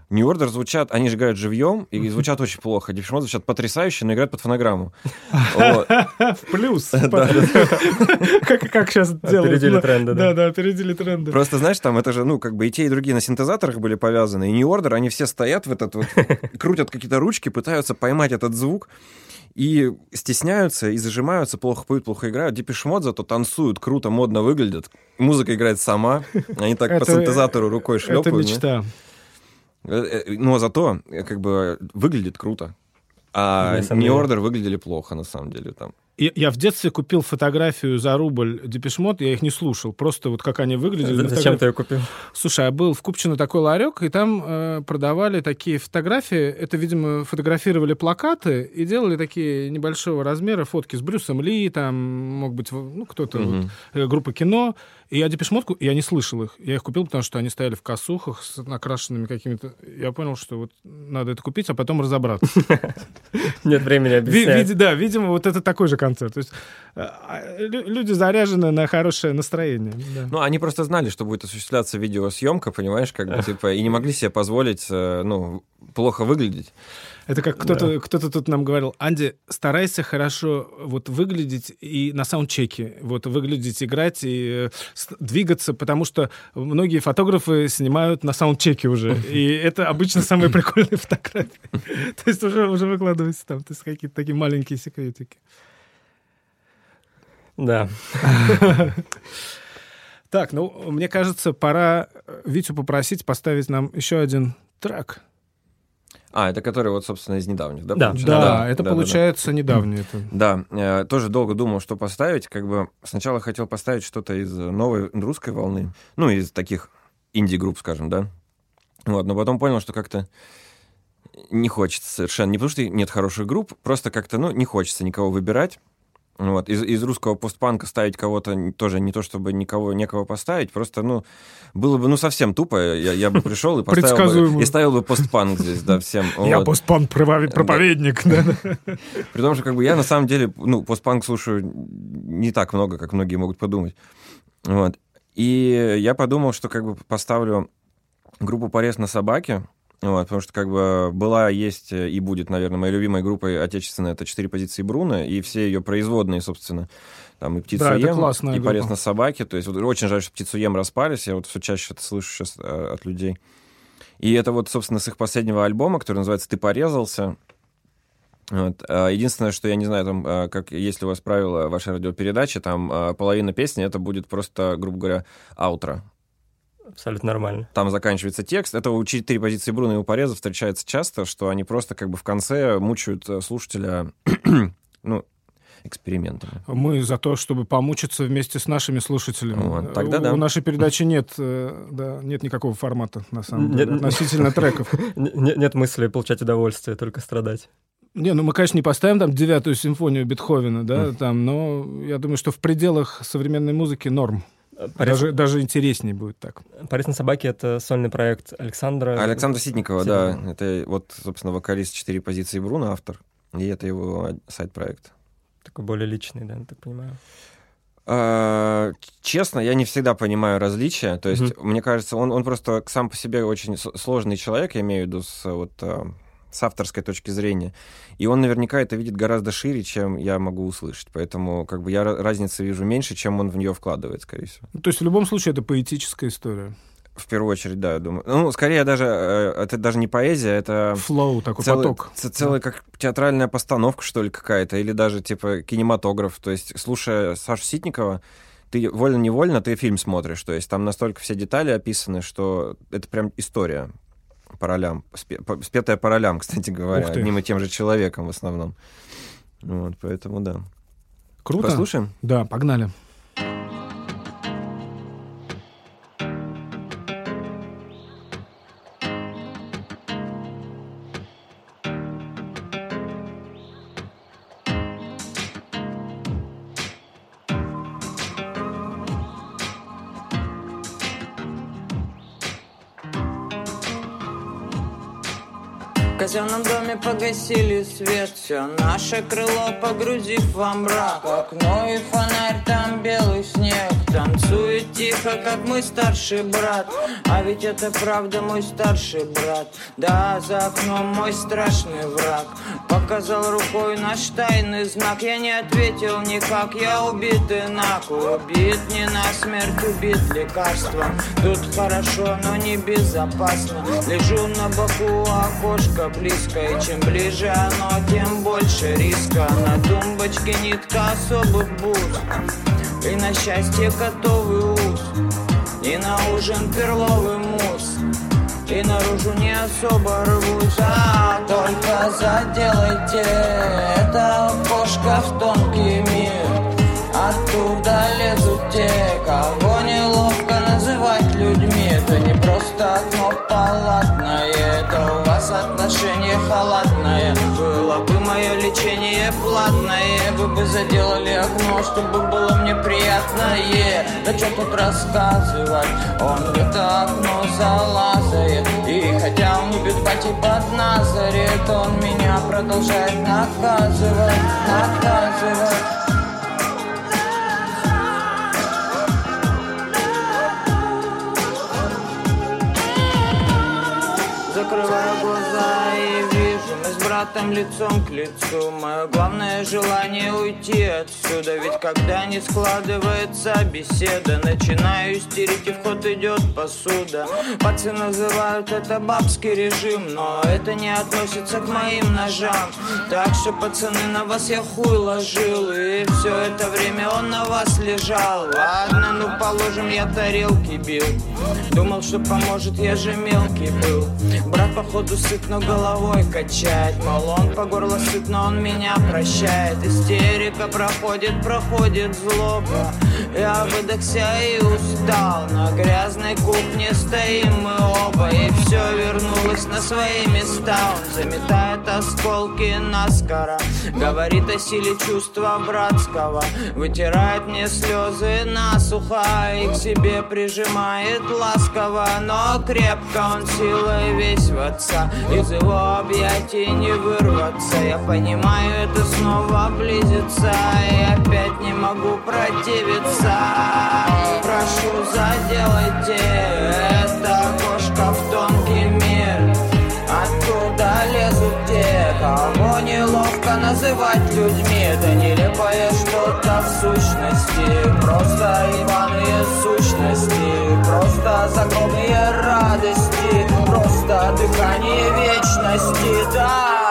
New Order звучат, они же играют живьем, и звучат очень плохо. Mode звучат потрясающе, но играют под фонограмму. В плюс. Как как сейчас делают. Опередили тренды, Да, да. опередили тренды. Просто, знаешь, там это же, ну, как бы и те, и другие на синтезаторах были повязаны, и New Order, они все стоят в этот вот, крутят какие-то ручки, пытаются поймать этот звук, и стесняются, и зажимаются, плохо поют, плохо играют. Mode зато танцуют, круто, модно выглядят. Музыка играет сама, они так по Это- синтезатору рукой Это шлепают. да. мечта. Э, э, Но зато, э, как бы, выглядит круто. А New. Order выглядели плохо, на самом деле, там. Я, я в детстве купил фотографию за рубль Депешмот, я их не слушал, просто вот как они выглядели. на Зачем фотографии. ты ее купил? Слушай, а был в Купчино такой ларек, и там э, продавали такие фотографии. Это, видимо, фотографировали плакаты и делали такие небольшого размера фотки с Брюсом Ли, там, мог быть, ну, кто-то, вот, Мгм. э, группа кино. И я Депешмотку, я не слышал их. Я их купил, потому что они стояли в косухах с накрашенными какими-то... Я понял, что вот надо это купить, а потом разобраться. Нет времени объяснять. да, видимо, вот это такой же концерт. То есть а, лю- люди заряжены на хорошее настроение. Ну, они просто знали, что будет осуществляться видеосъемка, понимаешь, как бы, типа, и не могли себе позволить, э, ну, плохо выглядеть. Это как кто-то кто тут нам говорил, Анди, старайся хорошо вот выглядеть и на саундчеке, вот выглядеть, играть и э, двигаться, потому что многие фотографы снимают на саундчеке уже, и это обычно самые прикольные фотографии. То есть уже, уже выкладываются там, то есть какие-то такие маленькие секретики. Да. Так, ну, мне кажется, пора э, Витю попросить поставить нам еще один трек. А, это который вот, собственно, из недавних, да? Да. получается? Да, это получается недавнее. это. Да, э, тоже долго думал, что поставить. Как бы сначала хотел поставить что-то из новой русской волны, ну, из таких инди-групп, скажем, да. Вот, но потом понял, что как-то не хочется совершенно. Не потому, что нет хороших групп, просто как-то, ну, не хочется никого выбирать. Вот. Из, из русского постпанка ставить кого-то тоже не то, чтобы никого, некого поставить, просто, ну, было бы, ну, совсем тупо. Я, я бы пришел и поставил бы, и ставил бы постпанк здесь, да, всем. Я Вот. постпан проповедник. да, да. При том, что как бы я на самом деле, ну, постпанк слушаю не так много, как многие могут подумать. Вот. И я подумал, что как бы поставлю группу «Порез на собаке», вот, потому что как бы была, есть э, и будет, наверное, моей любимой группой отечественной, это «Четыре позиции Бруно», и все ее производные, собственно, там и Да, это «Птицуем», классная и «Порез группа. на собаке». То есть вот очень жаль, что «Птицуем» распались, я вот все чаще это слышу сейчас э, от людей. И это вот, собственно, с их последнего альбома, который называется «Ты порезался», вот. а, Единственное, что я не знаю, там, а, как если у вас правило вашей радиопередачи, там половина песни это будет просто, грубо говоря, аутро. Абсолютно нормально. Там заканчивается текст. Это у четыре позиции Бруно и у Пореза встречается часто, что они просто как бы в конце мучают э, слушателя, ну, экспериментами. Мы за то, чтобы помучиться вместе с нашими слушателями. Вот, тогда у, да. у нашей передачи нет, э, да, нет никакого формата, на самом Нет. деле, относительно треков. Н- Нет мысли получать удовольствие, только страдать. Не, ну мы, конечно, не поставим там девятую симфонию Бетховена, да, там, но я думаю, что в пределах современной музыки норм. Порез, Даже, даже интереснее будет так. Порез на собаке — это сольный проект Александра. Александра Ситникова, да. Ситникова. Это вот, собственно, вокалист «Четыре позиции Бруно», автор. И это его сайт-проект. Такой более личный, да, я так понимаю. А, Честно, я не всегда понимаю различия. То есть, мне кажется, он, он просто сам по себе очень сложный человек, я имею в виду с, вот, а, с авторской точки зрения. И он наверняка это видит гораздо шире, чем я могу услышать. Поэтому как бы я ра- разницы вижу меньше, чем он в нее вкладывает, скорее всего. Ну, То есть в любом случае это поэтическая история. В первую очередь, да, я думаю. Ну, скорее даже, э, это даже не поэзия, это... Флоу, такой целый, поток. целая как театральная постановка, что ли, какая-то, или даже типа кинематограф. То есть, слушая Сашу Ситникова, ты вольно-невольно ты фильм смотришь. То есть там настолько все детали описаны, что это прям история по ролям, спетая по ролям, кстати говоря, одним и тем же человеком в основном. Вот, поэтому да. Круто. Послушаем? Да, погнали. Погасили свет. Все наше крыло погрузив во мрак. Окно и фонарь, там белый снег Танцует тихо, как мой старший брат. А ведь это правда мой старший брат. Да, за окном мой страшный враг. Показал рукой наш тайный знак. Я не ответил никак, я убитый нак Убит не насмерть, убит лекарством Тут хорошо, но не безопасно. Лежу на боку, окошко близко. И чем ближе оно, тем больше риска. На тумбочке нитка особых бус И на счастье котовый ус И на ужин перловый мусс. И наружу не особо рвусь, а только заделайте. Это окошко в тонкий мир. Оттуда лезут те, кого неловко называть людьми. Это не просто окно палатное Это у вас отношение халатное Было бы мое лечение платное Вы бы заделали окно, чтобы было мне приятное. Да что тут рассказывать? Он где-то окно залазает. И хотя он любит пати под Назарет Он меня продолжает наказывать Наказывать. Закрываю глаза братом лицом к лицу. Мое главное желание уйти отсюда. Ведь когда не складывается беседа Начинаю истерить и в ход идет посуда. Пацы называют это бабский режим Но это не относится к моим ножам. Так что, пацаны, на вас я хуй ложил И все это время он на вас лежал. Ладно, ну положим, я тарелки бил. Думал, что поможет, я же мелкий был. Брат, походу, сыт, но головой качает Мол, он по горло сыт, но он меня прощает. Истерика проходит, проходит злоба. Я выдохся и устал На грязной кухне стоим мы оба. И все вернулось на свои места. Он заметает осколки наскоро Говорит о силе чувства братского Вытирает мне слезы насухо И к себе прижимает ласково. Но крепко он силой весь в отца. Из его объятий не вырваться. Я понимаю, это снова близится И опять не могу противиться. Прошу, заделайте это окошко в тонкий мир. Оттуда лезут те, кого неловко называть людьми. Это нелепое что-то в сущности Просто ебаные сущности Просто загробные радости Просто дыхание вечности, да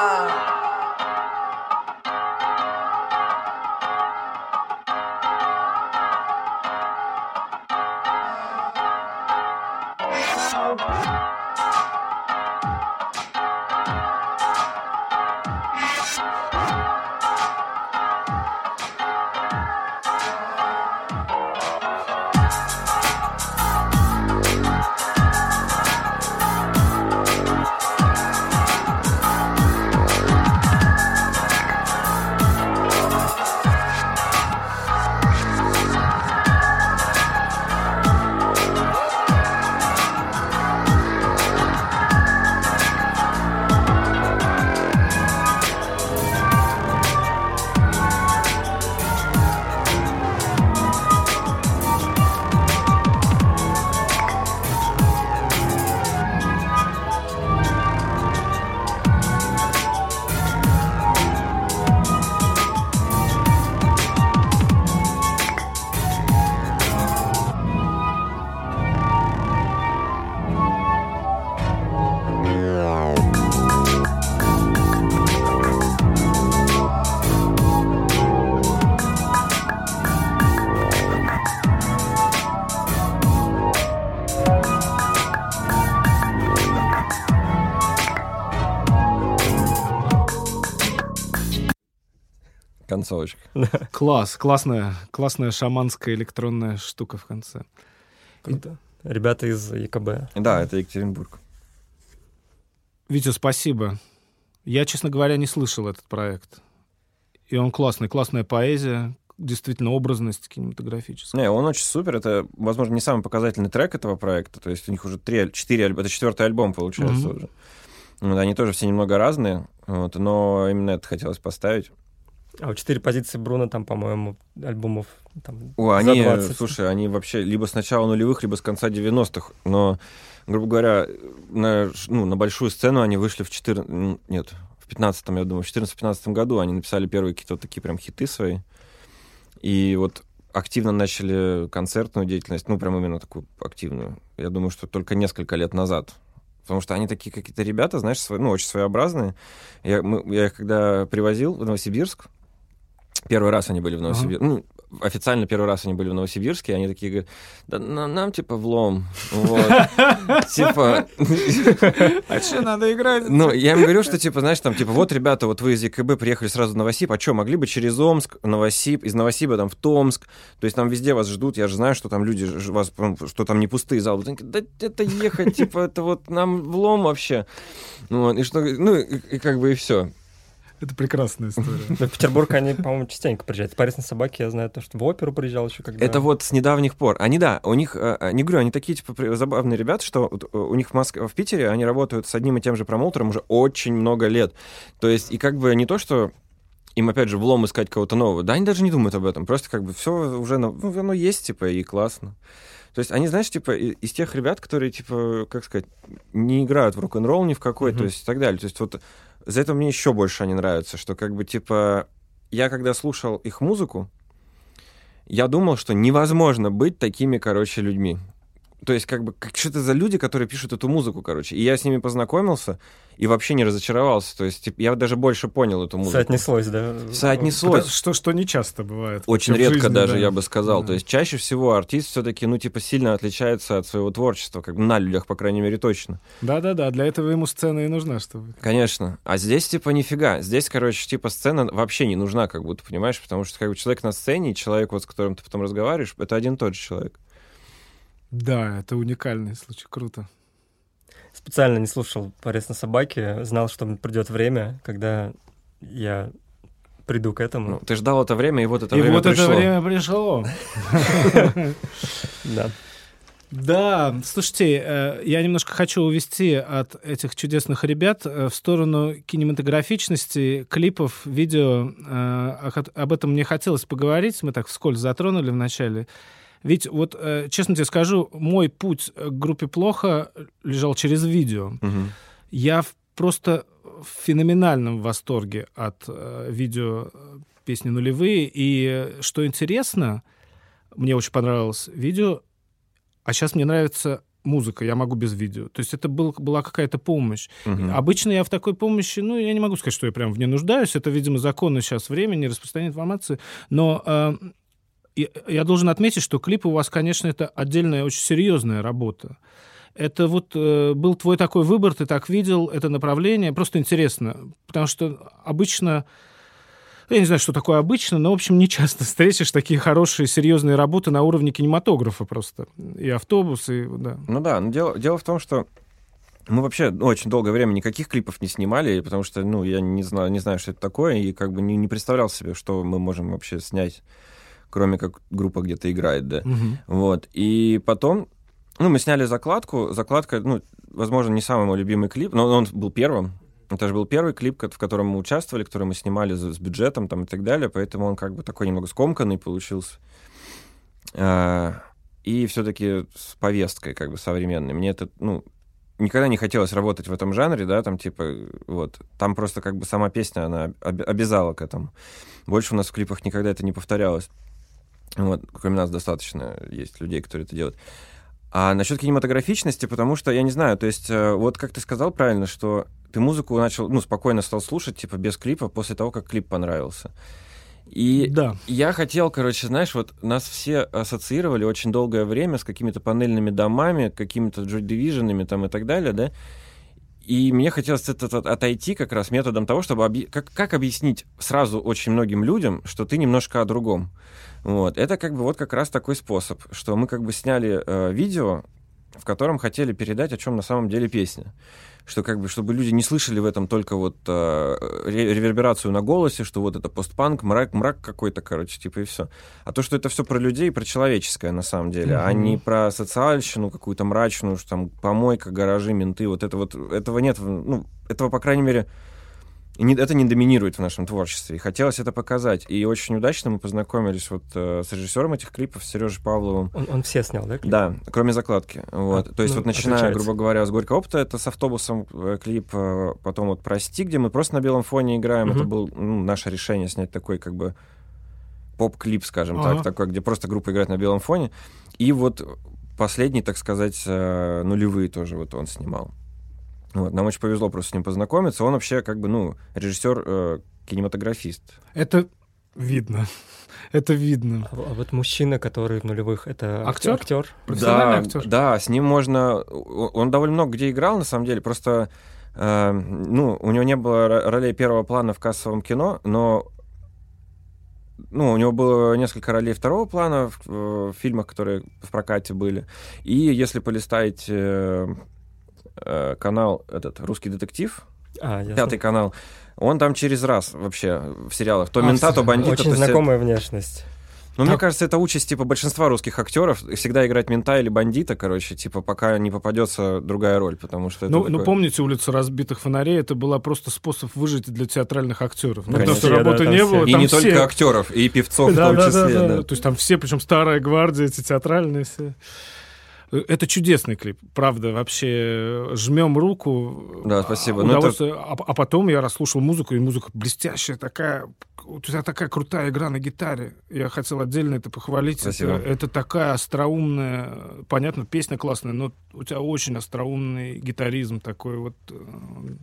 концовочка. Класс, классная, классная шаманская электронная штука в конце. Круто. Ребята из ЕКБ. Да, это Екатеринбург. Витя, спасибо. Я, честно говоря, не слышал этот проект. И он классный, классная поэзия, действительно образность кинематографическая. Не, он очень супер. Это, возможно, не самый показательный трек этого проекта. То есть у них уже три, четыре альбома. Это четвертый альбом, получается, Мгм. уже. Вот, они тоже все немного разные, вот, но именно это хотелось поставить. А у четыре позиции Бруно там, по-моему, альбомов там, О, за они, 20. слушай, они вообще либо с начала нулевых, либо с конца 90-х. Но, грубо говоря, на, ну, на большую сцену они вышли в 14... Нет, в 15-м, я думаю, в 14-15 году они написали первые какие-то вот такие прям хиты свои. И вот активно начали концертную деятельность, ну, прям именно такую активную. Я думаю, что только несколько лет назад. Потому что они такие какие-то ребята, знаешь, свои- ну, очень своеобразные. Я, мы- я их когда привозил в Новосибирск, первый раз они были в Новосибирске, ну, официально первый раз они были в Новосибирске, и они такие говорят, да на- нам, типа, влом. Вот. Типа... А что надо играть? Ну, я им говорю, что, типа, знаешь, там, типа, вот, ребята, вот вы из ЕКБ приехали сразу в Новосиб, а что, могли бы через Омск, Новосиб, из Новосиба там в Томск, то есть там везде вас ждут, я же знаю, что там люди, вас, что там не пустые залы. Да это ехать, типа, это вот нам влом вообще. Ну, и что, ну, и как бы и все. Это прекрасная история. В Петербург они, по-моему, частенько приезжают. Парис на собаке, я знаю, то, что в оперу приезжал еще когда... Это вот с недавних пор. Они, да, у них, э, не говорю, они такие, типа, забавные ребята, что э, у них в Москве, в Питере они работают с одним и тем же промоутером уже очень много лет. То есть, и как бы не то, что им, опять же, влом искать кого-то нового. Да, они даже не думают об этом. Просто как бы все уже, ну, оно есть, типа, и классно. То есть они, знаешь, типа, из тех ребят, которые, типа, как сказать, не играют в рок-н-ролл ни в какой, Мгм. то есть и так далее. То есть вот за это мне еще больше они нравятся, что как бы, типа, я когда слушал их музыку, я думал, что невозможно быть такими, короче, людьми. То есть, как бы, как, что это за люди, которые пишут эту музыку, короче. И я с ними познакомился и вообще не разочаровался. То есть, типа, я даже больше понял эту музыку. Соотнеслось, да? Соотнеслось. Что, что не часто бывает. Очень редко жизни, даже, да. я бы сказал. Да. То есть чаще всего артист все-таки, ну, типа, сильно отличается от своего творчества, как бы на людях, по крайней мере, точно. Да-да-да, для этого ему сцена и нужна, чтобы... Конечно. А здесь, типа, нифига. Здесь, короче, типа, сцена вообще не нужна, как будто, понимаешь? Потому что, как бы, человек на сцене и человек, вот, с которым ты потом разговариваешь, это один и тот же человек. Да, это уникальный случай, круто. Специально не слушал Парис на собаке, знал, что придет время, когда я приду к этому. Ну, ты ждал это время, и вот это и время вот пришло. это время пришло. Да. Да, слушайте, э, я немножко хочу увести от этих чудесных ребят э, в сторону кинематографичности, клипов, видео. Э, Об этом мне хотелось поговорить, мы так вскользь затронули в начале. Ведь вот, э, честно тебе скажу, мой путь к группе «Плохо» лежал через видео. Мгм. Я просто в феноменальном восторге от э, видео э, песни «Нулевые». И что интересно, мне очень понравилось видео, а сейчас мне нравится музыка, я могу без видео. То есть это был, была какая-то помощь. Мгм. Обычно я в такой помощи, ну, я не могу сказать, что я прям в ней нуждаюсь. Это, видимо, законы сейчас времени, распространения информации. Но э, я, я должен отметить, что клип у вас, конечно, это отдельная, очень серьезная работа. Это вот э, был твой такой выбор, ты так видел это направление. Просто интересно, потому что обычно... Я не знаю, что такое обычно, но, в общем, не часто встретишь такие хорошие, серьезные работы на уровне кинематографа просто. И автобус, и... Да. Ну да, но дело, дело в том, что мы вообще ну, очень долгое время никаких клипов не снимали, потому что, ну, я не знаю, не знаю, что это такое, и как бы не, не представлял себе, что мы можем вообще снять, кроме как группа где-то играет, да. Мгм. Вот. И потом, ну, мы сняли закладку. Закладка, ну, возможно, не самый мой любимый клип, но он был первым. Это же был первый клип, в котором мы участвовали, который мы снимали с бюджетом там и так далее, поэтому он как бы такой немного скомканный получился. А, И все-таки с повесткой как бы современной. Мне это, ну, никогда не хотелось работать в этом жанре, да, там типа, вот, там просто как бы сама песня, она об- обязала к этому. Больше у нас в клипах никогда это не повторялось. Вот, кроме нас достаточно есть людей, которые это делают. А насчет кинематографичности, потому что, я не знаю, то есть, э, вот как ты сказал правильно, что ты музыку начал, ну, спокойно стал слушать, типа, без клипа, после того, как клип понравился. И Да. я хотел, короче, знаешь, вот нас все ассоциировали очень долгое время с какими-то панельными домами, какими-то Joy Division'ами там и так далее, да? И мне хотелось это, это отойти как раз методом того, чтобы объ... как, как объяснить сразу очень многим людям, что ты немножко о другом. Вот. Это как бы вот как раз такой способ, что мы как бы сняли э, видео, в котором хотели передать, о чем на самом деле песня что как бы, чтобы люди не слышали в этом только вот э, реверберацию на голосе, что вот это постпанк, мрак, мрак какой-то, короче, типа и все. А то, что это все про людей, про человеческое на самом деле, mm-hmm. а не про социальщину какую-то мрачную, что там помойка, гаражи, менты, вот это вот, этого нет, ну, этого, по крайней мере, и это не доминирует в нашем творчестве. И хотелось это показать. И очень удачно мы познакомились вот э, с режиссером этих клипов, Сережей Павловым. Он, он все снял, да? Клип? Да, кроме закладки. Вот. А, То есть ну, вот начиная, отличается. грубо говоря, с Горького опыта, это с автобусом э, клип, э, потом вот «Прости», где мы просто на белом фоне играем. Мгм. Это было ну, наше решение снять такой как бы поп-клип, скажем Ага. так, такой, где просто группа играет на белом фоне. И вот последний, так сказать, э, нулевые тоже вот он снимал. Вот, нам очень повезло просто с ним познакомиться. Он вообще как бы, ну, режиссер, э, кинематографист. Это видно. Это видно. А, а вот мужчина, который в нулевых, это Актер? актер? Профессиональный да, актер. Да, с ним можно... Он довольно много где играл, на самом деле, просто... э, ну, у него не было ро- ролей первого плана в кассовом кино, но... Ну, у него было несколько ролей второго плана в, в фильмах, которые в прокате были. И если полистать э, канал этот «Русский детектив», А, ясно. пятый канал, он там через раз вообще в сериалах. То А, мента, то бандита. Очень то знакомая внешность. ну, мне кажется, это участь, типа, большинства русских актеров всегда играть мента или бандита, короче, типа, пока не попадется другая роль, потому что это Ну, такое- ну, помните улицу разбитых фонарей? Это была просто способ выжить для театральных актеров. Ну, потому что Да, работы там не все. было. И там не все- только актеров, и певцов в Да, том да, числе, да, да. да. То есть там все, причем старая гвардия, эти театральные все. Э, Это чудесный клип, правда, вообще жмем руку. Да, спасибо. А, Ну, это- удовольствие. а, а потом я расслушал музыку, и музыка блестящая, такая, у тебя такая крутая игра на гитаре. Я хотел отдельно это похвалить. Спасибо. Это, это такая остроумная, понятно, песня классная, но у тебя очень остроумный гитаризм такой вот э,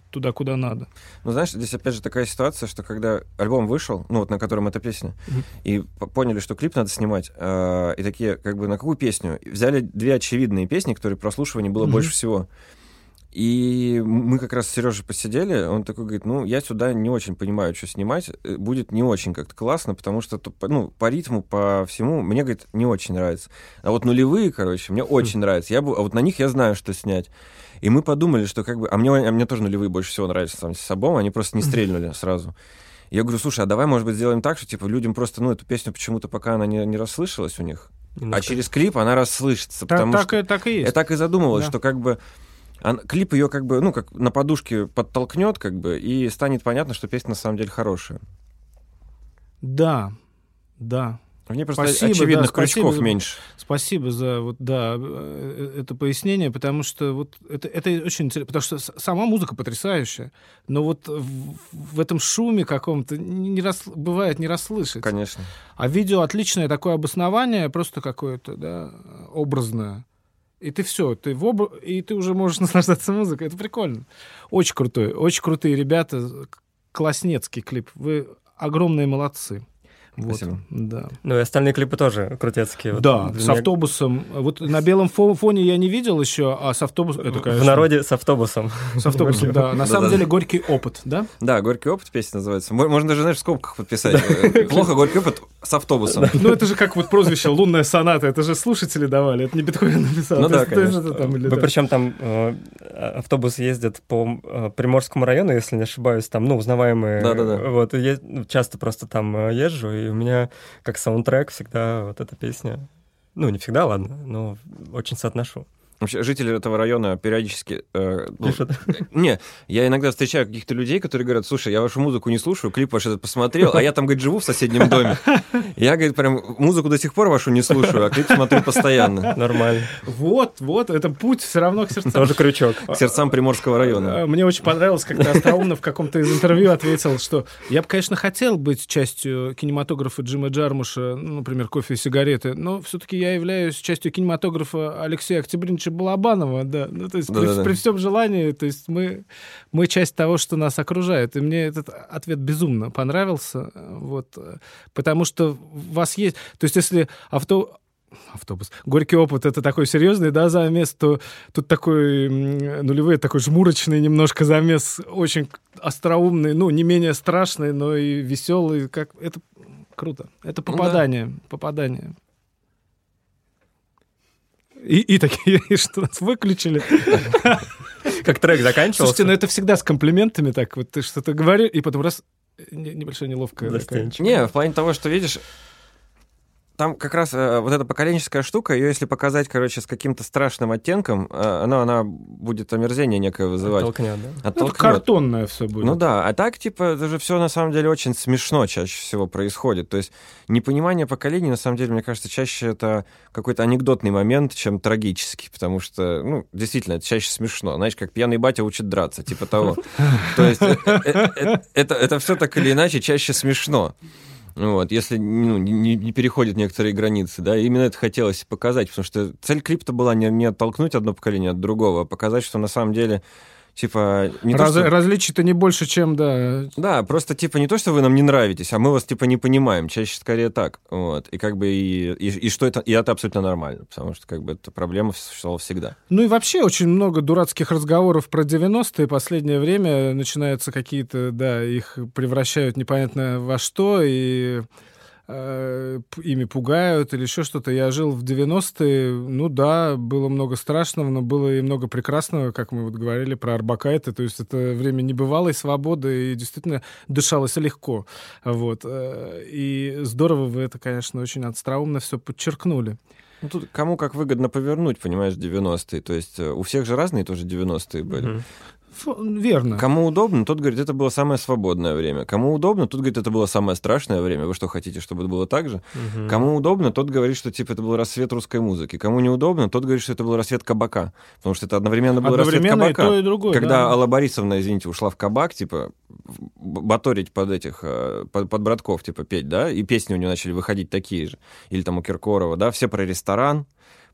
туда, куда надо. Ну, знаешь, здесь опять же такая ситуация, что когда альбом вышел, ну, вот на котором эта песня, и по- поняли, что клип надо снимать, э, и такие, как бы, на какую песню? Взяли две очевидные песни, которые прослушиваний было больше всего. И мы как раз с Сережей посидели, он такой говорит, ну, я сюда не очень понимаю, что снимать, э, будет не очень как-то классно, потому что, ну, по ритму, по всему, мне, говорит, не очень нравится. А вот нулевые, короче, мне очень нравится. Я, бы- а вот на них я знаю, что снять. И мы подумали, что как бы... А мне, а мне тоже нулевые больше всего нравятся сам с собой, они просто не стрельнули сразу. Я говорю, слушай, а давай, может быть, сделаем так, что, типа, людям просто, ну, эту песню почему-то пока она не, не расслышалась у них, а Немножко- через клип она расслышится, Так, потому так, что... и, так и есть. Я так и задумывалась, Да. что как бы он- клип ее как бы, ну, как на подушке подтолкнет, как бы, и станет понятно, что песня на самом деле хорошая. Да, да. В ней просто Спасибо, очевидных да, спасибо крючков за- меньше. Спасибо за вот да э, это пояснение, потому что вот это, это очень интересно, потому что сама музыка потрясающая, но вот в, в этом шуме каком-то не рас- бывает не расслышать. Конечно. А видео отличное такое обоснование, просто какое-то да образное. И ты все, ты в обр... и ты уже можешь наслаждаться музыкой. Это прикольно. Очень крутой, очень крутые ребята. Класснецкий клип. Вы огромные молодцы. Вот, Спасибо. да. Ну и остальные клипы тоже крутецкие. Вот Да, для с меня автобусом. Вот на белом фо- фоне я не видел еще, а с автобусом... Это, В конечно, народе с автобусом. С автобусом, да. На самом деле горький опыт, да? Да, «Горький опыт» песня называется. Мо- Можно даже, знаешь, в скобках подписать. Э, Плохо «Горький опыт» с автобусом. Ну, это же как вот прозвище «Лунная соната». Это же слушатели давали. Это не Бетховен написал. Ну да, конечно. причем там э, автобус ездит по э, Приморскому району, если не ошибаюсь, там, ну, узнаваемые. Да-да-да. Вот, ну, часто просто там езжу, и у меня как саундтрек всегда вот эта песня. Ну, не всегда, ладно, но очень соотношу. Вообще, жители этого района периодически... э, ну, Пишут. Не, я иногда встречаю каких-то людей, которые говорят, слушай, я вашу музыку не слушаю, клип ваш этот посмотрел, а я там, говорит, живу в соседнем доме. Я, говорит, прям музыку до сих пор вашу не слушаю, а клип смотрю постоянно. Нормально. Вот, вот, это путь все равно к сердцам. Тоже крючок. К сердцам Приморского района. Э, Мне очень понравилось, как ты остроумно в каком-то из интервью ответил, что я бы, конечно, хотел быть частью кинематографа Джима Джармуша, ну, например, «Кофе и сигареты», но все-таки я являюсь частью кинематографа Алексея Октябриновича Балабанова, да. Ну, то есть при, Да-да-да. при всем желании, то есть мы, мы часть того, что нас окружает. И мне этот ответ безумно понравился, вот, потому что у вас есть... То есть если авто автобус. Горький опыт это такой серьезный, да, замес, то тут такой нулевой, такой жмурочный немножко замес, очень остроумный, ну, не менее страшный, но и веселый. Как... Это круто. Это попадание. Ну, да. Попадание. И, и такие, что нас выключили. Как трек заканчивался. Слушайте, ну это всегда с комплиментами так. Вот ты что-то говоришь, и потом раз небольшая неловкая. Не, в плане того, что видишь, там как раз э, вот эта поколенческая штука, ее если показать, короче, с каким-то страшным оттенком, э, она, она будет омерзение некое вызывать. Оттолкнет, да? Оттолкнет. Ну, это картонное все будет. Ну да, а так, типа, это же все на самом деле очень смешно чаще всего происходит. То есть непонимание поколений, на самом деле, мне кажется, чаще это какой-то анекдотный момент, чем трагический, потому что, ну, действительно, это чаще смешно. Знаешь, как пьяный батя учит драться, типа того. То есть э, это все так или иначе чаще смешно. Вот, если ну, не, не переходит некоторые границы, да, именно это хотелось показать, потому что цель клипа была не, не оттолкнуть одно поколение от другого, а показать, что на самом деле типа... Не Раз, то, что... Различий-то не больше, чем, да... Да, просто, типа, не то, что вы нам не нравитесь, а мы вас, типа, не понимаем. Чаще скорее так. Вот. И как бы и, и, и что это... И это абсолютно нормально, потому что, как бы, эта проблема существовала всегда. Ну и вообще очень много дурацких разговоров про 90-е. Последнее время начинаются какие-то, да, их превращают непонятно во что, и э, ими пугают или еще что-то. Я жил в 90-е, ну да, было много страшного, но было и много прекрасного, как мы вот говорили про Арбакайте, то есть это время небывалой свободы, и действительно дышалось легко. Вот. Э, и здорово вы это, конечно, очень остроумно все подчеркнули. Ну, тут кому как выгодно повернуть, понимаешь, 90-е. То есть э, у всех же разные тоже 90-е были. Mm-hmm. Верно. Кому удобно, тот говорит, это было самое свободное время. Кому удобно, тот говорит, это было самое страшное время. Вы что, хотите, чтобы это было так же? Угу. Кому удобно, тот говорит, что типа это был рассвет русской музыки. Кому неудобно, тот говорит, что это был рассвет кабака. Потому что это одновременно был одновременно рассвет кабака. И то, и другое, когда да. Алла Борисовна, извините, ушла в кабак, типа, баторить под этих, э, под, под братков, типа, петь, да, и песни у нее начали выходить такие же. Или там у Киркорова, да, все про ресторан,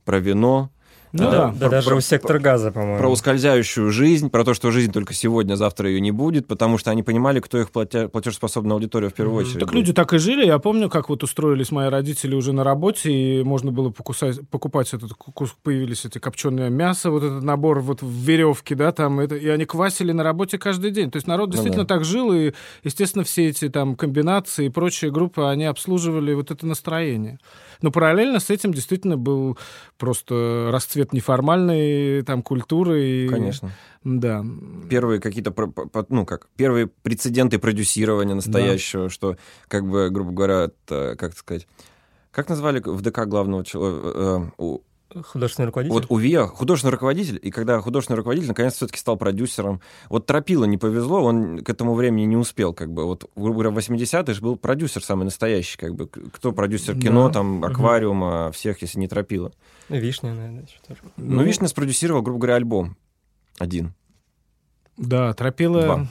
про вино, ну, да, да, да даже про, у сектор газа, по-моему. Про ускользающую жизнь, про то, что жизнь только сегодня, завтра ее не будет, потому что они понимали, кто их платя, платежеспособная аудитория в первую mm-hmm. очередь. Так люди так и жили. Я помню, как вот устроились мои родители уже на работе, и можно было покусать, покупать этот появились эти копченое мясо, вот этот набор вот в веревке, да, там, это, и они квасили на работе каждый день. То есть народ действительно ну, да. так жил, и, естественно, все эти там комбинации и прочие группы, они обслуживали вот это настроение. Но параллельно с этим действительно был просто расцвет неформальной там культуры. И... Конечно. Да. Первые какие-то, ну как, первые прецеденты продюсирования настоящего, да. что, как бы, грубо говоря, это, как сказать, как назвали в ДК главного человека, э, э, Художественный руководитель? Вот у ВИА художественный руководитель, и когда художественный руководитель наконец все-таки стал продюсером, вот Тропила не повезло, он к этому времени не успел, как бы, вот, грубо говоря, в 80-е же был продюсер самый настоящий, как бы, кто продюсер кино, да. там, аквариума, угу. всех, если не Тропила. Вишня, наверное, еще тоже. Ну, ну, Вишня спродюсировал, грубо говоря, альбом один. Да, Тропила... Два.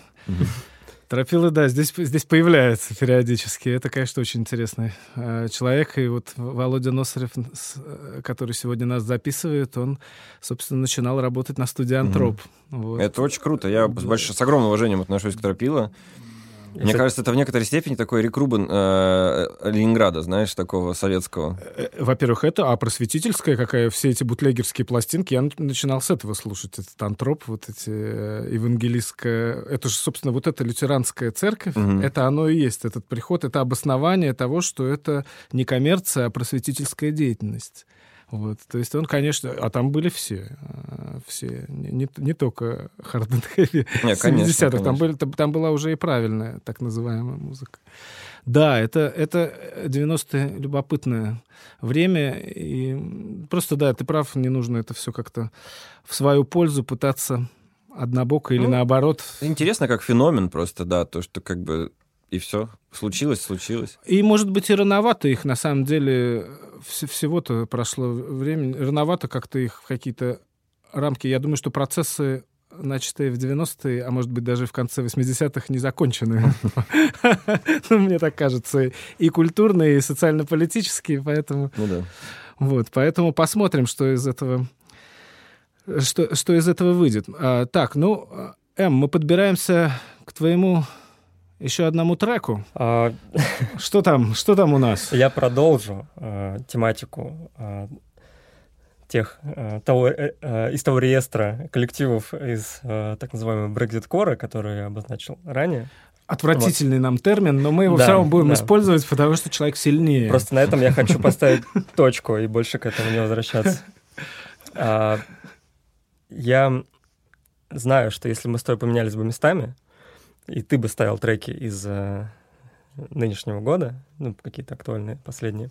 Тропилы, да, здесь, здесь появляется периодически. Это, конечно, очень интересный э, человек. И вот Володя Носарев, э, который сегодня нас записывает, он, собственно, начинал работать на студии «Антроп». Mm-hmm. Вот. Это очень круто. Я с, больш... с огромным уважением отношусь к Тропило. Мне это... кажется, это в некоторой степени такой Рик Рубен э, Ленинграда, знаешь, такого советского. Э, во-первых, это, а просветительская какая, все эти бутлегерские пластинки, я начинал с этого слушать, этот антроп, вот эти э, евангелистская, это же, собственно, вот эта лютеранская церковь, угу. это оно и есть, этот приход, это обоснование того, что это не коммерция, а просветительская деятельность. Вот, то есть он, конечно, а там были все, э, все, не, не только hard and heavy. 70-х, там, были, там была уже и правильная так называемая музыка. Да, это, это 90-е любопытное время, и просто, да, ты прав, не нужно это все как-то в свою пользу пытаться однобоко или ну, наоборот. Интересно, как феномен просто, да, то, что как бы и все. Случилось, случилось. И, может быть, и рановато их, на самом деле, всего-то прошло время. Рановато как-то их в какие-то рамки. Я думаю, что процессы начатые в 90-е, а может быть даже в конце 80-х, не закончены. Ну, мне так кажется. И культурные, и социально-политические, поэтому... Ну да. Вот, поэтому посмотрим, что из этого... Что, что из этого выйдет. А, так, ну, М, мы подбираемся к твоему еще одному треку. А, Что там, что там у нас? Я продолжу э, тематику э, тех, э, того, э, из того реестра коллективов из э, так называемого Brexit-кора, который я обозначил ранее. Отвратительный нам термин, но мы его Да, все равно будем да. использовать, потому что человек сильнее. Просто на этом я хочу поставить точку и больше к этому не возвращаться. А, Я знаю, что если мы с тобой поменялись бы местами, и ты бы ставил треки из э, нынешнего года, ну, какие-то актуальные последние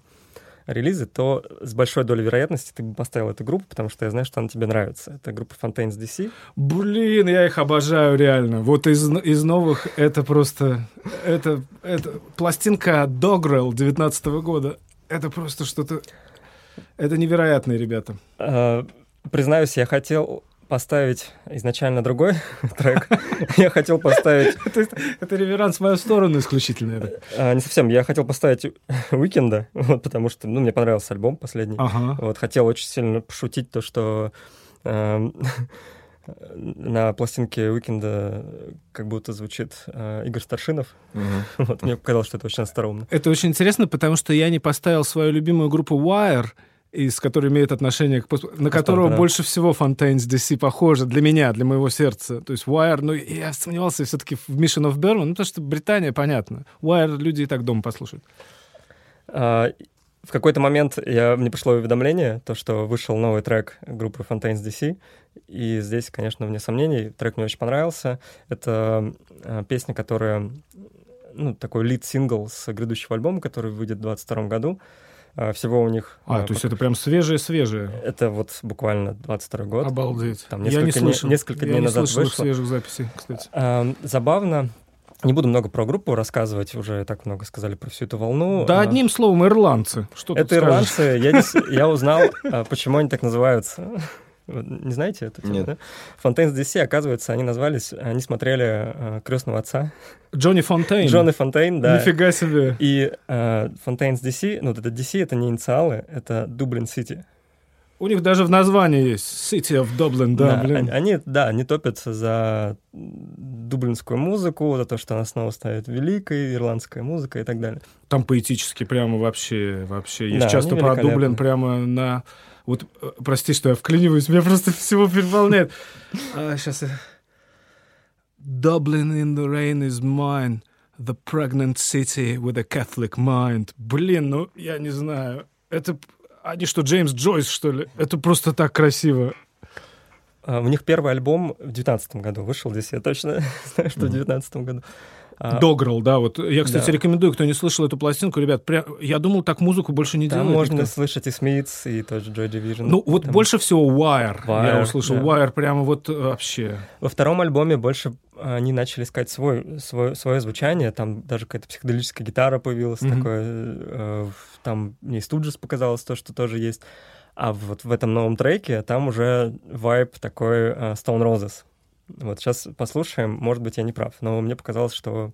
релизы, то с большой долей вероятности ты бы поставил эту группу, потому что я знаю, что она тебе нравится. Это группа Fontaines DC. Блин, я их обожаю реально. Вот из, из новых это просто... Это, это пластинка Dogrel 19 года. Это просто что-то... Это невероятные ребята. Э, Признаюсь, я хотел поставить изначально другой трек. Я хотел поставить Это, реверанс в мою сторону исключительно. это. А, не совсем. Я хотел поставить Уикенда, потому что, ну, мне понравился альбом последний. Ага. Вот, хотел очень сильно пошутить то, что эм, на пластинке Уикенда как будто звучит э, Игорь Старшинов. Вот, мне показалось, что это очень остроумно. Это очень интересно, потому что я не поставил свою любимую группу Wire, из которой имеет отношение к... На которого да. больше всего Fontaines DC похоже для меня, для моего сердца. То есть Wire, ну, я сомневался все-таки в Mission of Burma, ну, потому что Британия, понятно. Wire люди и так дома послушают. А, В какой-то момент я, мне пришло уведомление, то, что вышел новый трек группы Fontaines DC, и здесь, конечно, вне сомнений, трек мне очень понравился. Это э, песня, которая, ну, такой лид-сингл с грядущего альбома, который выйдет в 2022 году. А, Всего у них... А, э, то есть это прям свежее-свежее. Это вот буквально 22 год. Обалдеть. Там я не несколько дней- слышал. несколько я дней не назад слышал их вышло. свежих записей, кстати. Ам, Забавно. Не буду много про группу рассказывать, уже так много сказали про всю эту волну. Да А, одним словом, ирландцы. Что Это ирландцы. Я, не я узнал, а, почему они так называются. Не знаете это? Нет. Да? Fontaines DC, оказывается, они назвались, они смотрели крестного отца. Джонни Фонтейн. Джон и Фонтейн, да. Нифига себе. И э, Fontaines DC, ну, вот это DC, это не инициалы, это Дублин Сити. У них даже в названии есть City of Dublin, да, блин. они, они, да, они топятся за дублинскую музыку, за то, что она снова ставит великой, ирландская музыка и так далее. Там поэтически прямо вообще, вообще. Есть Да, часто про. Дублин прямо на... Вот, э, прости, что я вклиниваюсь, меня просто всего переполняет. сейчас... Dublin in the rain is mine, the pregnant city with a Catholic mind. Блин, ну, я не знаю. Это... Они что, Джеймс Джойс, что ли? Это просто так красиво. А, У них первый альбом в 2019 году вышел, здесь я точно знаю, что в 2019 году. А, Дограл, да, вот. Я, кстати, Да. рекомендую, кто не слышал эту пластинку, ребят, прям, я думал, так музыку больше не Там делают. можно никто. слышать и Смитс, и тот же Joy Division. Ну, вот Там- больше всего Wire, я Wire, услышал. да. Wire прямо вот э, вообще. Во втором альбоме больше они начали искать свой, свой, свое звучание. Там даже какая-то психоделическая гитара появилась Мгм. такое. э, Там мне Студжес показалось то, что тоже есть. А вот в этом новом треке там уже вайб такой э, Stone Roses. Вот сейчас послушаем, может быть, я не прав, но мне показалось, что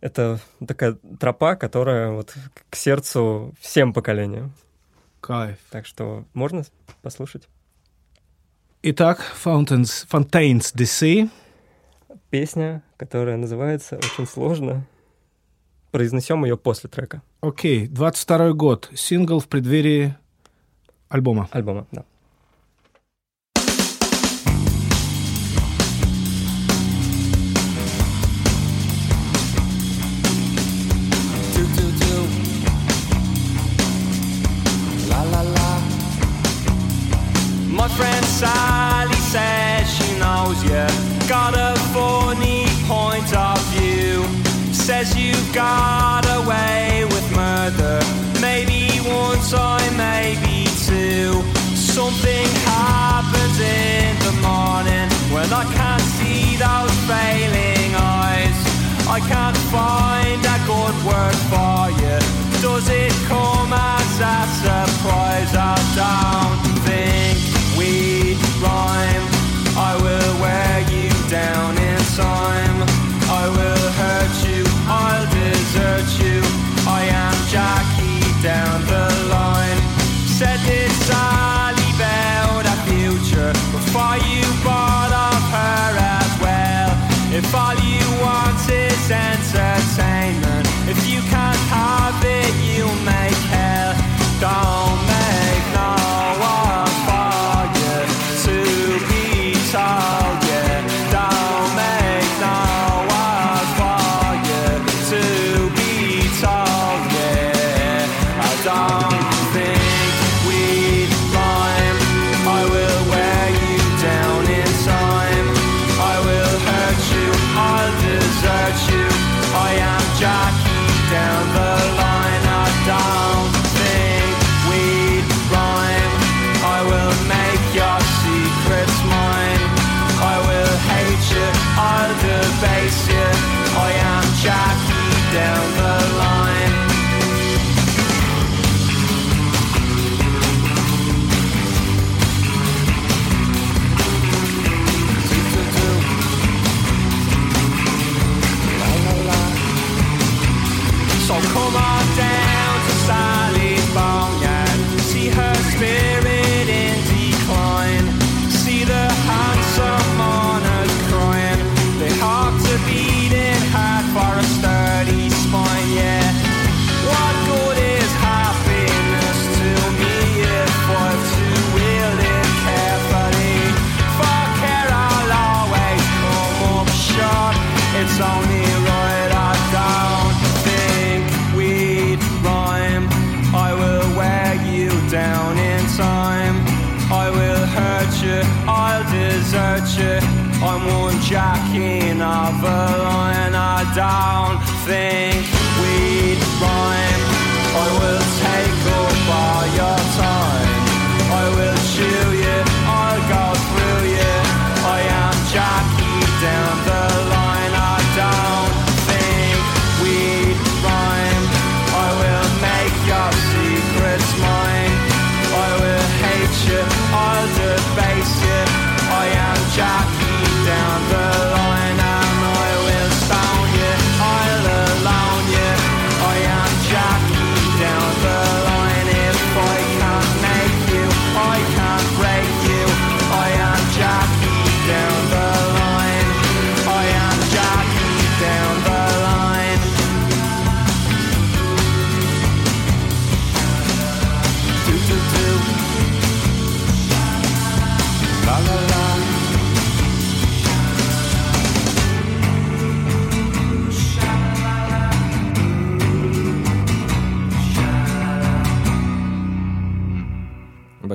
это такая тропа, которая вот к сердцу всем поколениям. Кайф. Так что можно послушать. Итак, Fountains, Fontaines DC. Песня, которая называется очень сложно. Произнесем ее после трека Окей, 22 год. Сингл в преддверии альбома. альбома. Да. My friend Sally says she knows you got a funny point of view. Says you got away with murder. Maybe one time, maybe two. Something happens in the morning when I can't see those failing eyes. I can't find a good word for you. Does it come as a surprise? I don't think rhyme. I will wear you down in time. I will hurt you. I'll desert you. I am Jackie down the line. Said this Sally about a future before you bought off her as well. If all you want is answers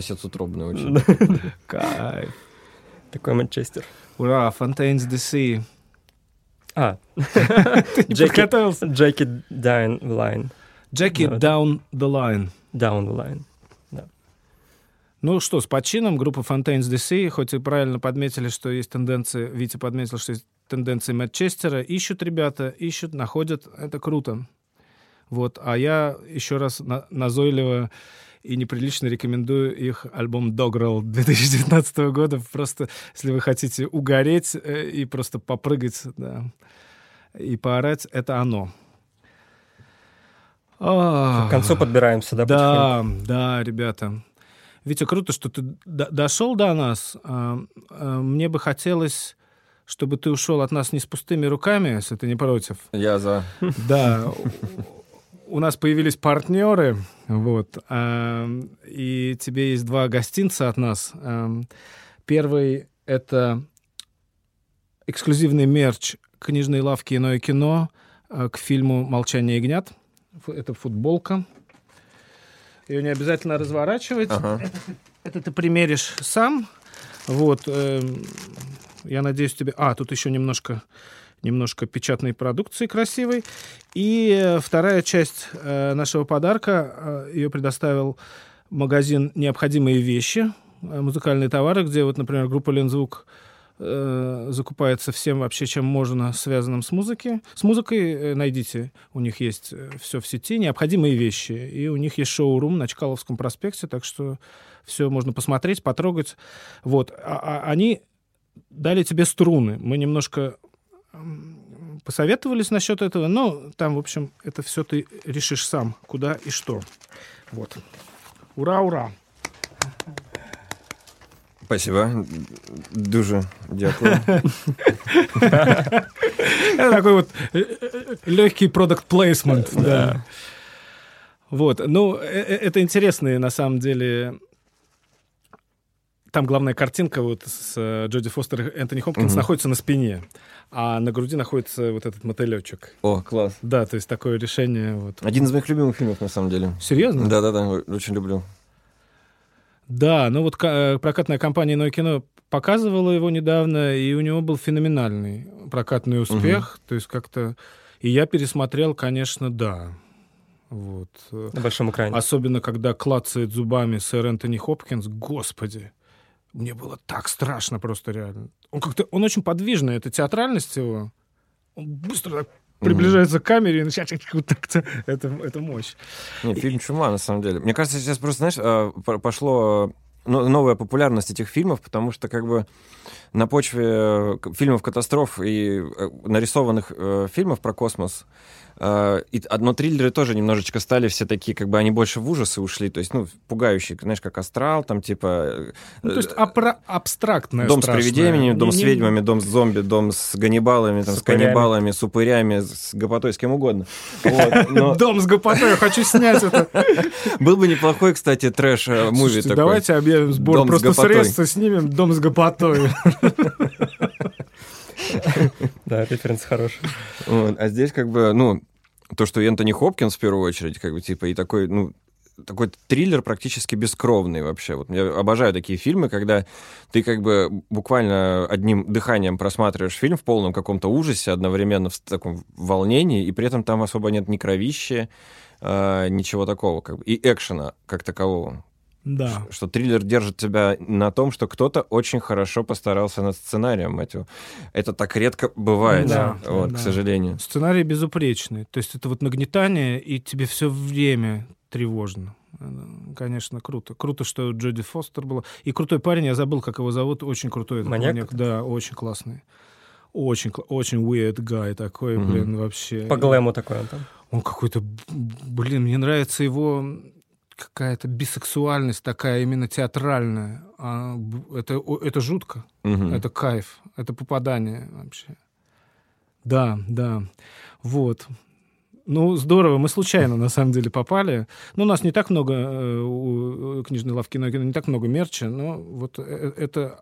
Басец утробный очень. Кайф. Такой Манчестер. Ура, Fontaines DC. А, Джеки. Джеки Down the Line. Джеки. Down the Line. Down the Line. Ну что, с почином группа Fontaines DC, хоть и правильно подметили, что есть тенденции, Витя подметил, что есть тенденции Манчестера, ищут ребята, ищут, находят, это круто. Вот, а я еще раз на- назойливо и неприлично рекомендую их альбом Dogrel 2019 года. Просто, если вы хотите угореть э, и просто попрыгать, да, и поорать, это оно. К концу подбираемся, да? Да, да, ребята. Витя, круто, что ты д- дошел до нас. А, а, Мне бы хотелось, чтобы ты ушел от нас не с пустыми руками, если ты не против. Я за. Да, у- нас появились партнеры, вот, а, и тебе есть два гостинца от нас. А, Первый — это эксклюзивный мерч книжной лавки «Иное кино» а, к фильму «Молчание ягнят». Это футболка. Ее не обязательно разворачивать. Ага. Это ты примеришь сам. Вот. эм, я надеюсь, тебе... А, тут еще немножко, немножко печатной продукции красивой. И э, вторая часть э, нашего подарка, э, ее предоставил магазин «Необходимые вещи», музыкальные товары, где вот, например, группа «Лензвук» закупается всем вообще, чем можно, связанным с музыкой. С музыкой найдите, у них есть все в сети, необходимые вещи. И у них есть шоу-рум на Чкаловском проспекте, так что все можно посмотреть, потрогать. Вот. А- а они дали тебе струны. Мы немножко посоветовались насчет этого, но там, в общем, это все ты решишь сам, куда и что. Вот. Ура, ура! Спасибо. Дуже дякую. Такой вот легкий продукт плейсмент. Да. Вот. Ну, э- э- это интересные, на самом деле, там главная картинка вот с э, Джоди Фостер и Энтони Хопкинс Мгм. находится на спине, а на груди находится вот этот мотылечек. О, класс. Да, то есть такое решение. Вот. Один из моих любимых фильмов, на самом деле. Серьезно? Да-да-да, очень люблю. Да, ну вот э, прокатная компания «Иное кино» показывала его недавно, и у него был феноменальный прокатный успех. То есть как-то... И я пересмотрел, конечно, да. Вот. Э, На большом экране. Особенно, когда клацает зубами сэр Энтони Хопкинс. Господи, мне было так страшно просто реально. Он как-то... Он очень подвижный, это театральность его. Он быстро так приближается к камере и начинает вот так-то. Это, это мощь. Не, фильм «Чума», на самом деле. Мне кажется, сейчас просто, знаешь, а, по- пошло э, новая популярность этих фильмов, потому что как бы на почве э, фильмов катастроф и э, нарисованных э, фильмов про космос, и, а, но триллеры тоже немножечко стали все такие, как бы они больше в ужасы ушли, то есть, ну, пугающие, знаешь, как «Астрал», там, типа... э, Ну, то есть апра- абстрактное Дом страшное. с привидениями, дом Не- с не- ведьмами, дом с зомби, дом с ганнибалами, там, С с, каннибалами, с упырями, с гопотой, с кем угодно. Дом с гопотой, я хочу снять это. Был бы неплохой, кстати, трэш-муви Слушайте, такой. давайте объявим сбор просто гопотой. средства, снимем дом с гопотой. Да, референс хороший. А здесь как бы, ну, то, что Энтони Хопкинс в первую очередь, как бы, типа, и такой, ну, такой триллер практически бескровный вообще. Вот я обожаю такие фильмы, когда ты как бы буквально одним дыханием просматриваешь фильм в полном каком-то ужасе, одновременно в таком волнении, и при этом там особо нет ни кровищи, э, ничего такого, как бы, и экшена как такового. Да. Что триллер держит тебя на том, что кто-то очень хорошо постарался над сценарием, его. Это так редко бывает, Да, вот, да. к сожалению. Сценарий безупречный. То есть это вот нагнетание, и тебе все время тревожно. Это, Конечно, круто. Круто, что Джоди Фостер была. И крутой парень, я забыл, как его зовут. Очень крутой этот Маньяк? маньяк. Да, очень классный. Очень, очень weird guy такой, Мгм. блин, вообще. По глэму такой он там. Он какой-то, блин, мне нравится его какая-то бисексуальность такая именно театральная. А, это, это жутко. Мгм. Это кайф, это попадание вообще. Да, да. Вот. Ну, здорово, мы случайно, на самом деле, попали. Ну, у нас не так много, э, у книжной лавки кино, не так много мерча, но вот э, это,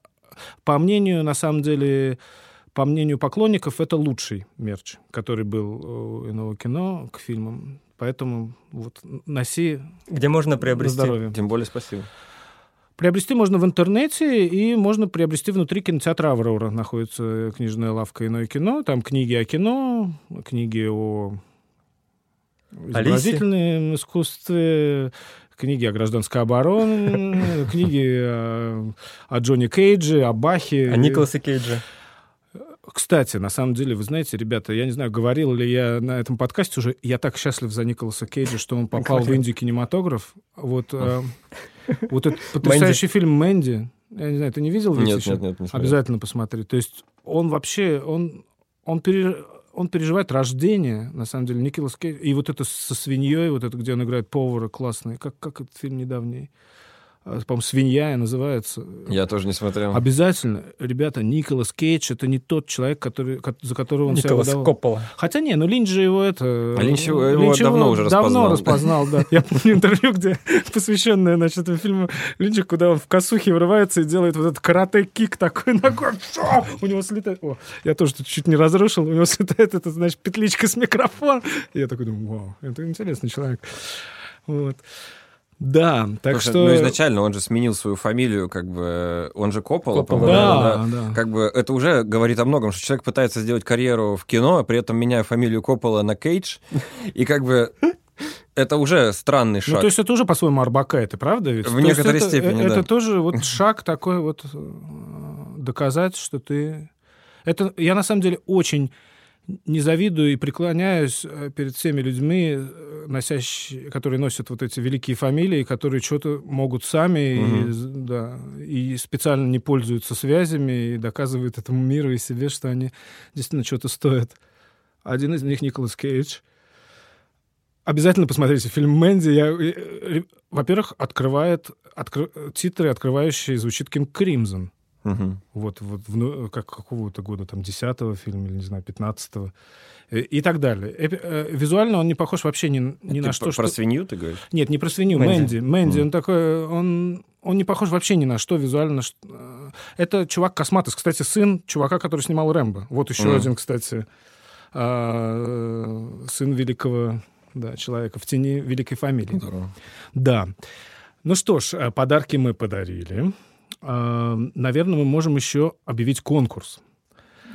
по мнению, на самом деле, по мнению поклонников, это лучший мерч, который был у иного кино к фильмам. Поэтому вот носи Где можно приобрести? здоровье. Тем более спасибо. Приобрести можно в интернете, и можно приобрести внутри кинотеатра «Аврора». Находится книжная лавка «Иное кино». Там книги о кино, книги о изобразительном искусстве, книги о гражданской обороне, книги о, о Джонни Кейдже, о Бахе. А Николаса Кейджа? Кстати, на самом деле, вы знаете, ребята, я не знаю, говорил ли я на этом подкасте уже, я так счастлив за Николаса Кейджа, что он попал в инди-кинематограф. Вот, э, вот этот потрясающий фильм «Мэнди», я не знаю, ты не видел? Нет, еще? нет, нет, не смотрел. Обязательно посмотри. То есть он вообще, он, он, пере- он переживает рождение, на самом деле, Николас Кейдж. И вот это со свиньей, вот это, где он играет повара, классный. Как, как этот фильм недавний? А, По-моему, «Свинья» называется. Я тоже не смотрел. Обязательно, ребята, Николас Кейдж это не тот человек, который, ко- за которого он себя Николас выдавал. Коппола. Хотя не, ну Линч же его это... А Линч его- его давно уже Давно распознал. распознал, да. Я помню интервью, где посвященное, значит, этому фильму Линча, куда он в косухе врывается и делает вот этот карате-кик такой ногой. У него слетает... О, я тоже тут чуть не разрушил. У него слетает эта, значит, петличка с микрофоном. И я такой думаю, вау, это интересный человек. Вот. Да, так Слушай, что... Ну, изначально он же сменил свою фамилию, как бы, он же Коппола, Коппола, по-моему, Да, да. Как бы это уже говорит о многом, что человек пытается сделать карьеру в кино, а при этом меняя фамилию Коппола на Кейдж, и как бы это уже странный Ну, шаг. то есть это уже по-своему Арбака, это правда ведь? В То некоторой это- степени, Это да. тоже вот шаг такой вот э, доказать, что ты... Это я на самом деле очень не завидую и преклоняюсь э, перед всеми людьми, э, носящие, которые носят вот эти великие фамилии, которые что-то могут сами, и, Мгм. з- да, и специально не пользуются связями и доказывают этому миру и себе, что они действительно что-то стоят. Один из них Николас Кейдж. Обязательно посмотрите фильм «Мэнди». Я, э, во-первых, открывает откры- титры, открывающие звучит Кинг Кримзон. Мгм. Вот, вот в ну, как какого-то года, там, 10-го фильма, или, не знаю, 15-го. И, и так далее. Эпи- э, визуально он не похож вообще ни, ни на что, про- что... Свинью ты говоришь? Нет, не про свинью, Мэнди. Мэнди. Мэнди, Мгм. он такой, он, он не похож вообще ни на что визуально. э, Это чувак Косматос, кстати, сын чувака, который снимал Рэмбо. Вот еще Мгм. один, кстати, э, сын великого да, человека в тени великой фамилии. Здорово. Да. Ну что ж, э, подарки мы подарили. А, Наверное, мы можем еще объявить конкурс.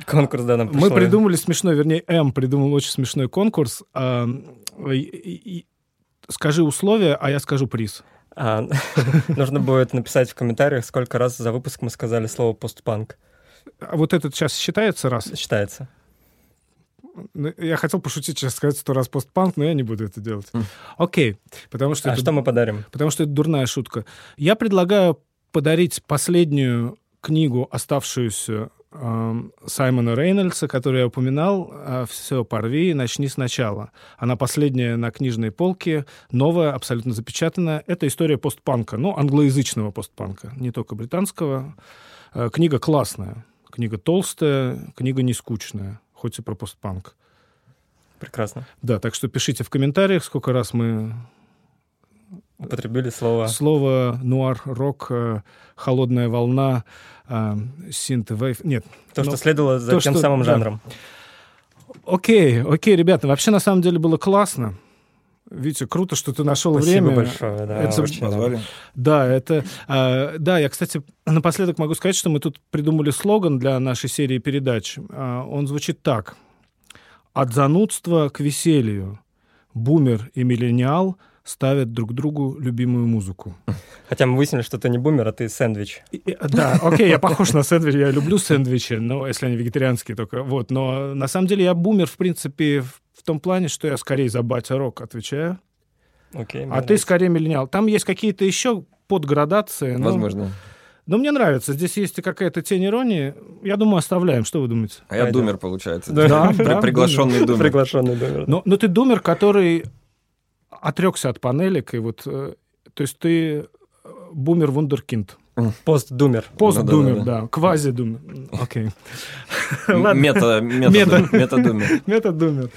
Конкурс, да, нам Мы пришло. придумали смешной, вернее, М придумал очень смешной конкурс. И- Скажи условия, а я скажу приз. А, нужно будет написать в комментариях, сколько раз за выпуск мы сказали слово постпанк. А вот этот сейчас считается раз? Считается. Ну, Я хотел пошутить сейчас, сказать сто раз постпанк, но я не буду это делать. Окей, потому что, А это, что мы подарим? потому что это дурная шутка. Я предлагаю подарить последнюю книгу, оставшуюся эм, Саймона Рейнольдса, который я упоминал, «Все, порви, начни сначала». Она последняя на книжной полке, новая, абсолютно запечатанная. Это история постпанка, ну, англоязычного постпанка, не только британского. Э, Книга классная, книга толстая, книга не скучная, хоть и про постпанк. Прекрасно. Да, так что пишите в комментариях, сколько раз мы Употребили слово слово нуар, рок, э, холодная волна, э, синт-вейв. Нет. то, ну, что следовало за то, тем что- самым да. жанром. Окей, окей, ребята, вообще на самом деле было классно. Витя, круто, что ты нашел Спасибо время. большое, да, Это очень. Позвали. Да, это... а, да, я, кстати, напоследок могу сказать, что мы тут придумали слоган для нашей серии передач. А, он звучит так. От занудства к веселью. Бумер и миллениал ставят друг другу любимую музыку. Хотя мы выяснили, что ты не бумер, а ты сэндвич. И- и- Да, окей, я похож на сэндвич, я люблю сэндвичи, но если они вегетарианские только. Вот, но на самом деле я бумер, в принципе, в том плане, что я скорее за батя рок отвечаю, Окей, а ты скорее миллениал. Там есть какие-то еще подградации. но- Возможно. Но мне нравится. Здесь есть и какая-то тень иронии. Я думаю, оставляем. Что вы думаете? А я Пойдем. думер, получается. Да, При- да, Приглашенный думер. Приглашенный думер. Но, но ты думер, который отрекся от панелек, и вот, э, то есть ты э, бумер вундеркинд. Постдумер. Пост-думер, да-да-да. да. Квази-думер. Окей. Ладно. Мета, мета, метадумер. Метод-думер.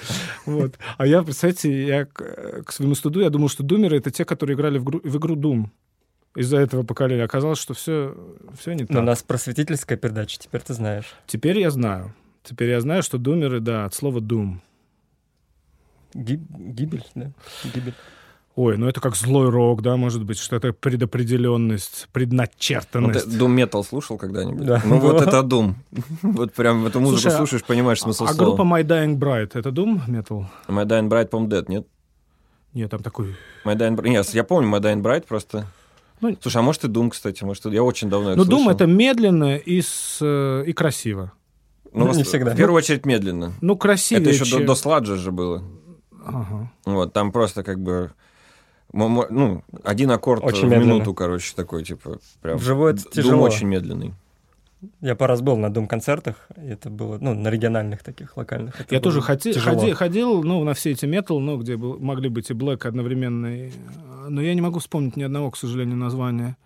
Вот. А я, представьте, я к, к своему студу, я думал, что думеры — это те, которые играли в, в игру Doom. Из-за этого поколения. Оказалось, что все, все не Но так. у нас просветительская передача, теперь ты знаешь. Теперь я знаю. Теперь я знаю, что думеры, да, от слова Doom. Ги- Гибель, да? Гибель. Ой, ну это как злой рок, да, может быть, что это предопределенность, Ну, предначертанность. ты Doom Metal слушал когда-нибудь? Да. Ну вот это Doom. Вот прям эту музыку Слушай, а- слушаешь, понимаешь смысл а группа слова. My Dying Bride — это Doom Metal? My Dying Bride, по-моему, Dead, нет? Нет, там такой... My Dying Bride... Нет, я помню My Dying Bride просто. Ну, Слушай, а может и Doom, кстати, может, я очень давно их Ну. Doom — это медленно и, с, э, и красиво. Ну, Не в- всегда. В первую очередь медленно. Ну, красивее, Это еще до сладжа же было. Ага. Вот, там просто как бы... Ну, один аккорд Очень в медленно. минуту, короче, такой, типа, прям... Вживую это тяжело. очень медленный. Я по раз был на Дум-концертах, и это было, ну, на региональных таких, локальных. Это Я тоже хоти- ходи- ходил, ну, на все эти метал, ну, где был- могли быть и Black одновременно. и- Но я не могу вспомнить ни одного, к сожалению, названия.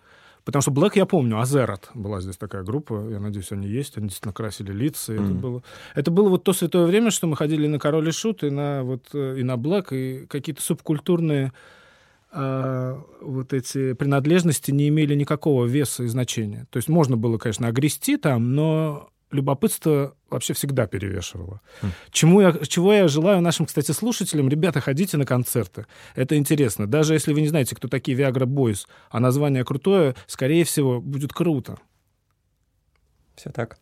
Потому что Black я помню, Азерат была здесь такая группа, я надеюсь, они есть, они действительно красили лица. и Это, было, это было вот то святое время, что мы ходили на Король и Шут, и на, вот, э, и на Black, и какие-то субкультурные а, вот эти принадлежности не имели никакого веса и значения. То есть можно было, конечно, огрести там, но любопытство вообще всегда перевешивало. Чему я, чего я желаю нашим, кстати, слушателям, ребята, ходите на концерты. Это интересно. Даже если вы не знаете, кто такие Viagra Boys, а название крутое, скорее всего, будет круто. Все так.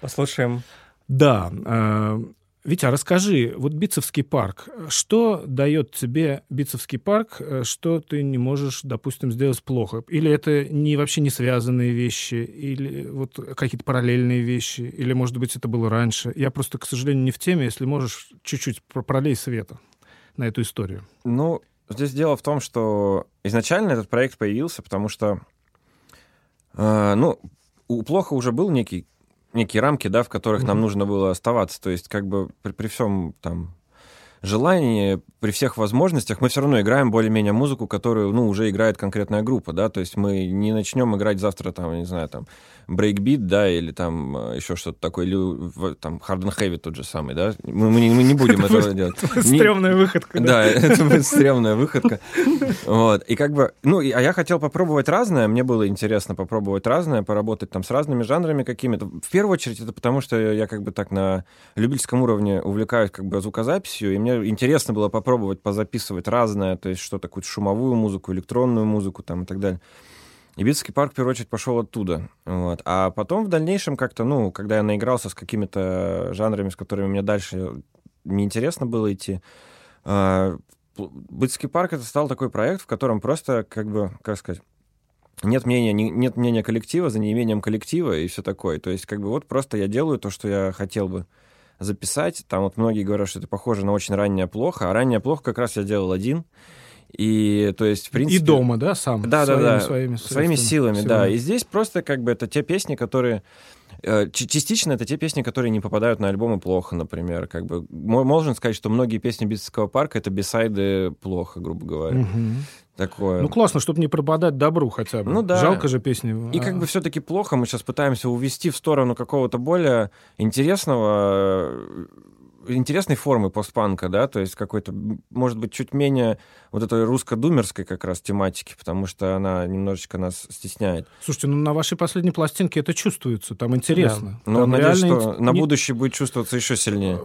Послушаем. Да. э, Витя, расскажи, вот Битцевский парк, что дает тебе Битцевский парк, э, что ты не можешь, допустим, сделать плохо? Или это не, вообще не связанные вещи, или вот какие-то параллельные вещи, или, может быть, это было раньше? Я просто, к сожалению, не в теме, если можешь, чуть-чуть про- пролей света на эту историю. Ну, здесь дело в том, что изначально этот проект появился, потому что, э, ну, у Плохо уже был некий, некие рамки, да, в которых нам Мгм. нужно было оставаться. То есть, как бы при, при всем там желании, при всех возможностях, мы все равно играем более-менее музыку, которую, ну, уже играет конкретная группа, да, то есть мы не начнем играть завтра, там, не знаю, там, брейкбит, да, или там э, еще что-то такое, или там, hard and heavy тот же самый, да, мы, мы не, мы не будем этого делать. Не- Стрёмная выходка. да, это будет стрёмная выходка. Вот. И как бы, ну, а я хотел попробовать разное, мне было интересно попробовать разное, поработать там с разными жанрами какими-то. В первую очередь это потому, что я как бы так на любительском уровне увлекаюсь как бы звукозаписью, и мне интересно было попробовать позаписывать разное, то есть что-то, какую-то шумовую музыку, электронную музыку там и так далее. И Битский парк, в первую очередь, пошел оттуда. Вот. А потом в дальнейшем как-то, ну, когда я наигрался с какими-то жанрами, с которыми мне дальше неинтересно было идти, Бытский парк это стал такой проект, в котором просто, как бы, как сказать, нет мнения, не- нет мнения коллектива за неимением коллектива и все такое. То есть, как бы, вот просто я делаю то, что я хотел бы записать. Там вот многие говорят, что это похоже на очень раннее плохо, а раннее плохо как раз я делал один. И, то есть, в принципе... И дома, да, сам? Да, да, своими, да. Своими, Своими средствами, силами, да. И здесь просто как бы это те песни, которые... э, Частично это те песни, которые не попадают на альбомы плохо, например. Как бы мо- можно сказать, что многие песни Битцевского парка это бисайды плохо, грубо говоря. Мгм. Такое. Ну, классно, чтобы не пропадать добру хотя бы. Ну да. Жалко же песни. И а, как бы все-таки плохо мы сейчас пытаемся увести в сторону какого-то более интересного, интересной формы постпанка, да, то есть какой-то, может быть, чуть менее вот этой русско-думерской как раз тематики, потому что она немножечко нас стесняет. Слушайте, ну на вашей последней пластинке это чувствуется, там интересно. Но Там надеюсь, реально что на не- будущее будет чувствоваться еще сильнее.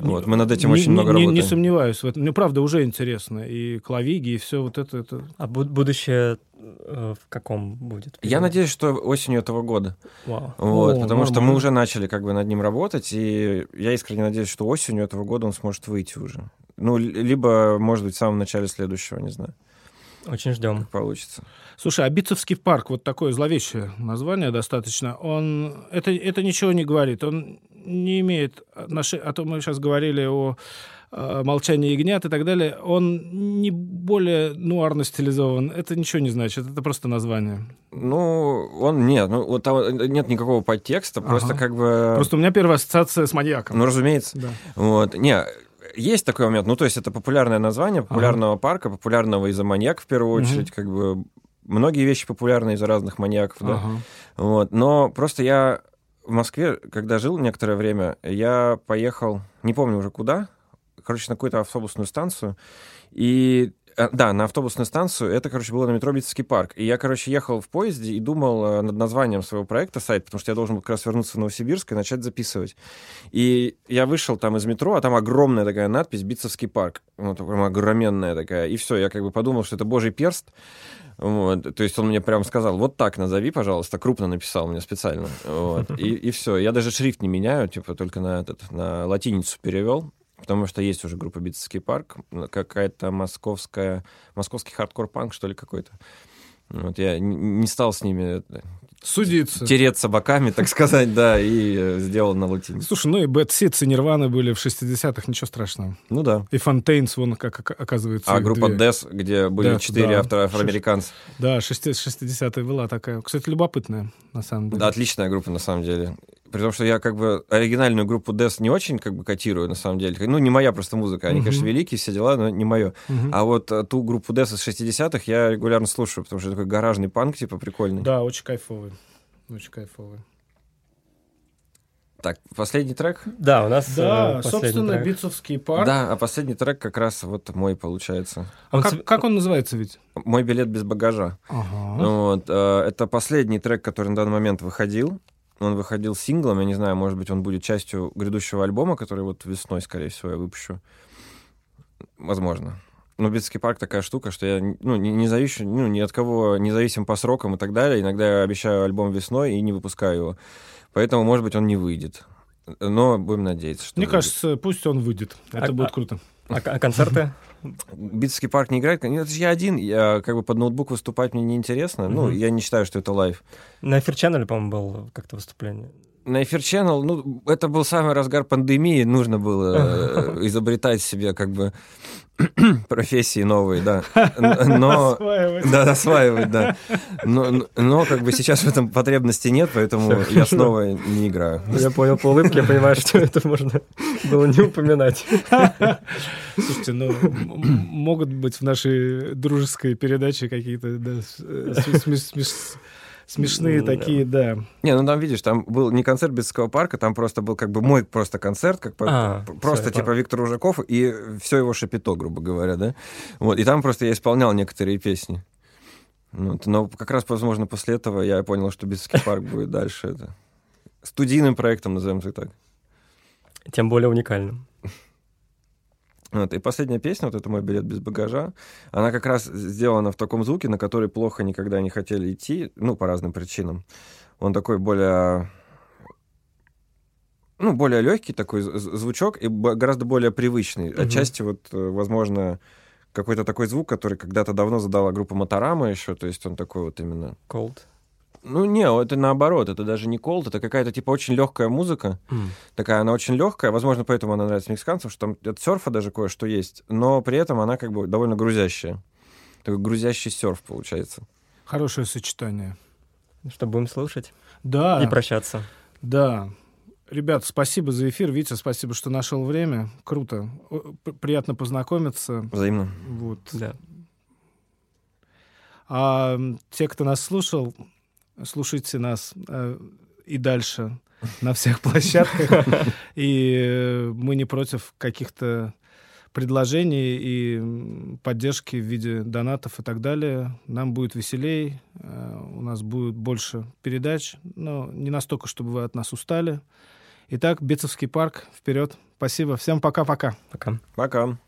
не- Вот, мы над этим не- очень не- много не, работаем. Не сомневаюсь в этом. Ну, правда, уже интересно. И клавиги, и все вот это. это... А бу- будущее э, в каком будет? Я периоде? надеюсь, что осенью этого года. Вау. Вот, О, потому что мы нормально. уже начали как бы над ним работать, и я искренне надеюсь, что осенью этого года он сможет выйти уже. Ну, либо, может быть, в самом начале следующего, не знаю, Очень ждем. как получится. Слушай, а Битцевский парк, вот такое зловещее название достаточно, он... Это, это ничего не говорит, он не имеет отношения... А то мы сейчас говорили о э, молчании ягнят и так далее. Он не более нуарно стилизован. Это ничего не значит, это просто название. Ну, он нет, ну, вот там нет никакого подтекста, просто Ага. как бы... Просто у меня первая ассоциация с маньяком. Ну, разумеется. Да. Вот. Не, есть такой момент. Ну, то есть это популярное название популярного парка, популярного из-за маньяков в первую очередь, как бы многие вещи популярны из-за разных маньяков, да. Ага. Вот. Но просто я в Москве, когда жил некоторое время, я поехал, не помню уже куда, короче, на какую-то автобусную станцию, и э, да, на автобусную станцию. Это, короче, было на метро Битцевский парк. И я, короче, ехал в поезде и думал э, над названием своего проекта сайт, потому что я должен был как раз вернуться в Новосибирск и начать записывать. И я вышел там из метро, а там огромная такая надпись «Битцевский парк». Вот, прям огроменная такая. И все, я как бы подумал, что это божий перст. Вот, то есть он мне прям сказал, вот так назови, пожалуйста, крупно написал мне специально. Вот, и, и все. Я даже шрифт не меняю, типа только на, этот, на латиницу перевел, потому что есть уже группа Битцевский парк, какая-то московская, московский хардкор-панк, что ли, какой-то. Вот, я не стал с ними э, Судиться. тереться боками, так сказать, да, и э, сделал на латинице. Слушай, ну и Bad Seeds и Нирваны были в 60-х, ничего страшного. Ну да. И Фонтейнс, вон как ока- оказывается. А группа две. Death, где были четыре да. автора афроамериканцев. Да, 60-е была такая. Кстати, любопытная, на самом деле. Да, отличная группа, на самом деле. При том, что я как бы оригинальную группу Death не очень как бы котирую, на самом деле. Ну, не моя просто музыка. Они, Мгм. конечно, великие, все дела, но не мое. Мгм. А вот э, ту группу Death из 60-х я регулярно слушаю, потому что это такой гаражный панк, типа, прикольный. Да, очень кайфовый. Очень кайфовый. Так, последний трек? Да, у нас Да, э, собственно, трек. Битцевский парк. Да, а последний трек как раз вот мой получается. А Он как, как он называется ведь? Мой билет без багажа. Ага. Ну Вот, э, это последний трек, который на данный момент выходил. Он выходил синглом, я не знаю, может быть, он будет частью грядущего альбома, который вот весной, скорее всего, я выпущу. Возможно. Но Битцевский парк такая штука, что я ну, не, не завишу, ну, ни от кого, независим по срокам и так далее. Иногда я обещаю альбом весной и не выпускаю его. Поэтому, может быть, он не выйдет. Но будем надеяться, что Мне выйдет. кажется, пусть он выйдет. Это А- будет а- круто. А, а концерты? Битцевский парк не играет. Нет, же я один. Я как бы под ноутбук выступать мне неинтересно. Ну, Мгм. я не считаю, что это лайв. На Эфир Channel, по-моему, был как-то выступление. На Эфир Channel, ну, это был самый разгар пандемии, нужно было э, изобретать себе как бы профессии новые, да. Но... Осваивать. Да, осваивать, да. Но, но- как бы сейчас в этом потребности нет, поэтому я снова не играю. Я понял по улыбке, я понимаю, что это можно было не упоминать. Слушайте, ну, могут быть в нашей дружеской передаче какие-то да, с- э, см- см- смеш- смешные такие, да. Не, ну там, видишь, там был не концерт Битского парка, там просто был как бы мой просто концерт, как А, просто типа. Виктор Ужаков и все его шапито, грубо говоря, да. Вот, и там просто я исполнял некоторые песни. Вот, но как раз, возможно, после этого я понял, что Битский парк будет дальше это студийным проектом, назовем это так. Тем более уникальным. Вот, и последняя песня, вот это мой билет без багажа, она как раз сделана в таком звуке, на который плохо никогда не хотели идти, ну, по разным причинам. Он такой более ну, более легкий такой звучок и гораздо более привычный. Мгм. Отчасти вот, э, возможно, какой-то такой звук, который когда-то давно задала группа Моторама еще, то есть он такой вот именно... Cold. Ну, не, это наоборот, это даже не колд, это какая-то типа очень легкая музыка, такая она очень легкая, возможно, поэтому она нравится мексиканцам, что там от серфа даже кое-что есть, но при этом она как бы довольно грузящая. Такой грузящий серф получается. Хорошее сочетание. Что будем слушать Да, и прощаться. да. Ребят, спасибо за эфир. Витя, спасибо, что нашел время. Круто. Приятно познакомиться. Взаимно. Вот. Да. А те, кто нас слушал, слушайте нас э, и дальше. на всех площадках. И э, мы не против каких-то предложений и поддержки в виде донатов и так далее. Нам будет веселей, э, у нас будет больше передач, но не настолько, чтобы вы от нас устали. Итак, Бецовский парк, вперед. Спасибо. Всем пока-пока. Пока. Пока. Волну